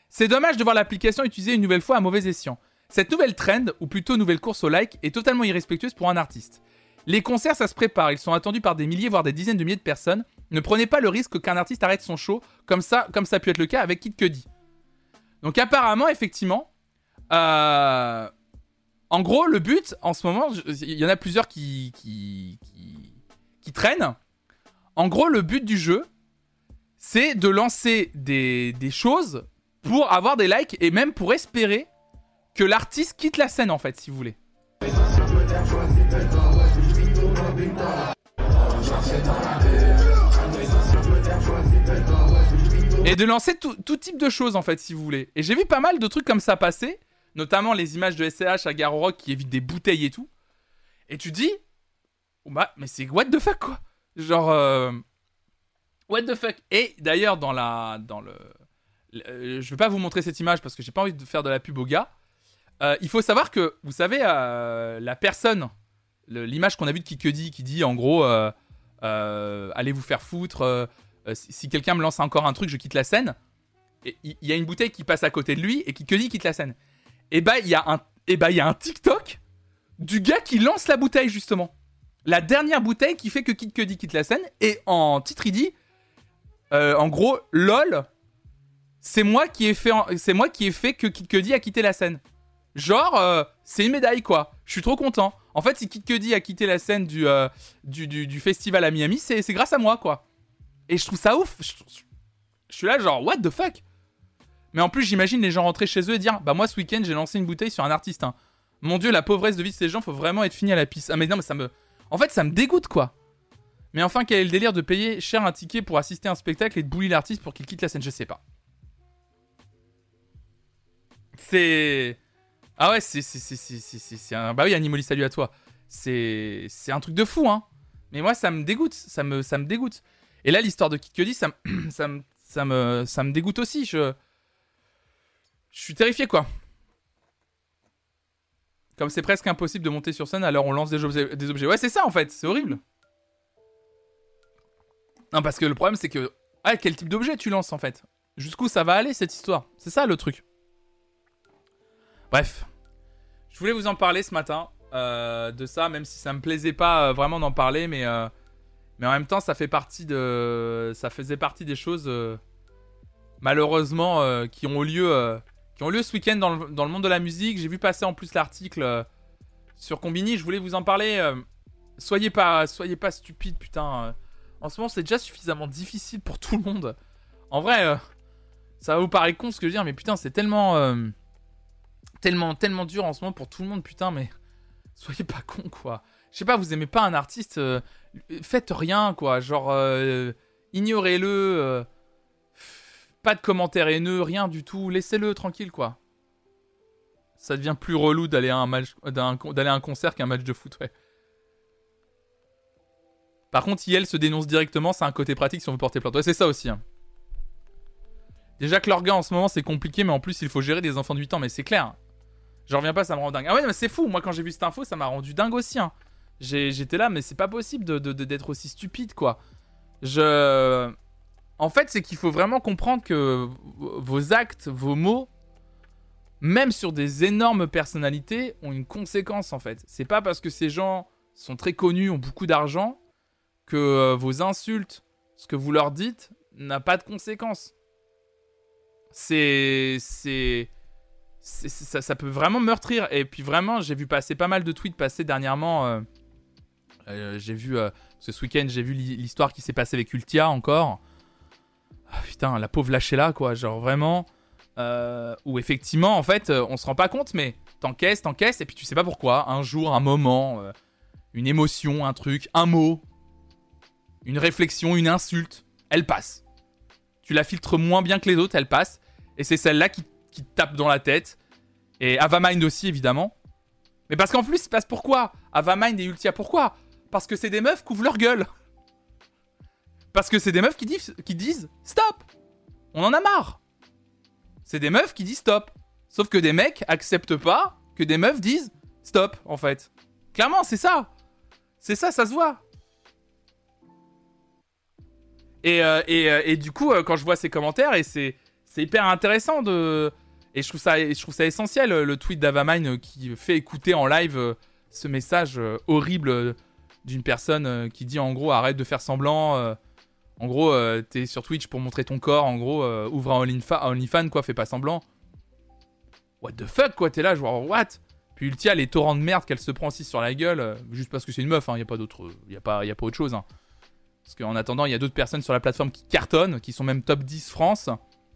C'est dommage de voir l'application utilisée une nouvelle fois à mauvais escient. Cette nouvelle trend, ou plutôt nouvelle course au like, est totalement irrespectueuse pour un artiste. Les concerts, ça se prépare, ils sont attendus par des milliers, voire des dizaines de milliers de personnes. Ne prenez pas le risque qu'un artiste arrête son show, comme ça, comme ça a pu être le cas avec Kid Cudi. Donc apparemment, effectivement, euh, en gros, le but, en ce moment, il y en a plusieurs qui, traînent. En gros, le but du jeu, c'est de lancer des, choses pour avoir des likes et même pour espérer que l'artiste quitte la scène en fait, si vous voulez. Et de lancer tout, type de choses en fait, si vous voulez. Et j'ai vu pas mal de trucs comme ça passer, notamment les images de SCH à Garo Rock qui évitent des bouteilles et tout. Et tu dis, bah, mais c'est what the fuck quoi Genre. Euh, what the fuck Et d'ailleurs, dans la. Dans le. Euh, je vais pas vous montrer cette image parce que j'ai pas envie de faire de la pub au gars. Euh, il faut savoir que, vous savez, la personne, l'image qu'on a vue de Kikudi qui dit en gros Allez vous faire foutre, si, quelqu'un me lance encore un truc, je quitte la scène. Il y, a une bouteille qui passe à côté de lui et Kikudi quitte la scène. Et bah, il y, a un, et bah, y a un TikTok du gars qui lance la bouteille justement la dernière bouteille qui fait que Kid Cudi quitte la scène. Et en titre, il dit euh, en gros, lol, c'est moi qui ai fait, c'est moi qui ai fait que Kid Cudi a quitté la scène. Genre, euh, c'est une médaille quoi. Je suis trop content. En fait, si Kid Cudi a quitté la scène du, euh, du, festival à Miami, c'est, grâce à moi quoi. Et je trouve ça ouf. Je, suis là genre, what the fuck? Mais en plus, j'imagine les gens rentrer chez eux et dire, bah moi ce week-end j'ai lancé une bouteille sur un artiste. Hein. Mon dieu, la pauvresse de vie de ces gens, faut vraiment être fini à la piste. Ah mais non, mais ça me, en fait, ça me dégoûte quoi. Mais enfin, quel est le délire de payer cher un ticket pour assister à un spectacle et de bouler l'artiste pour qu'il quitte la scène? Je sais pas. C'est. Ah ouais, c'est. C'est un. Bah oui, Animoli, salut à toi. C'est. C'est un truc de fou, hein. Mais moi, ça me dégoûte. Ça me, dégoûte. Et là, l'histoire de ça, ça, me, ça, me, ça me dégoûte aussi. Je. Je suis terrifié, quoi. Comme c'est presque impossible de monter sur scène, alors on lance des objets. Ouais, c'est ça en fait, c'est horrible. Non, parce que le problème c'est que. Ah, quel type d'objet tu lances en fait? Jusqu'où ça va aller cette histoire? C'est ça le truc. Bref. Je voulais vous en parler ce matin euh, de ça, même si ça me plaisait pas euh, vraiment d'en parler, mais, euh, mais en même temps, ça fait partie de. Ça faisait partie des choses, malheureusement, qui ont lieu qui ont lieu ce week-end dans le, monde de la musique. J'ai vu passer en plus l'article euh, sur Combini. Je voulais vous en parler. Euh, soyez pas, soyez pas stupide, putain. Euh. en ce moment, c'est déjà suffisamment difficile pour tout le monde. En vrai, ça va vous paraître con ce que je veux dire, mais putain, c'est tellement, tellement, tellement dur en ce moment pour tout le monde, putain. Mais soyez pas con, quoi. Je sais pas, vous aimez pas un artiste, faites rien, quoi. Genre, ignorez-le pas de commentaires haineux, rien du tout. Laissez-le tranquille, quoi. Ça devient plus relou d'aller à un match, d'aller à un concert qu'un match de foot, ouais. Par contre, IL se dénonce directement, c'est un côté pratique si on veut porter plainte. Ouais, c'est ça aussi. Hein. Déjà que l'orga en ce moment c'est compliqué, mais en plus il faut gérer des enfants de 8 ans, mais c'est clair. Je reviens pas, ça me rend dingue. Ah ouais, mais c'est fou, moi quand j'ai vu cette info, ça m'a rendu dingue aussi. Hein. J'étais là, mais c'est pas possible d'être de, d'être aussi stupide, quoi. Je. En fait, c'est qu'il faut vraiment comprendre que vos actes, vos mots, même sur des énormes personnalités, ont une conséquence en fait. C'est pas parce que ces gens sont très connus, ont beaucoup d'argent, que euh, vos insultes, ce que vous leur dites, n'a pas de conséquences. C'est. C'est. Ça, ça, peut vraiment meurtrir. Et puis vraiment, j'ai vu passer pas mal de tweets passer dernièrement. Euh, euh, j'ai vu. ce week-end, j'ai vu l'histoire qui s'est passée avec Ultia encore. Ah, putain, la pauvre lâchée là, quoi. Genre vraiment. où effectivement, en fait, on se rend pas compte, mais t'encaisses, t'encaisses, et puis tu sais pas pourquoi. Un jour, un moment, une émotion, un truc, un mot, une réflexion, une insulte, elle passe. Tu la filtres moins bien que les autres, elle passe. Et c'est celle-là qui, qui tape dans la tête. Et Avamind aussi, évidemment. Mais parce qu'en plus, il passe pourquoi Avamind et Ultia, pourquoi? Parce que c'est des meufs qui ouvrent leur gueule. Parce que c'est des meufs qui disent, stop On en a marre C'est des meufs qui disent stop. Sauf que des mecs acceptent pas que des meufs disent stop, en fait. Clairement, c'est ça. C'est ça, ça se voit. Et, euh, euh, du coup, euh, quand je vois ces commentaires, et c'est, hyper intéressant de. Et je je trouve ça essentiel, le tweet d'Avamine qui fait écouter en live ce message horrible d'une personne qui dit en gros arrête de faire semblant. En gros, t'es sur Twitch pour montrer ton corps. En gros, ouvre un OnlyFans, quoi, fais pas semblant. What the fuck, quoi, t'es là, je vois what? Puis Ultia, les torrents de merde qu'elle se prend aussi sur la gueule, juste parce que c'est une meuf, hein, n'y a pas d'autre, y a y a pas autre chose. Hein. Parce qu'en attendant, il y a d'autres personnes sur la plateforme qui cartonnent, qui sont même top 10 France,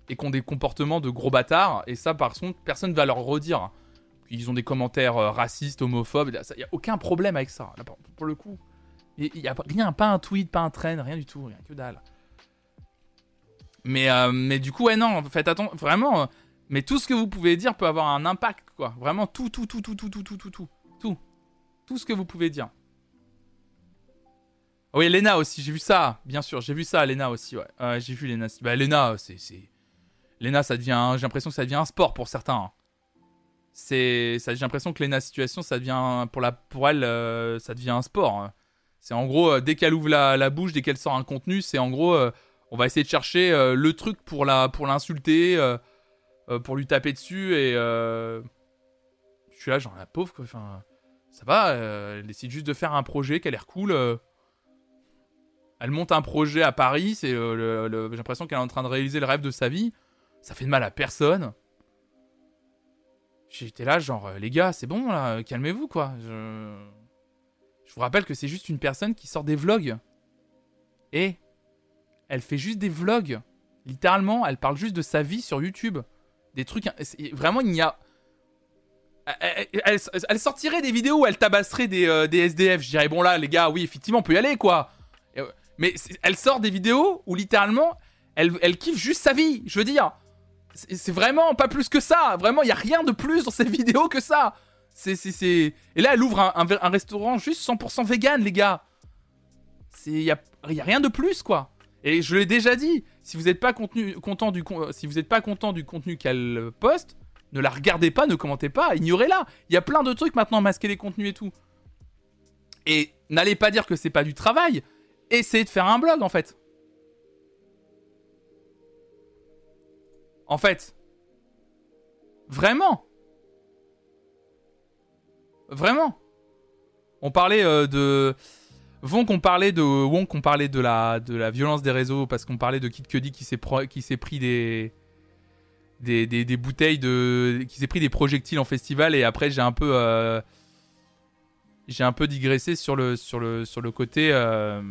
et qui ont des comportements de gros bâtards. Et ça, par contre, personne ne va leur redire. Ils ont des commentaires euh, racistes, homophobes. Il n'y a aucun problème avec ça. pour le coup, il n'y a rien, pas un tweet, pas un train, rien du tout, rien que dalle. Mais, euh, mais du coup, ouais, non, faites attention, vraiment. Euh, mais tout ce que vous pouvez dire peut avoir un impact, quoi. Vraiment, tout, tout, tout, tout, tout, tout, tout, tout, tout. Tout, tout ce que vous pouvez dire. Oui, Lena aussi, j'ai vu ça, bien sûr, j'ai vu ça, Lena aussi, ouais. j'ai vu Lena. Bah, Lena, c'est. Lena, ça devient. J'ai l'impression que ça devient un sport pour certains. Hein. C'est. J'ai l'impression que Lena situation, ça devient. Pour, la... pour elle, euh, ça devient un sport. Hein. C'est en gros, euh, dès qu'elle ouvre la, bouche, dès qu'elle sort un contenu, c'est en gros. Euh, on va essayer de chercher le truc pour la pour l'insulter, pour lui taper dessus et. Je suis là, genre la pauvre, quoi. Ça va, elle décide juste de faire un projet qui a l'air cool elle monte un projet à Paris, c'est euh, j'ai l'impression qu'elle est en train de réaliser le rêve de sa vie. Ça fait de mal à personne. J'étais là, genre, euh, les gars, c'est bon, là, calmez-vous, quoi. Je... je vous rappelle que c'est juste une personne qui sort des vlogs. Et elle fait juste des vlogs. Littéralement, elle parle juste de sa vie sur YouTube. Des trucs. Vraiment, il n'y a. Elle, sortirait des vidéos où elle tabasserait des, euh, des SDF. Je dirais, bon là, les gars, oui, effectivement, on peut y aller, quoi. Mais elle sort des vidéos où littéralement, elle, elle kiffe juste sa vie. Je veux dire, c'est vraiment pas plus que ça. Vraiment, il y a rien de plus dans ces vidéos que ça. C'est, c'est, Et là, elle ouvre un, restaurant juste 100% vegan, les gars. Il y a, y a rien de plus, quoi. Et je l'ai déjà dit, si vous n'êtes pas, contenu, content du, si vous pas content du contenu qu'elle poste, ne la regardez pas, ne commentez pas, ignorez-la. Il y a plein de trucs maintenant, masquer les contenus et tout. Et n'allez pas dire que c'est pas du travail essayez de faire un blog en fait. En fait. Vraiment. Vraiment. On parlait euh, de. Von qu'on parlait de Wong qu'on parlait de la de la violence des réseaux parce qu'on parlait de Kid Cudi qui s'est qui s'est pris des des, des bouteilles de qui s'est pris des projectiles en festival et après j'ai un peu euh, j'ai un peu digressé sur le sur le sur le côté euh,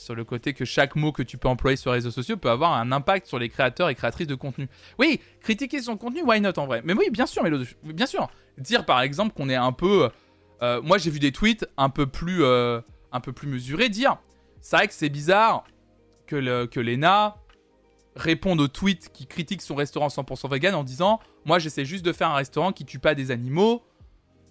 sur le côté que chaque mot que tu peux employer sur les réseaux sociaux peut avoir un impact sur les créateurs et créatrices de contenu. Oui, critiquer son contenu, why not en vrai? Mais oui, bien sûr, bien sûr. Dire par exemple qu'on est un peu. Euh, moi, j'ai vu des tweets un peu plus, euh, un peu plus mesurés dire. C'est vrai que c'est bizarre que, le, que Lena réponde aux tweets qui critiquent son restaurant 100% vegan en disant Moi, j'essaie juste de faire un restaurant qui tue pas des animaux.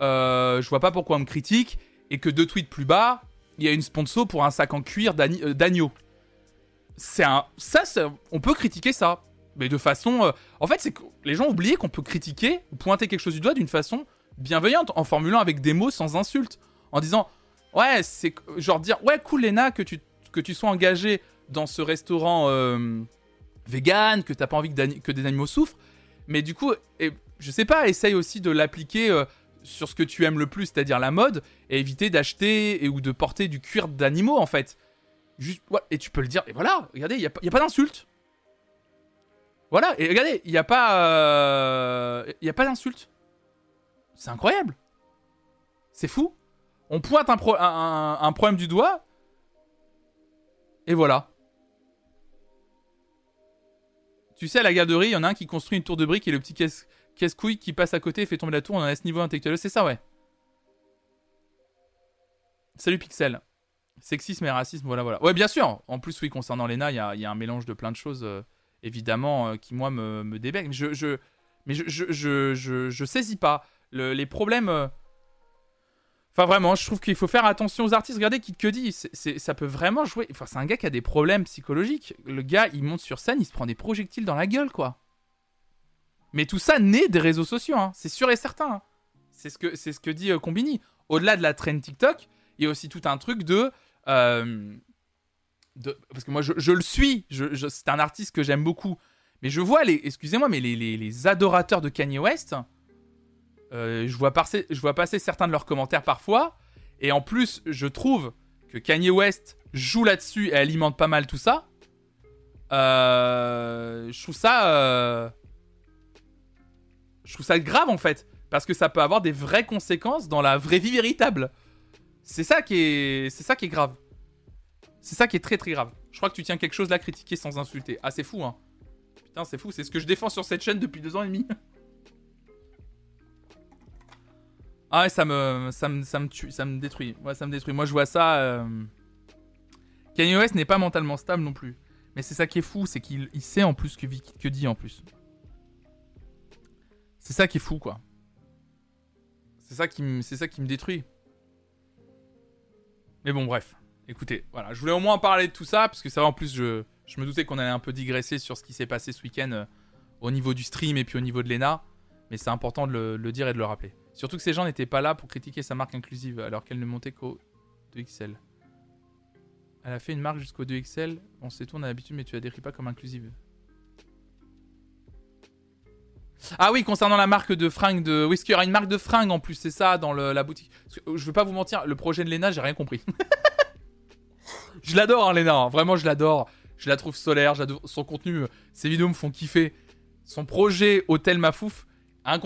Euh, je vois pas pourquoi on me critique. Et que deux tweets plus bas, il y a une sponsor pour un sac en cuir euh, d'agneau. C'est un. Ça, on peut critiquer ça. Mais de façon. Euh, en fait, c'est que les gens oublié qu'on peut critiquer pointer quelque chose du doigt d'une façon bienveillante, en formulant avec des mots sans insulte. En disant. Ouais, c'est. Genre dire. Ouais, cool, Lena, que tu, que tu sois engagé dans ce restaurant euh, vegan, que t'as pas envie que, que, des animaux souffrent. Mais du coup, et je sais pas, essaye aussi de l'appliquer euh, sur ce que tu aimes le plus, c'est-à-dire la mode, et éviter d'acheter et ou de porter du cuir d'animaux en fait. Et tu peux le dire, et voilà, regardez, il n'y a, pas d'insulte. Voilà, et regardez, il n'y a pas. Il n'y a pas d'insulte. C'est incroyable. C'est fou. On pointe un, problème du doigt. Et voilà. Tu sais, à la garderie, il y en a un qui construit une tour de briques et le petit casse-couille qui passe à côté et fait tomber la tour. On a ce niveau intellectuel. C'est ça, ouais. Salut Pixel. Sexisme et racisme, voilà, voilà. Ouais, bien sûr. En plus, oui, concernant Lena, il y a, un mélange de plein de choses, euh, évidemment, euh, qui, moi, me, me Mais je, mais je, je, je, je, saisis pas les problèmes. Euh, enfin, vraiment, je trouve qu'il faut faire attention aux artistes. Regardez Kid Cudi, ça peut vraiment jouer. Enfin, c'est un gars qui a des problèmes psychologiques. Le gars, il monte sur scène, il se prend des projectiles dans la gueule, quoi. Mais tout ça naît des réseaux sociaux, hein. c'est sûr et certain. Hein. C'est ce que, c'est ce que dit Combini. Au-delà de la trend TikTok, il y a aussi tout un truc de euh, parce que moi, je, le suis. c'est un artiste que j'aime beaucoup. Mais je vois les, excusez-moi, mais les, adorateurs de Kanye West, euh, je, vois passer, je vois passer certains de leurs commentaires parfois. Et en plus, je trouve que Kanye West joue là-dessus et alimente pas mal tout ça. Euh, je trouve ça. Je trouve ça grave en fait. Parce que ça peut avoir des vraies conséquences dans la vraie vie véritable. C'est ça qui est, c'est ça qui est grave. C'est ça qui est très très grave. Je crois que tu tiens quelque chose là critiquer sans insulter. Ah c'est fou hein. Putain c'est fou, c'est ce que je défends sur cette chaîne depuis deux ans et demi. ah ouais ça me, ça me, ça me tue, ça me détruit. Ça me détruit. Moi je vois ça. Euh... Kanye West n'est pas mentalement stable non plus. Mais c'est ça qui est fou, c'est qu'il sait en plus que, que dit en plus. C'est ça qui est fou quoi. C'est ça qui me détruit. Mais bon, bref. Écoutez, voilà, je voulais au moins parler de tout ça, parce que ça va en plus, je, je me doutais qu'on allait un peu digresser sur ce qui s'est passé ce week-end euh, au niveau du stream et puis au niveau de l'ENA, mais c'est important de le, dire et de le rappeler. Surtout que ces gens n'étaient pas là pour critiquer sa marque inclusive, alors qu'elle ne montait qu'au 2XL. Elle a fait une marque jusqu'au 2XL, on sait tout, on a l'habitude, mais tu la décris pas comme inclusive. Ah oui, concernant la marque de fringues de aura une marque de fringues en plus, c'est ça, dans la boutique. Je veux pas vous mentir, le projet de Lena, j'ai rien compris. je l'adore, hein, Lena, hein. vraiment, je l'adore. Je la trouve solaire, son contenu, ses vidéos me font kiffer. Son projet Hôtel Mafouf, rien.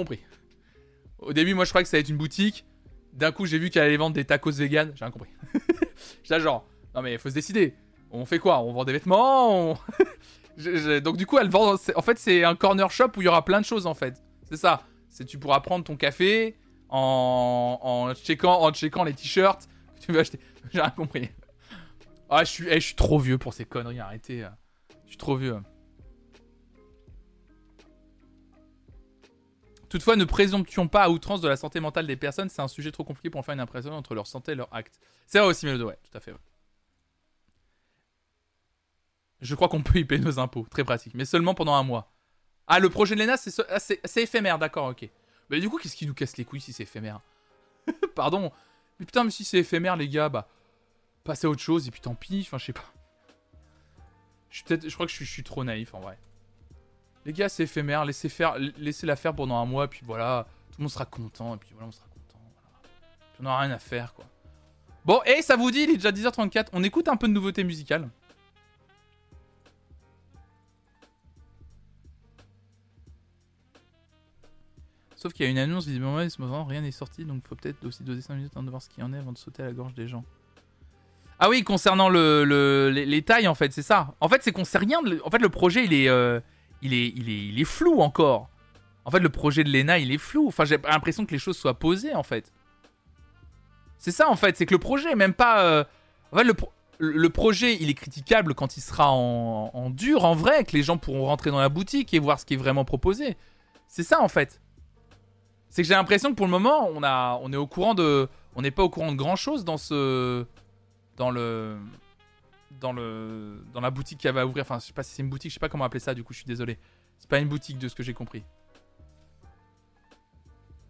Au début, moi, je croyais que ça allait être une boutique. D'un coup, j'ai vu qu'elle allait vendre des tacos vegan, j'ai rien compris. J'étais genre, non mais il faut se décider. On fait quoi? On vend des vêtements? donc du coup, elle vend. En fait, c'est un corner shop où il y aura plein de choses en fait. C'est ça. C'est tu pourras prendre ton café en, en checkant, en checkant les t-shirts que tu veux acheter. J'ai rien compris. Ah, je suis, eh, je suis trop vieux pour ces conneries. Arrêtez. Euh. Je suis trop vieux. Toutefois, ne présomptions pas à outrance de la santé mentale des personnes. C'est un sujet trop compliqué pour en faire une impression entre leur santé et leur acte. C'est vrai aussi, Mélodo, ouais, tout à fait. Je crois qu'on peut y payer nos impôts. Très pratique. Mais seulement pendant un mois. Ah, le projet de l'ENA, ah, c'est éphémère, d'accord, ok. Mais du coup, qu'est-ce qui nous casse les couilles si c'est éphémère? Pardon. Mais putain, mais si c'est éphémère, les gars, bah. Passez à autre chose et puis tant pis. Enfin, je sais pas. Je, je crois que je suis, trop naïf en vrai. Les gars, c'est éphémère. Laissez, faire, laissez la faire pendant un mois. Puis voilà. Tout le monde sera content. Et puis voilà, on sera content. On aura rien à faire, quoi. Bon, et ça vous dit, il est déjà 10h34. On écoute un peu de nouveauté musicale. Sauf qu'il y a une annonce, visiblement, moment, rien n'est sorti, donc faut peut-être aussi doser 5 minutes avant de voir ce qu'il y en est avant de sauter à la gorge des gens. Ah oui, concernant le, les, tailles, en fait, c'est ça. En fait, c'est qu'on sait rien. En fait, le projet, il est, euh, il, est, flou encore. En fait, le projet de Lena, il est flou. Enfin, j'ai l'impression que les choses soient posées, en fait. C'est ça, en fait. C'est que le projet même pas. Euh, en fait, le, le, projet, il est critiquable quand il sera en, en dur, en vrai, que les gens pourront rentrer dans la boutique et voir ce qui est vraiment proposé. C'est ça, en fait. C'est que j'ai l'impression que pour le moment, on, est au courant de. On n'est pas au courant de grand chose dans ce. Dans le. Dans le. Dans la boutique qui va ouvrir. Enfin, je sais pas si c'est une boutique, je sais pas comment appeler ça, du coup, je suis désolé. C'est pas une boutique de ce que j'ai compris.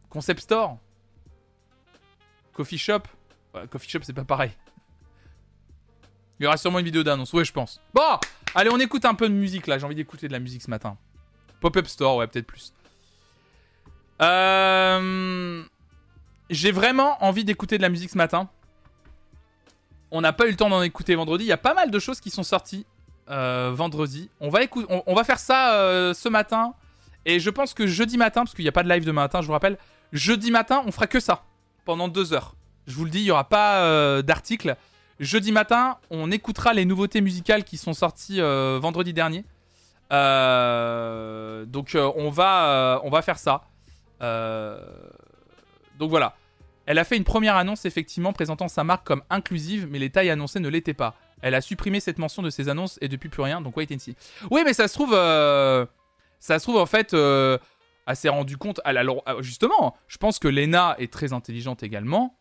Concept Store? Coffee Shop? Coffee Shop, c'est pas pareil. Il y aura sûrement une vidéo d'annonce, ouais, je pense. Bon, allez, on écoute un peu de musique là. J'ai envie d'écouter de la musique ce matin. Pop-up Store, ouais, peut-être plus. Euh, J'ai vraiment envie d'écouter de la musique ce matin. On n'a pas eu le temps d'en écouter vendredi. Il y a pas mal de choses qui sont sorties euh, vendredi. On va, écou- on, va faire ça euh, ce matin. Et je pense que jeudi matin, parce qu'il n'y a pas de live demain matin, je vous rappelle, jeudi matin, on fera que ça pendant deux heures. Je vous le dis, il n'y aura pas d'article. Jeudi matin, on écoutera les nouveautés musicales qui sont sorties vendredi dernier. Donc on, va, on va faire ça. Euh, donc voilà. Elle a fait une première annonce effectivement présentant sa marque comme inclusive, mais les tailles annoncées ne l'étaient pas. Elle a supprimé cette mention de ses annonces et depuis plus rien, donc wait and see. Oui, mais ça se trouve, euh, ça se trouve en fait, euh, elle s'est rendu compte. euh, justement, je pense que Lena est très intelligente également.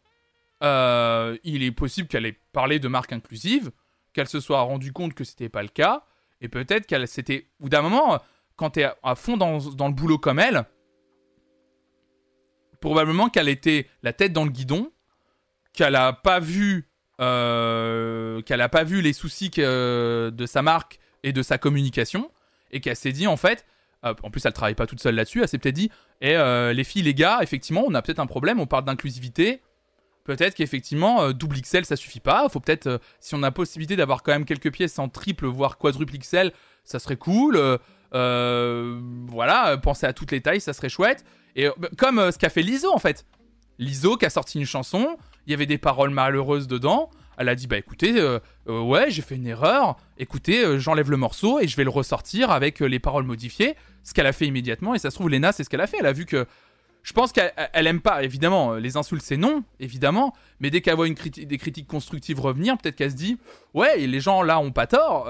Il est possible qu'elle ait parlé de marque inclusive, qu'elle se soit rendue compte que c'était pas le cas, et peut-être qu'elle s'était. Ou d'un moment, quand t'es à, à fond dans le boulot comme elle, probablement qu'elle était la tête dans le guidon, qu'elle a pas vu, euh, qu'elle a pas vu les soucis que- de sa marque et de sa communication, et qu'elle s'est dit en fait. euh, en plus, elle travaille pas toute seule là-dessus. Elle s'est peut-être dit, et les filles, les gars, effectivement, on a peut-être un problème. On parle d'inclusivité peut-être qu'effectivement euh, double XL ça suffit pas. Faut peut-être euh, si on a possibilité d'avoir quand même quelques pièces en triple voire quadruple XL, ça serait cool. Euh, euh, voilà, euh, penser à toutes les tailles, ça serait chouette. Et euh, bah, comme euh, ce qu'a fait Liso en fait. Liso qui a sorti une chanson, il y avait des paroles malheureuses dedans. Elle a dit bah écoutez, euh, ouais j'ai fait une erreur. Écoutez, j'enlève le morceau et je vais le ressortir avec les paroles modifiées. Ce qu'elle a fait immédiatement et ça se trouve Lena c'est ce qu'elle a fait. Elle a vu que je pense qu'elle elle aime pas, évidemment, les insultes c'est non, évidemment, mais dès qu'elle voit une des critiques constructives revenir, peut-être qu'elle se dit, ouais, les gens là ont pas tort,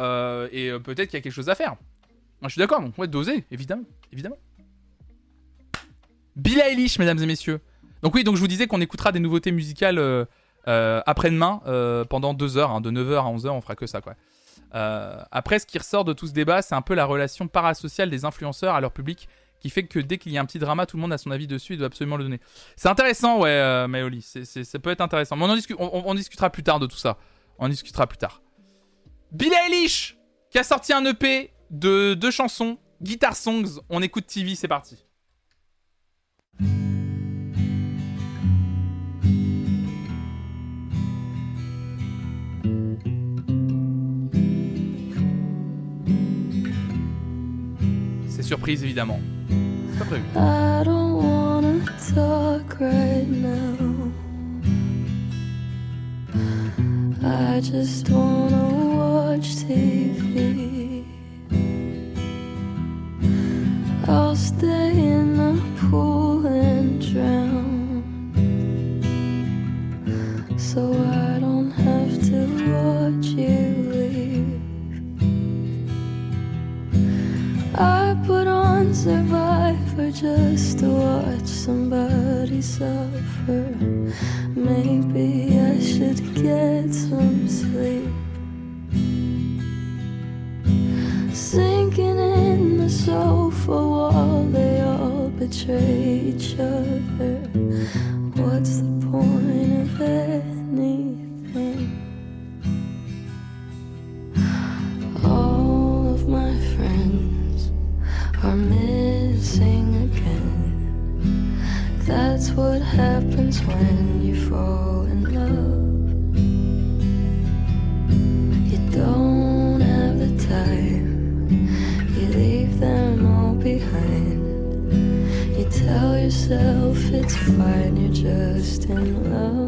et peut-être qu'il y a quelque chose à faire. Je suis d'accord, donc ouais, doser, évidemment, évidemment. Bill Eilish, mesdames et messieurs. Donc oui, donc je vous disais qu'on écoutera des nouveautés musicales euh, euh, après-demain, euh, pendant deux heures, hein, de 9h à 11h, on fera que ça, après, ce qui ressort de tout ce débat, c'est un peu la relation parasociale des influenceurs à leur public qui fait que dès qu'il y a un petit drama, tout le monde a son avis dessus et doit absolument le donner. C'est intéressant, ouais, Maoli. Ça peut être intéressant. Mais on, en discutera plus tard de tout ça. On discutera plus tard. Billie Eilish, qui a sorti un EP de deux chansons, Guitar Songs. On écoute TV, c'est parti. Surprise, évidemment. C'est pas prévu. I don't wanna talk right now. I just wanna watch TV. I'll stay in the pool and drown. So I put on Survivor just to watch somebody suffer. Maybe I should get some sleep. Sinking in the sofa wall, they all betray each other. What's the point of anything? That's what happens when you fall in love. You don't have the time, you leave them all behind. You tell yourself it's fine, you're just in love.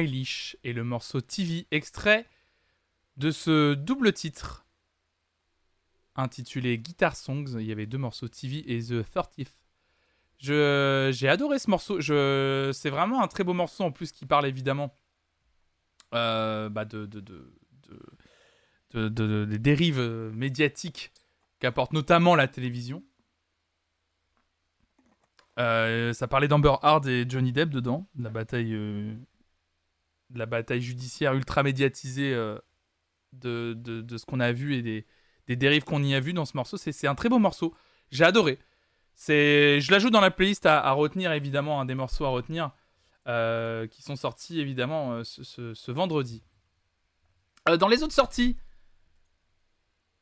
Eilish et le morceau TV extrait de ce double titre intitulé Guitar Songs. Il y avait deux morceaux TV et The 30th. Je, j'ai adoré ce morceau. C'est vraiment un très beau morceau en plus qui parle évidemment euh, bah de, de, de, de- de- de- des dérives médiatiques qu'apporte notamment la télévision. Euh, ça parlait d'Amber Hard et Johnny Depp dedans, de la bataille, euh, de la bataille judiciaire ultra médiatisée euh, de, de, ce qu'on a vu et des, des dérives qu'on y a vu dans ce morceau. C'est, un très beau morceau. J'ai adoré. C'est, je l'ajoute dans la playlist à, retenir évidemment, un des morceaux à retenir euh, qui sont sortis évidemment euh, ce, ce- vendredi. Dans les autres sorties,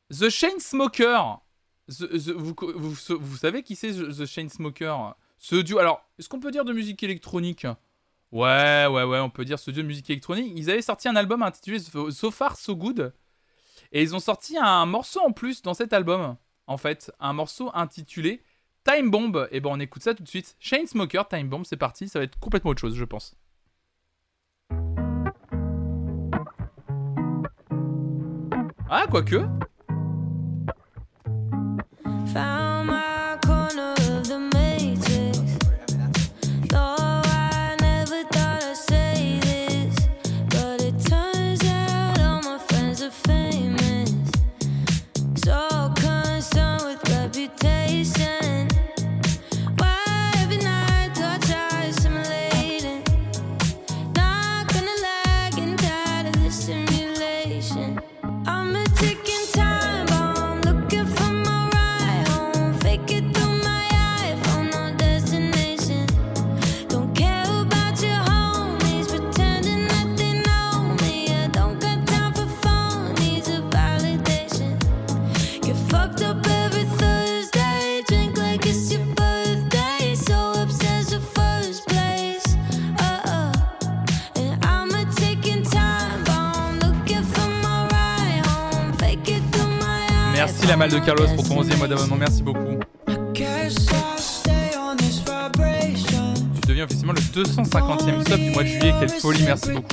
The Chainsmoker. The- the- vous, vous, vous savez qui c'est The The Chainsmoker? Ce duo. Alors, est-ce qu'on peut dire de musique électronique? Ouais, ouais, ouais, on peut dire ce duo de musique électronique. Ils avaient sorti un album intitulé So Far So Good. Et ils ont sorti un morceau en plus dans cet album. En fait, un morceau intitulé Time Bomb. Et bon, on écoute ça tout de suite. Chainsmoker, Time Bomb, c'est parti. Ça va être complètement autre chose, je pense. Ah, quoique. Malle de Carlos pour ton 11e mois d'abonnement. Merci beaucoup. Tu deviens officiellement le 250e sub du mois de juillet. Quelle folie, merci beaucoup.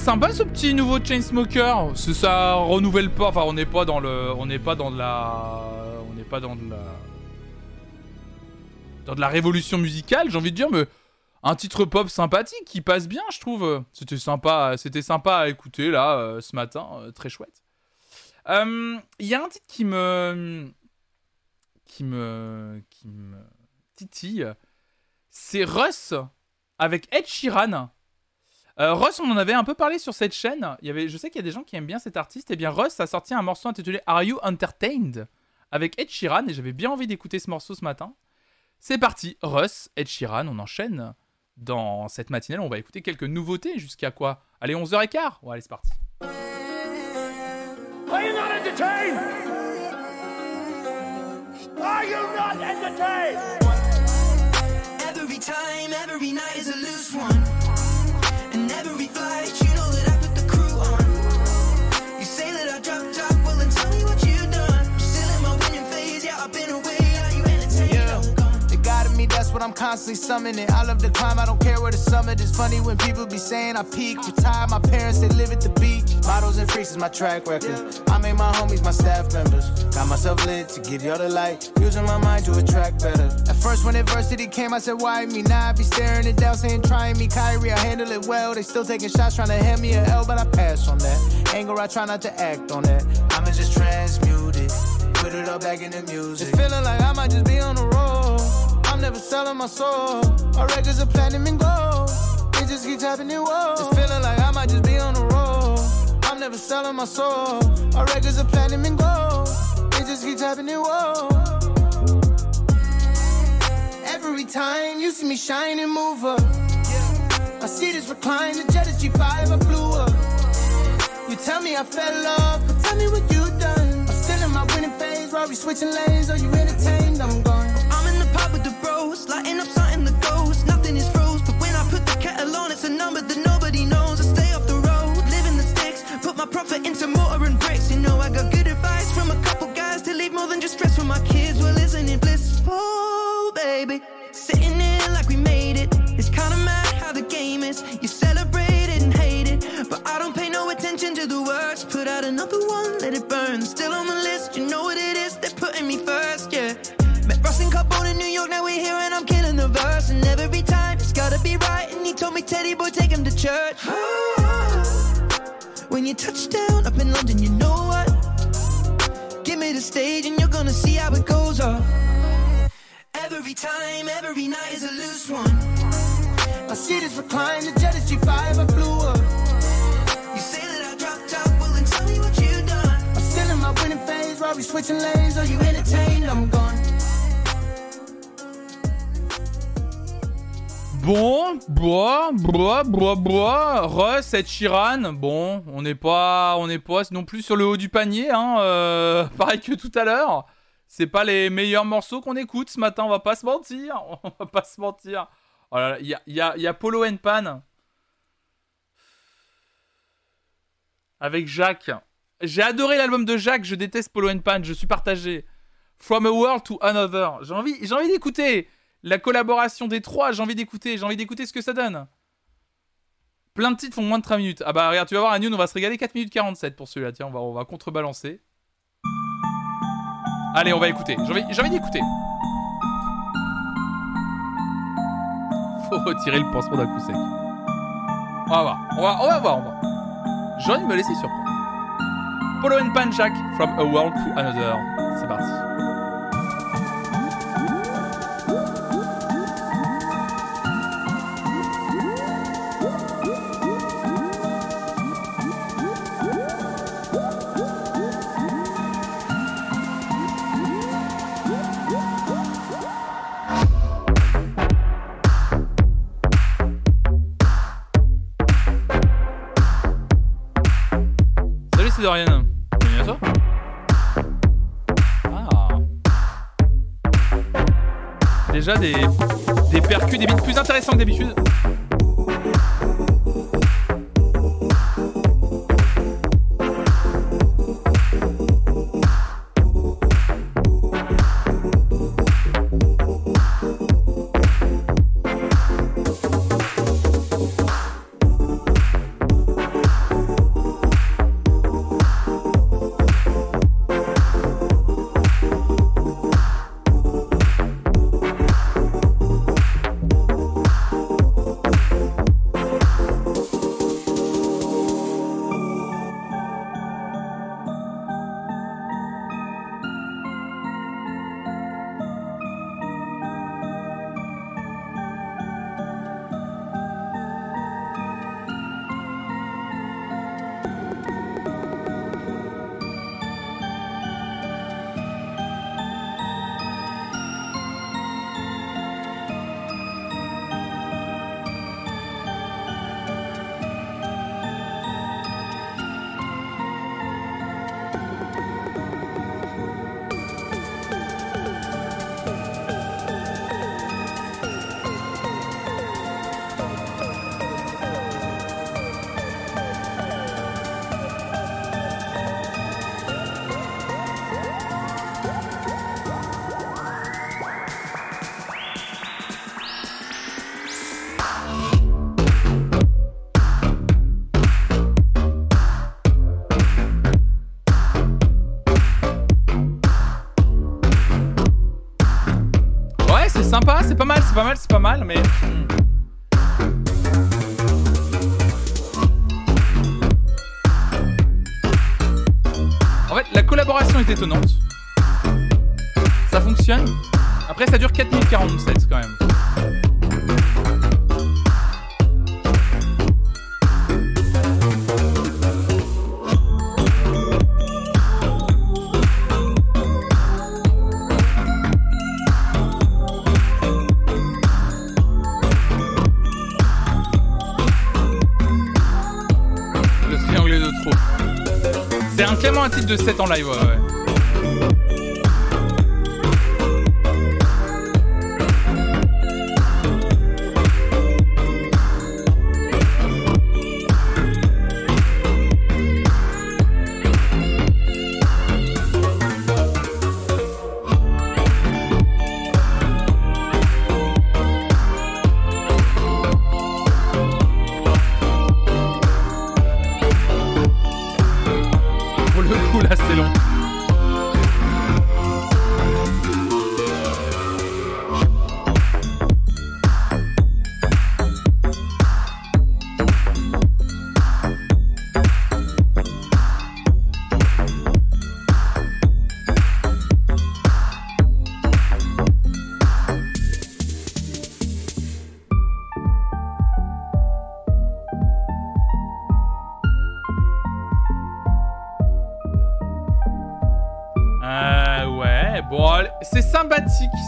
Sympa ce petit nouveau Chainsmoker. C'est ça renouvelle pas. Enfin on n'est pas dans le, on n'est pas dans de la, on n'est pas dans de la, dans de la révolution musicale. J'ai envie de dire, mais un titre pop sympathique qui passe bien, je trouve. C'était sympa, c'était sympa à écouter là euh, ce matin, euh, très chouette. Euh, Il y a un titre qui me, qui me, qui me titille. C'est Russ avec Ed Sheeran. Euh, Russ, on en avait un peu parlé sur cette chaîne. Il y avait, je sais qu'il y a des gens qui aiment bien cet artiste. Et bien, Russ a sorti un morceau intitulé Are You Entertained avec Ed Sheeran. Et j'avais bien envie d'écouter ce morceau ce matin. C'est parti, Russ, Ed Sheeran, on enchaîne. Dans cette matinale, on va écouter quelques nouveautés jusqu'à quoi? Allez, 11h15 Bon, allez, c'est parti. Are you not entertained? Are you not entertained? Every time, every night what I'm constantly summoning. I love the climb, I don't care where the summit is. Funny when people be saying I peak, retire. My parents, they live at the beach. Models and freaks is my track record. I made my homies my staff members. Got myself lit to give y'all the light. Using my mind to attract better. At first, when adversity came, I said, Why me? Now I be staring it down, saying, Trying me, Kyrie. I handle it well. They still taking shots, trying to hand me a L, but I pass on that. Anger, I try not to act on that. I'ma just transmute it. Put it all back in the music. It's feeling like I might just be on the road. I'm never selling my soul. Our records are platinum and gold. It just keeps happening, whoa. It's feeling like I might just be on the road. I'm never selling my soul. Our records are platinum and gold. It just keeps happening, whoa. Every time you see me shine and move up. I see this recline, the jet is G5, I blew up. You tell me I fell off, but tell me what you done. I'm still in my winning phase, Rory switching lanes. Are you entertained? The bros, lighting up something that goes. Nothing is froze, but when I put the kettle on, it's a number that nobody knows. I stay off the road, living the sticks, put my profit into mortar and bricks. You know I got good advice from a couple guys to leave more than just stress for my kids. Well, isn't it blissful, baby? Sitting here like we made it. It's kinda mad how the game is. You celebrate it and hate it, but I don't pay no attention to the words. Put out another one, let it burn. Still on the list, you know what it is. They're putting me first, Carbone in New York, now we're here and I'm killing the verse. And every time it's gotta be right. And he told me, Teddy boy, take him to church. When you touch down up in London, you know what? Give me the stage and you're gonna see how it goes off. Every time, every night is a loose one. My see is recline, the jet is G5, I blew up. You say that I dropped out, well then tell me what you done. I'm still in my winning phase, Rory switching lanes. Are you entertained? I'm gone. Bon, bois, bois, bois, bois, Russ, Ed Sheeran, bon, on n'est pas, on n'est pas non plus sur le haut du panier, hein, euh, pareil que tout à l'heure. C'est pas les meilleurs morceaux qu'on écoute ce matin, on va pas se mentir, on va pas se mentir. Oh là là, il y a, y a- y a Polo and Pan avec Jacques. J'ai adoré l'album de Jacques, je déteste Polo and Pan, je suis partagé. From a World to Another. J'ai envie, j'ai envie d'écouter la collaboration des trois, j'ai envie d'écouter, j'ai envie d'écouter ce que ça donne. Plein de titres font moins de 3 minutes. Ah bah regarde, tu vas voir, à Newt, on va se régaler 4 minutes 47 pour celui-là. Tiens, on va, on va contrebalancer. Allez, on va écouter. J'ai envie, envie d'écouter. Faut retirer le pansement d'un coup sec. On va voir, on va, on va voir, on va. J'ai envie de me laisser surprendre. Polo and Pan Jack, From a World to Another. C'est parti. Ah. Déjà des, des percus, des beats plus intéressants que d'habitude. De 7 en live, ouais.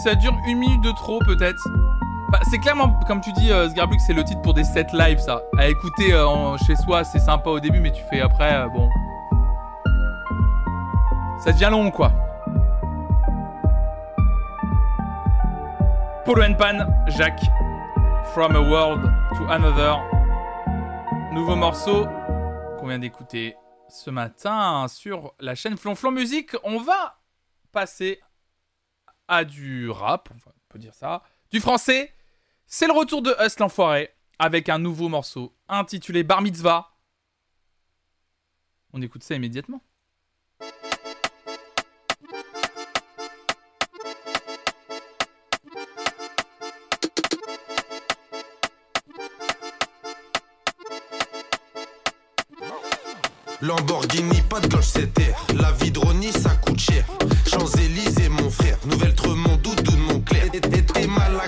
Ça dure une minute de trop peut-être. Bah, c'est clairement, comme tu dis, euh, Sgarbuk, c'est le titre pour des sets live, ça. À écouter euh, en- chez soi, c'est sympa au début, mais tu fais après, euh, bon. Ça devient long, quoi. Polo and Pan, Jacques. From a World to Another. Nouveau morceau qu'on vient d'écouter ce matin sur la chaîne Flonflon Musique. On va passer à du rap, on peut dire ça, du français. C'est le retour de Us l'enfoiré avec un nouveau morceau intitulé Bar Mitzvah. On écoute ça immédiatement. Lamborghini, pas de gauche, terre. La vie de Ronnie, ça coûte cher. Champs-Élysées, mon frère. Nouvelle Tremont, de Montclair. Et- et- T'es mal la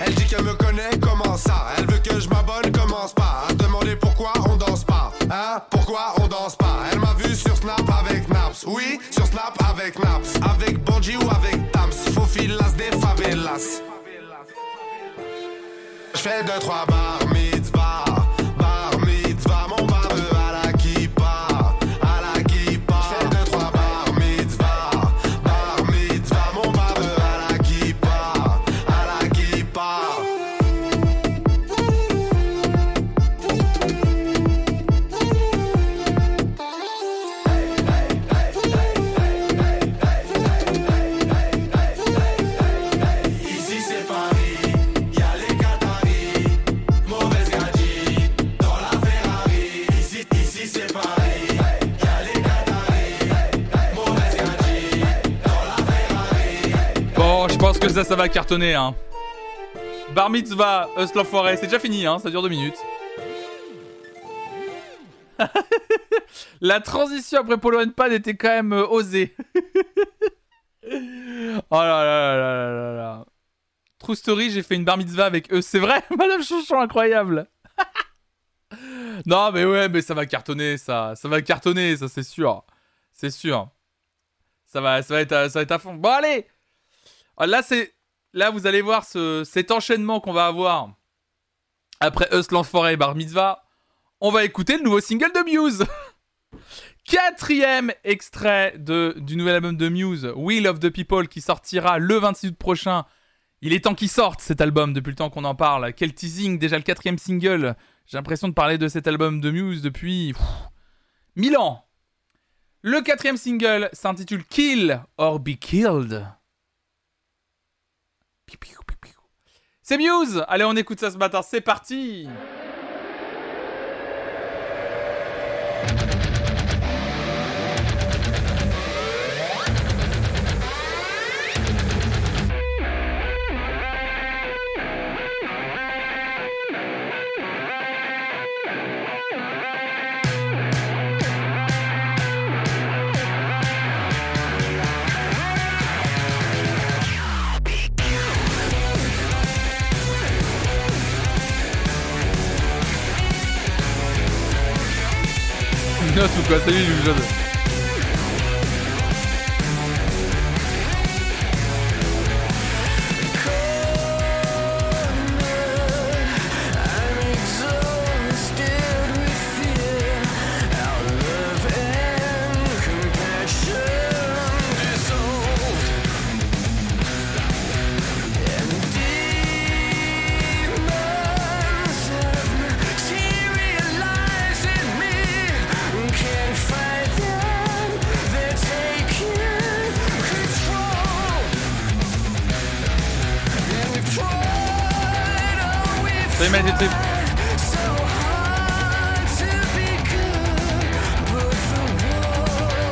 Elle dit qu'elle me connaît, comment ça? Elle veut que je m'abonne, commence pas. À se demander pourquoi on danse pas. Hein? Pourquoi on danse pas? Elle m'a vu sur Snap avec Naps. Oui, sur Snap avec Naps. Avec Banji ou avec Tams. Faux filas des favelas. Je fais 2-3 balles. Va cartonner, hein. Bar Mitzvah, Us l'enfoiré, c'est déjà fini, hein, ça dure deux minutes. La transition après Polo and Pan était quand même euh, osée. oh là là là là là là. True story, j'ai fait une bar mitzvah avec eux, c'est vrai, Madame Chouchon, incroyable. non mais ouais, mais ça va cartonner, ça, ça va cartonner, ça c'est sûr, c'est sûr. Ça va, ça va être, à- ça va être à fond. Bon allez, ah, là c'est, là vous allez voir ce, cet enchaînement qu'on va avoir après Us l'enfoiré et bar mitzvah. On va écouter le nouveau single de Muse. Quatrième extrait du nouvel album de Muse, Will of the People, qui sortira le 26 août prochain. Il est temps qu'il sorte cet album depuis le temps qu'on en parle. Quel teasing, déjà le quatrième single. J'ai l'impression de parler de cet album de Muse depuis pff, mille ans. Le quatrième single s'intitule Kill or Be Killed. C'est Muse. Allez, on écoute ça ce matin, c'est parti Une note ou quoi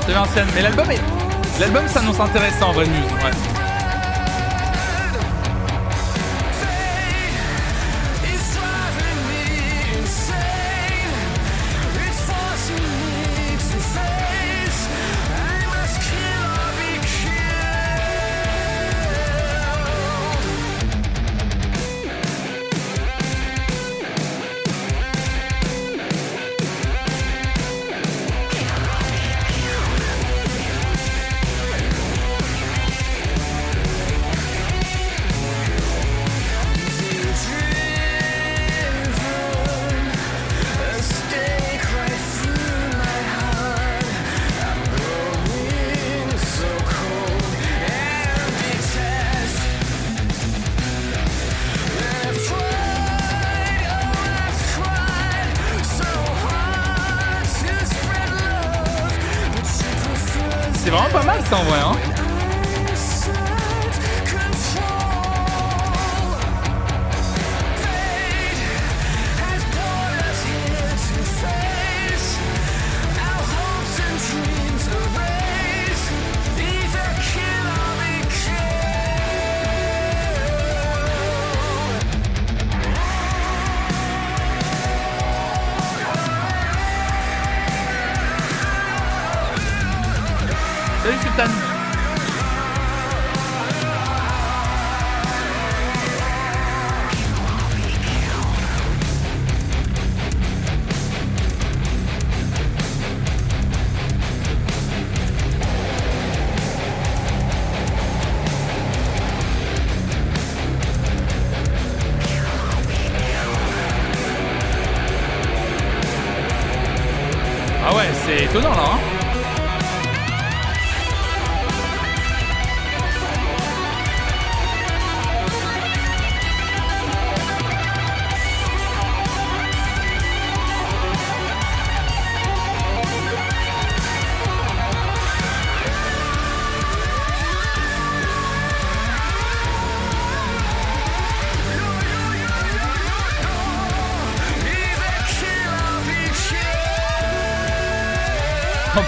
C'est l'ancienne, mais l'album est. L'album s'annonce intéressant en vrai Muse. Ouais.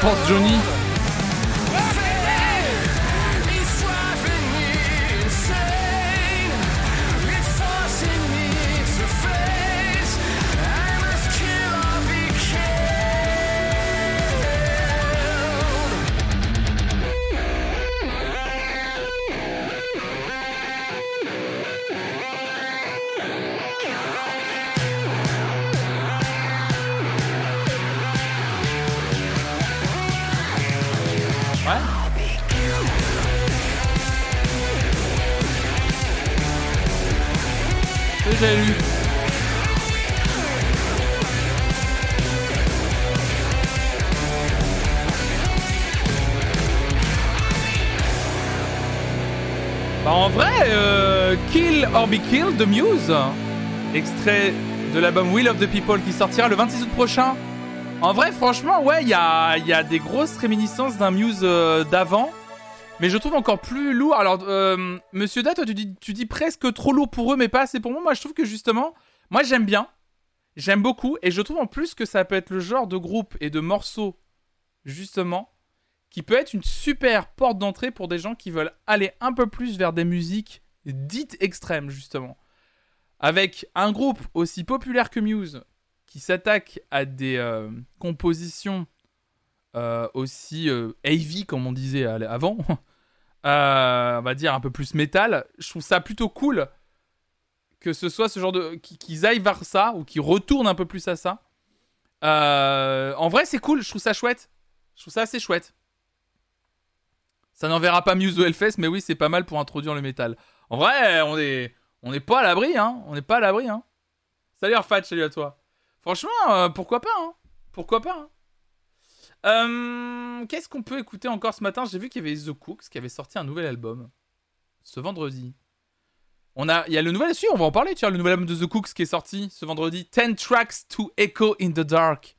Pense Johnny Be Killed de Muse, extrait de l'album Will of the People qui sortira le 26 août prochain. En vrai, franchement, ouais, il y a, des grosses réminiscences d'un Muse euh, d'avant. Mais je trouve encore plus lourd. Alors, euh, Monsieur Da, toi, tu dis, tu dis presque trop lourd pour eux, mais pas assez pour moi. Moi, je trouve que justement, moi, j'aime bien. J'aime beaucoup. Et je trouve en plus que ça peut être le genre de groupe et de morceaux, justement, qui peut être une super porte d'entrée pour des gens qui veulent aller un peu plus vers des musiques dites extrêmes, justement. Avec un groupe aussi populaire que Muse, qui s'attaque à des euh, compositions euh, aussi euh, heavy, comme on disait avant, on va dire un peu plus métal, je trouve ça plutôt cool que ce soit ce genre de. qui- qu'ils aillent vers ça, ou qu'ils retournent un peu plus à ça. En vrai, c'est cool, je trouve ça chouette. Je trouve ça assez chouette. Ça n'enverra pas Muse au Hellfest, mais oui, c'est pas mal pour introduire le métal. En vrai, on est, on n'est pas à l'abri, hein. On n'est pas à l'abri, hein. Salut Arfat, salut à toi. Franchement, euh, pourquoi pas, hein. Pourquoi pas, hein. Euh, Qu'est-ce qu'on peut écouter encore ce matin? J'ai vu qu'il y avait The Cooks qui avait sorti un nouvel album ce vendredi. On a, il y a le nouvel, on va en parler, tiens, le nouvel album de The Cooks qui est sorti ce vendredi. 10 tracks to echo in the dark.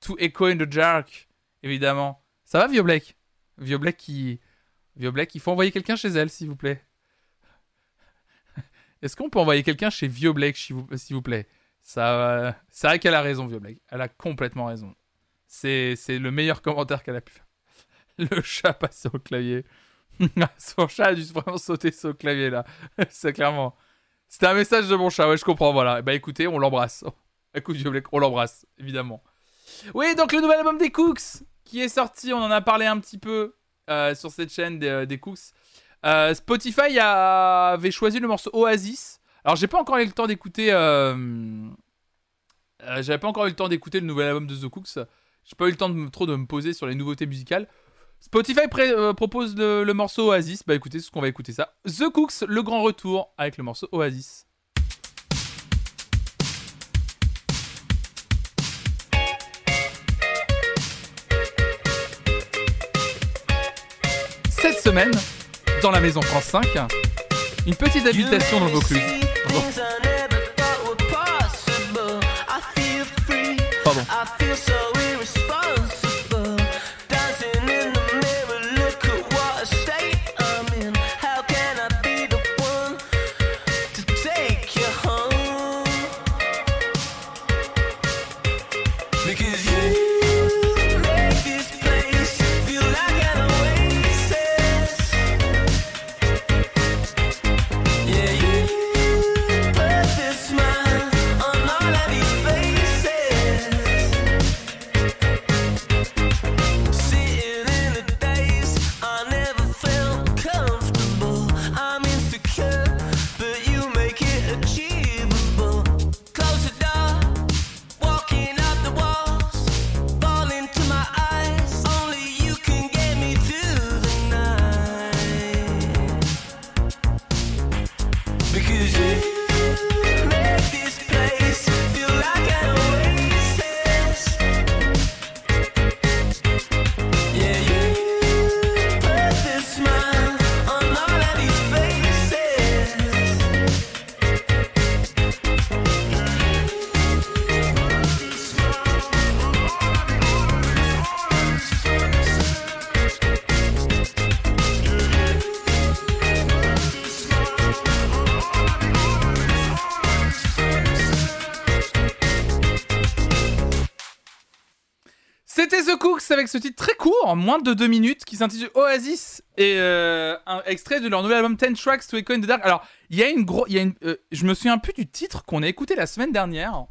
To echo in the dark, évidemment. Ça va, Vieux Black Vieux Black qui. Vieux Black, il faut envoyer quelqu'un chez elle, s'il vous plaît. Est-ce qu'on peut envoyer quelqu'un chez Vieux s'il vous, plaît? Ça, euh, C'est vrai qu'elle a raison, Vieux. Elle a complètement raison. C'est le meilleur commentaire qu'elle a pu faire. Le chat passé au clavier. Son chat a dû vraiment sauter sur le clavier, là. C'est clairement. C'était un message de mon chat, ouais, je comprends, voilà. Bah écoutez, on l'embrasse. Écoute, Vieux on l'embrasse, évidemment. Oui, donc le nouvel album des Cooks qui est sorti, on en a parlé un petit peu euh, sur cette chaîne des, des Cooks. Euh, Spotify avait choisi le morceau Oasis. Alors j'ai pas encore eu le temps d'écouter. euh, euh, J'avais pas encore eu le temps d'écouter le nouvel album de The Cooks. J'ai pas eu le temps trop de me poser sur les nouveautés musicales. Spotify propose le, le morceau Oasis. Bah écoutez, c'est ce qu'on va écouter ça. The Cooks, le grand retour avec le morceau Oasis. Cette semaine, dans la maison France 5, une petite habitation dans le Vaucluse. Pardon. Pardon. Ce titre très court, moins de 2 minutes, qui s'intitule Oasis et euh, un extrait de leur nouvel album 10 Tracks to Echo in the Dark. Alors, il y a une grosse. Euh, je me souviens plus du titre qu'on a écouté la semaine dernière.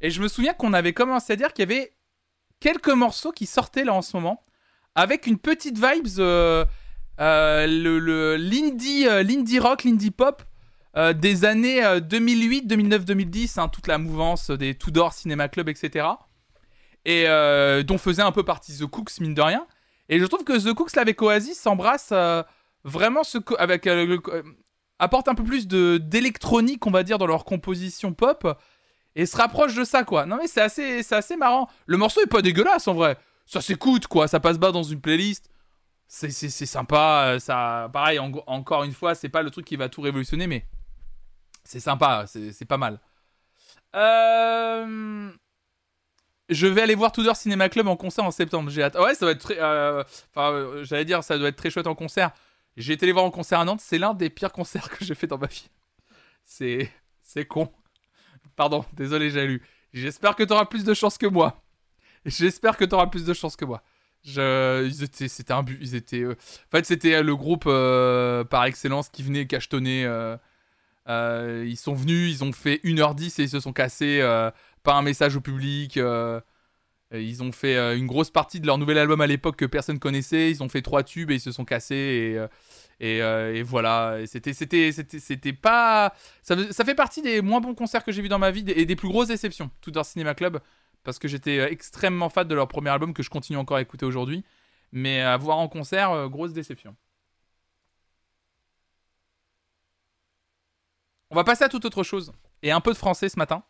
Et je me souviens qu'on avait commencé à dire qu'il y avait quelques morceaux qui sortaient là en ce moment, avec une petite vibes. euh, euh, le, le- l'indie, euh, l'indie rock, l'indie pop des années euh, 2008, 2009, 2010, hein, toute la mouvance des Tudor Cinema Club, etc et euh, dont faisait un peu partie The Cooks mine de rien. Et je trouve que The Cooks là avec Oasis s'embrasse euh, vraiment ce avec euh, euh, apporte un peu plus d'électronique on va dire dans leur composition pop et se rapproche de ça quoi. Non mais c'est assez assez marrant. Le morceau est pas dégueulasse en vrai. Ça s'écoute quoi. Ça passe bas dans une playlist. C'est sympa. Ça, pareil, en- encore une fois, c'est pas le truc qui va tout révolutionner, mais c'est sympa, c'est pas mal. Euh, Je vais aller voir Tudor Cinema Club en concert en septembre. J'ai hâte. Ouais, ça va être très. euh, Enfin, euh, j'allais dire, ça doit être très chouette en concert. J'ai été les voir en concert à Nantes. C'est l'un des pires concerts que j'ai fait dans ma vie. C'est, c'est con. Pardon, désolé, j'ai lu. J'espère que t'auras plus de chance que moi. J'espère que t'auras plus de chance que moi. Je, ils étaient, c'était un but. Ils étaient. euh, En fait, c'était le groupe par excellence qui venait cachetonner. ils sont venus, ils ont fait 1h10 et ils se sont cassés. Pas un message au public. euh, ils ont fait euh, une grosse partie de leur nouvel album à l'époque que personne connaissait. Ils ont fait trois tubes et ils se sont cassés. Et, euh, voilà. C'était, pas. Ça, fait partie des moins bons concerts que j'ai vus dans ma vie et des plus grosses déceptions. Tout dans Cinéma Club. Parce que j'étais extrêmement fan de leur premier album que je continue encore à écouter aujourd'hui. Mais à voir en concert, grosse déception. On va passer à toute autre chose. Et un peu de français ce matin.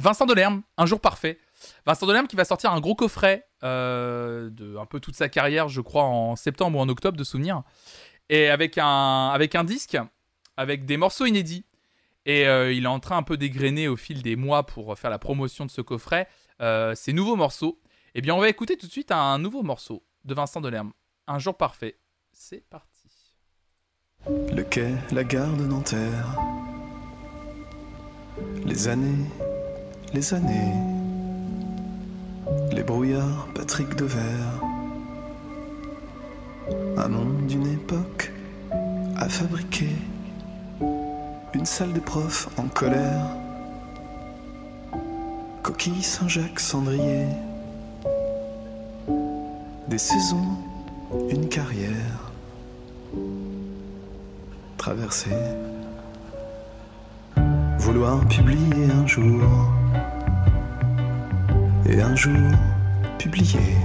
Vincent Delerme, Un jour parfait. Vincent Delerme qui va sortir un gros coffret euh, de un peu toute sa carrière, je crois, en septembre ou en octobre, de souvenirs. Et avec un, avec un disque, avec des morceaux inédits. Et euh, il est en train un peu dégrainer au fil des mois pour faire la promotion de ce coffret euh, ces nouveaux morceaux. Eh bien, on va écouter tout de suite un nouveau morceau de Vincent Delerme. Un jour parfait. C'est parti. Le quai, la gare de Nanterre. Les années, les années. Les brouillards, Patrick Devers. Un nom d'une époque à fabriquer. Une salle des profs en colère. Coquille Saint-Jacques cendrier. Des saisons, une carrière traverser. Vouloir publier un jour, et un jour publier.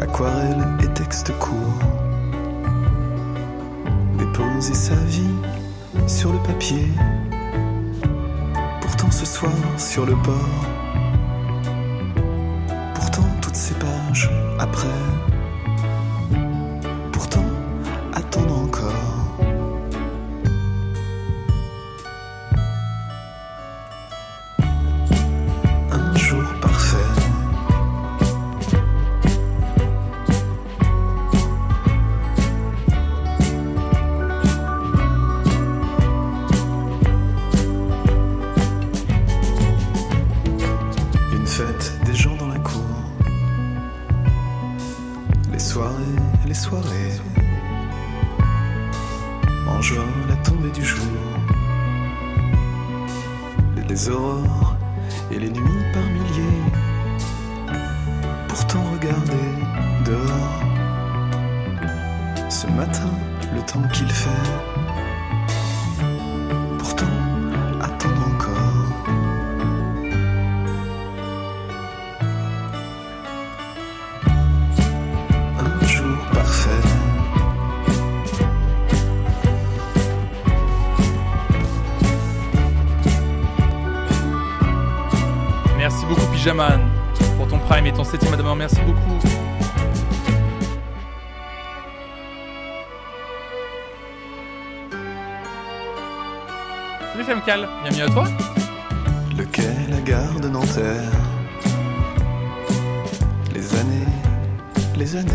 Aquarelle et texte court. Déposer sa vie sur le papier. Pourtant ce soir sur le bord. Pourtant toutes ces pages après. Bienvenue à toi. Le quai, la gare de Nanterre? Les années, les années.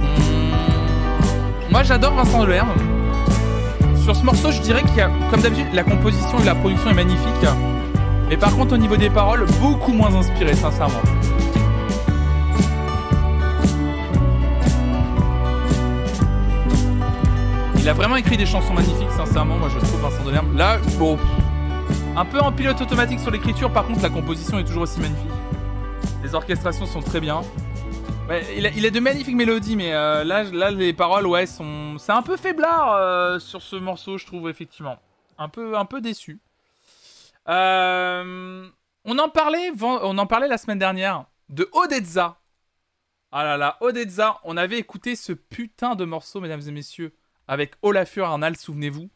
Mmh. Moi j'adore Vincent Delerme. Sur ce morceau, je dirais qu'il y a, comme d'habitude, la composition et la production est magnifique. Mais par contre, au niveau des paroles, beaucoup moins inspiré, sincèrement. Il a vraiment écrit des chansons magnifiques, sincèrement, moi je trouve Vincent Delerme. Là, bon, un peu en pilote automatique sur l'écriture, par contre la composition est toujours aussi magnifique. Les orchestrations sont très bien. Ouais, il, a, il a de magnifiques mélodies, mais euh, là, là, les paroles, ouais, sont. C'est un peu faiblard euh, sur ce morceau, je trouve, effectivement. Un peu, un peu déçu. Euh, on, en parlait, ven- on en parlait la semaine dernière de Odezza. Ah là là, Odezza, on avait écouté ce putain de morceau, mesdames et messieurs, avec Olafur Arnal, souvenez-vous.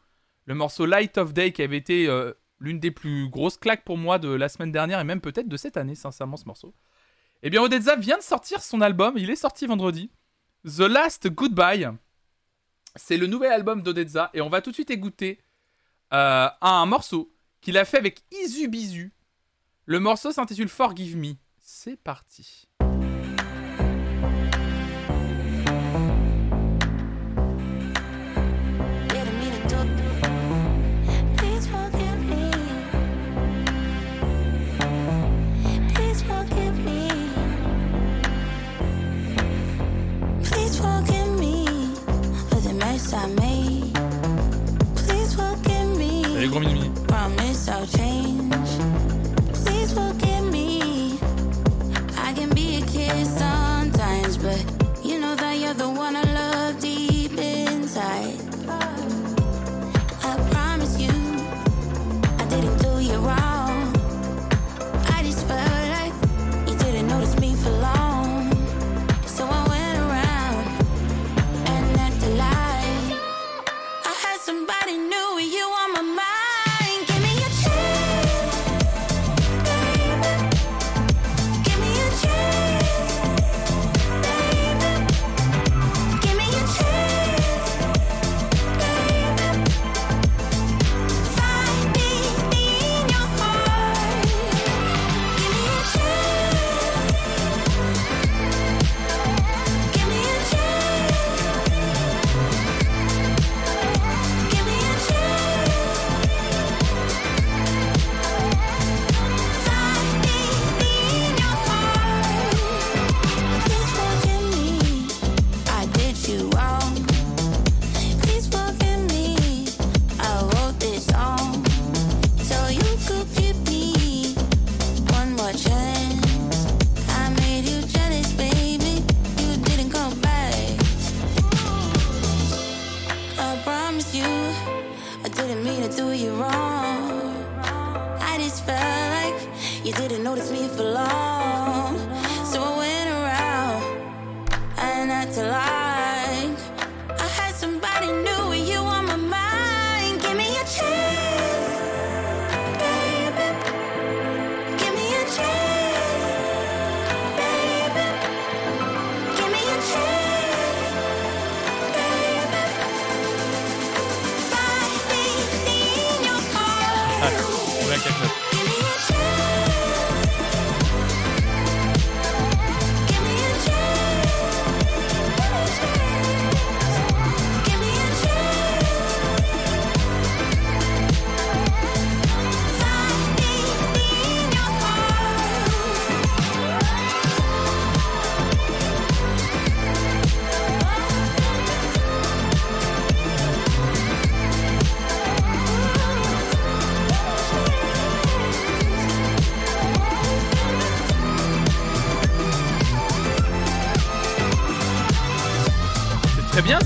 Le morceau Light of Day qui avait été euh, l'une des plus grosses claques pour moi de la semaine dernière et même peut-être de cette année, sincèrement, ce morceau. Eh bien, Odedza vient de sortir son album. Il est sorti vendredi. The Last Goodbye. C'est le nouvel album d'Odedza. Et on va tout de suite écouter euh, un morceau qu'il a fait avec Izu Bizu. Le morceau s'intitule Forgive Me. C'est parti. I made. Please forgive me. Allez, gros mini Promise I'll change.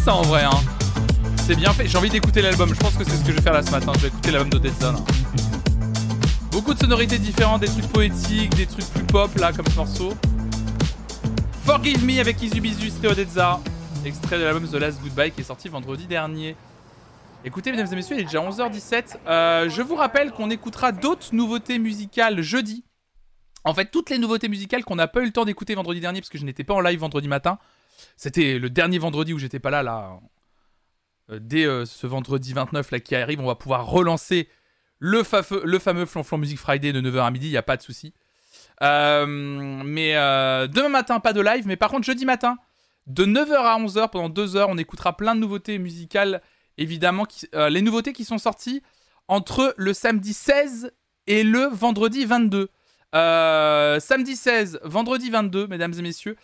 Ça en vrai. Hein. C'est bien fait. J'ai envie d'écouter l'album. Je pense que c'est ce que je vais faire là ce matin. Je vais écouter l'album d'Odedza. là. Beaucoup de sonorités différentes, des trucs poétiques, des trucs plus pop là comme ce morceau. Forgive Me avec Izubizu, c'était Odedza. Extrait de l'album The Last Goodbye qui est sorti vendredi dernier. Écoutez, mesdames et messieurs, il est déjà 11h17. Euh, je vous rappelle qu'on écoutera d'autres nouveautés musicales jeudi. En fait, toutes les nouveautés musicales qu'on n'a pas eu le temps d'écouter vendredi dernier parce que je n'étais pas en live vendredi matin. C'était le dernier vendredi où j'étais pas là, là. Euh, dès euh, ce vendredi 29 là qui arrive, on va pouvoir relancer le, fafeux- le fameux Flonflon Music Friday de 9h à midi, il n'y a pas de souci. Euh, mais demain matin, pas de live. Mais par contre, jeudi matin, de 9h à 11h, pendant 2 heures, on écoutera plein de nouveautés musicales. Évidemment, les nouveautés qui sont sorties entre le samedi 16 et le vendredi 22. Euh, samedi 16, vendredi 22, mesdames et messieurs.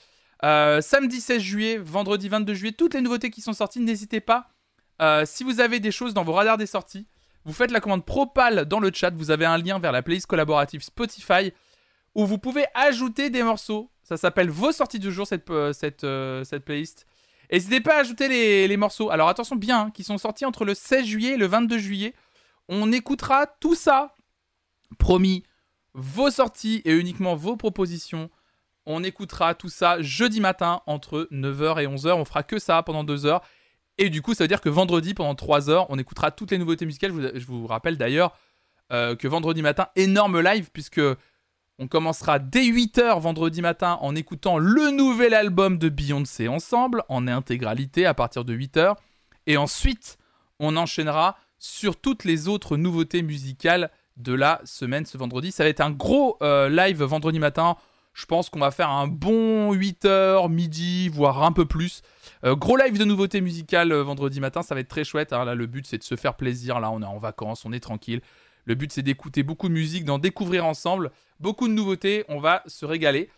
Euh, samedi 16 juillet, vendredi 22 juillet, toutes les nouveautés qui sont sorties, n'hésitez pas. Euh, si vous avez des choses dans vos radars des sorties, vous faites la commande Propal dans le chat. Vous avez un lien vers la playlist collaborative Spotify où vous pouvez ajouter des morceaux. Ça s'appelle Vos sorties du jour, cette, euh, cette, cette playlist. N'hésitez pas à ajouter les, les morceaux. Alors attention bien, hein, qui sont sortis entre le 16 juillet et le 22 juillet. On écoutera tout ça. Promis, vos sorties et uniquement vos propositions. On écoutera tout ça jeudi matin entre 9h et 11h. On fera que ça pendant 2 heures. Et du coup, ça veut dire que vendredi, pendant 3 heures, on écoutera toutes les nouveautés musicales. Je vous, rappelle d'ailleurs euh, que vendredi matin. Énorme live, puisque on commencera dès 8h vendredi matin en écoutant le nouvel album de Beyoncé ensemble, en intégralité à partir de 8h. Et ensuite, on enchaînera sur toutes les autres nouveautés musicales de la semaine ce vendredi. Ça va être un gros euh, live vendredi matin. Je pense qu'on va faire un bon 8h, midi, voire un peu plus. Euh, gros live de nouveautés musicales euh, vendredi matin, ça va être très chouette. Là, le but c'est de se faire plaisir. Là, on est en vacances, on est tranquille. Le but c'est d'écouter beaucoup de musique, d'en découvrir ensemble. Beaucoup de nouveautés, on va se régaler.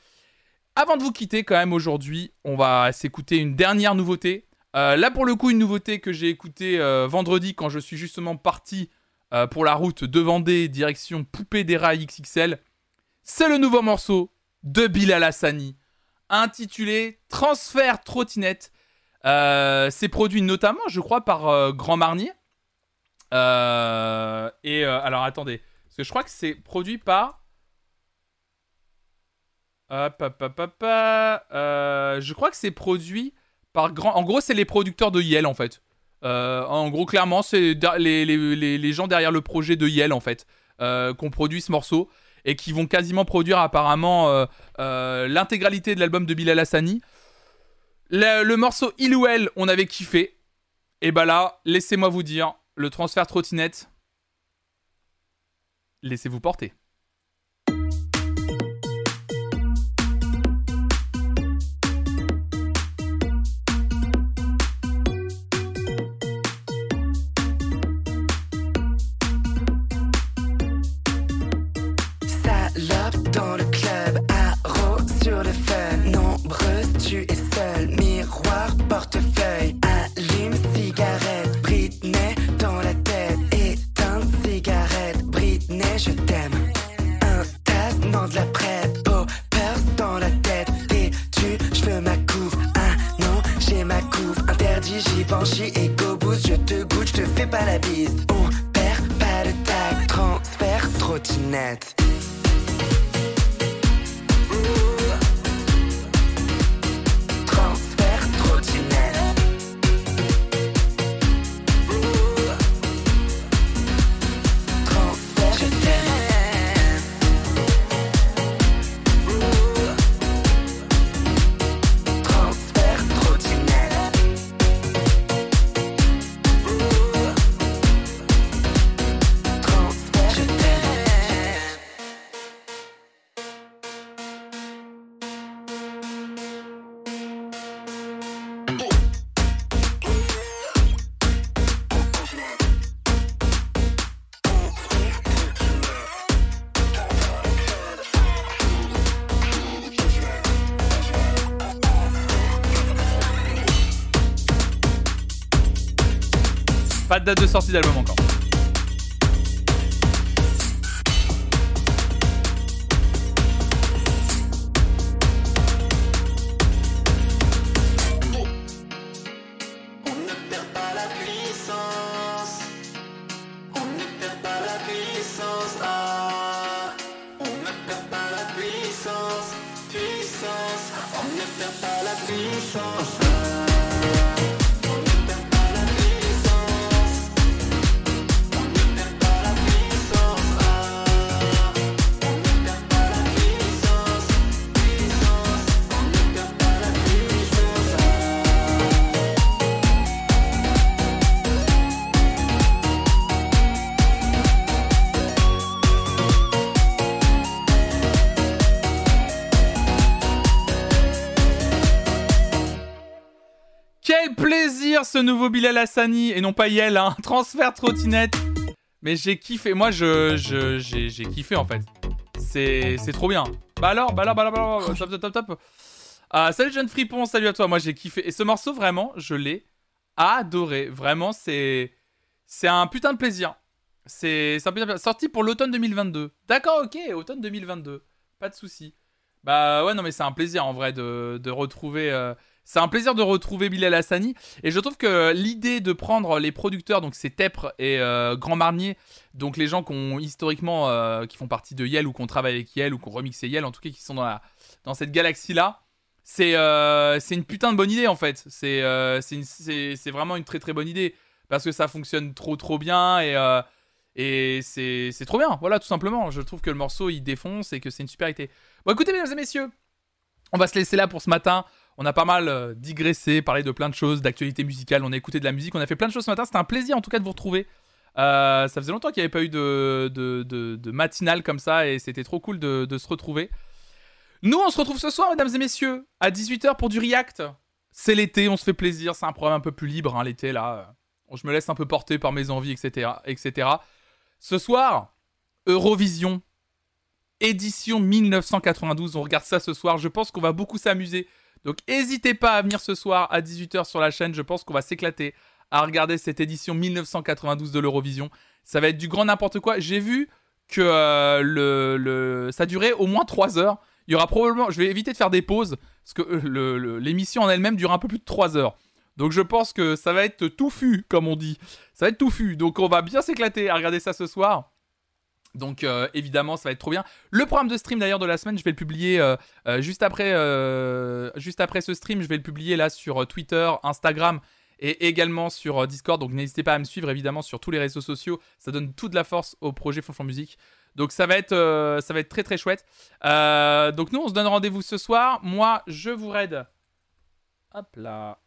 Avant de vous quitter, quand même, aujourd'hui, on va s'écouter une dernière nouveauté. Euh, là, pour le coup, une nouveauté que j'ai écoutée vendredi quand je suis justement parti pour la route de Vendée, direction Poupée des Rails XXL. C'est le nouveau morceau de Bilal Hassani, intitulé Transfert trottinette. Euh, c'est produit notamment, je crois, par euh, Grand Marnier. Euh, et alors, attendez, parce que je crois que c'est produit par. Hop, hop, hop, hop, je crois que c'est produit par Grand. En gros, c'est les producteurs de Yel en fait. En gros, clairement, c'est les, les- les- les gens derrière le projet de Yel en fait, ont produit ce morceau et qui vont quasiment produire apparemment euh, euh, l'intégralité de l'album de Bilal Hassani. Le, le morceau Il ou Elle, on avait kiffé. Et bah là, laissez-moi vous dire, le transfert trottinette, laissez-vous porter. Portefeuille, allume, cigarette. Britney dans la tête, éteinte, cigarette. Britney, je t'aime. Un tassement de la prête, poppers dans la tête. Têtu, je veux ma couve? Ah non, j'ai ma couve. Interdit, Givenchy et go boost. Je te goûte, je te fais pas la bise. On perd pas de tag, transfert, trottinette. Date de sortie d'album encore. Ce nouveau Bilal Hassani et non pas Yel, hein. Transfert trottinette. Mais j'ai kiffé. Moi, je, j'ai, kiffé en fait. C'est, c'est trop bien. Bah alors, bah alors, bah alors, bah top, top, top, top. Ah, salut jeune fripon, salut à toi. Moi, j'ai kiffé. Et ce morceau, vraiment, je l'ai adoré. Vraiment, c'est, c'est un putain de plaisir. C'est, c'est un putain de plaisir. Sorti pour l'automne 2022. D'accord, ok, automne 2022. Pas de souci. Bah ouais, non, mais c'est un plaisir en vrai de, de retrouver. euh, c'est un plaisir de retrouver Bilal Hassani. Et je trouve que l'idée de prendre les producteurs, donc c'est Tepre et euh, Grand Marnier, donc les gens qui ont historiquement, euh, qui font partie de Yel ou qu'on travaille avec Yel ou qu'on remixé Yel, en tout cas qui sont dans, dans cette galaxie-là, c'est euh, c'est une putain de bonne idée en fait. C'est vraiment une très très bonne idée parce que ça fonctionne trop trop bien et, Et c'est trop bien, voilà, tout simplement. Je trouve que le morceau, il défonce et que c'est une super idée. Bon, écoutez, mesdames et messieurs, on va se laisser là pour ce matin. On a pas mal euh, digressé, parlé de plein de choses, d'actualité musicale, on a écouté de la musique, on a fait plein de choses ce matin. C'était un plaisir en tout cas de vous retrouver. Euh, ça faisait longtemps qu'il n'y avait pas eu de, matinale comme ça et c'était trop cool de, se retrouver. Nous, on se retrouve ce soir, mesdames et messieurs, à 18h pour du React. C'est l'été, on se fait plaisir, c'est un programme un peu plus libre, hein, l'été là. Je me laisse un peu porter par mes envies, etc. etc. Ce soir, Eurovision, édition 1992. On regarde ça ce soir. Je pense qu'on va beaucoup s'amuser. Donc n'hésitez pas à venir ce soir à 18h sur la chaîne. Je pense qu'on va s'éclater à regarder cette édition 1992 de l'Eurovision. Ça va être du grand n'importe quoi. J'ai vu que euh, le, le- ça durait au moins 3 heures. Il y aura probablement, je vais éviter de faire des pauses parce que euh, l'émission en elle-même dure un peu plus de 3 heures. Donc je pense que ça va être touffu, comme on dit. Ça va être touffu. Donc on va bien s'éclater à regarder ça ce soir. Donc euh, évidemment, ça va être trop bien. Le programme de stream d'ailleurs de la semaine, je vais le publier euh, euh, juste après, ce stream. Je vais le publier là sur Twitter, Instagram et également sur Discord. Donc n'hésitez pas à me suivre évidemment sur tous les réseaux sociaux. Ça donne toute la force au projet Fonfon Musique. Donc ça va être, ça va être très très chouette. Donc nous, on se donne rendez-vous ce soir. Moi, je vous raide. Hop là.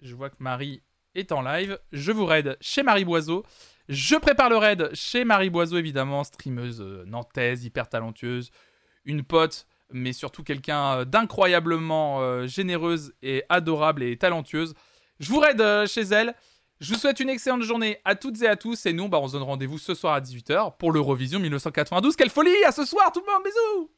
Je vois que Marie est en live. Je vous raide chez Marie Boiseau. Je prépare le raid chez Marie Boiseau, évidemment, streameuse euh, nantaise, hyper talentueuse, une pote, mais surtout quelqu'un euh, d'incroyablement euh, généreuse et adorable et talentueuse. Je vous raide euh, chez elle. Je vous souhaite une excellente journée à toutes et à tous. Et nous, bah, on se donne rendez-vous ce soir à 18h pour l'Eurovision 1992. Quelle folie À ce soir, tout le monde, bisous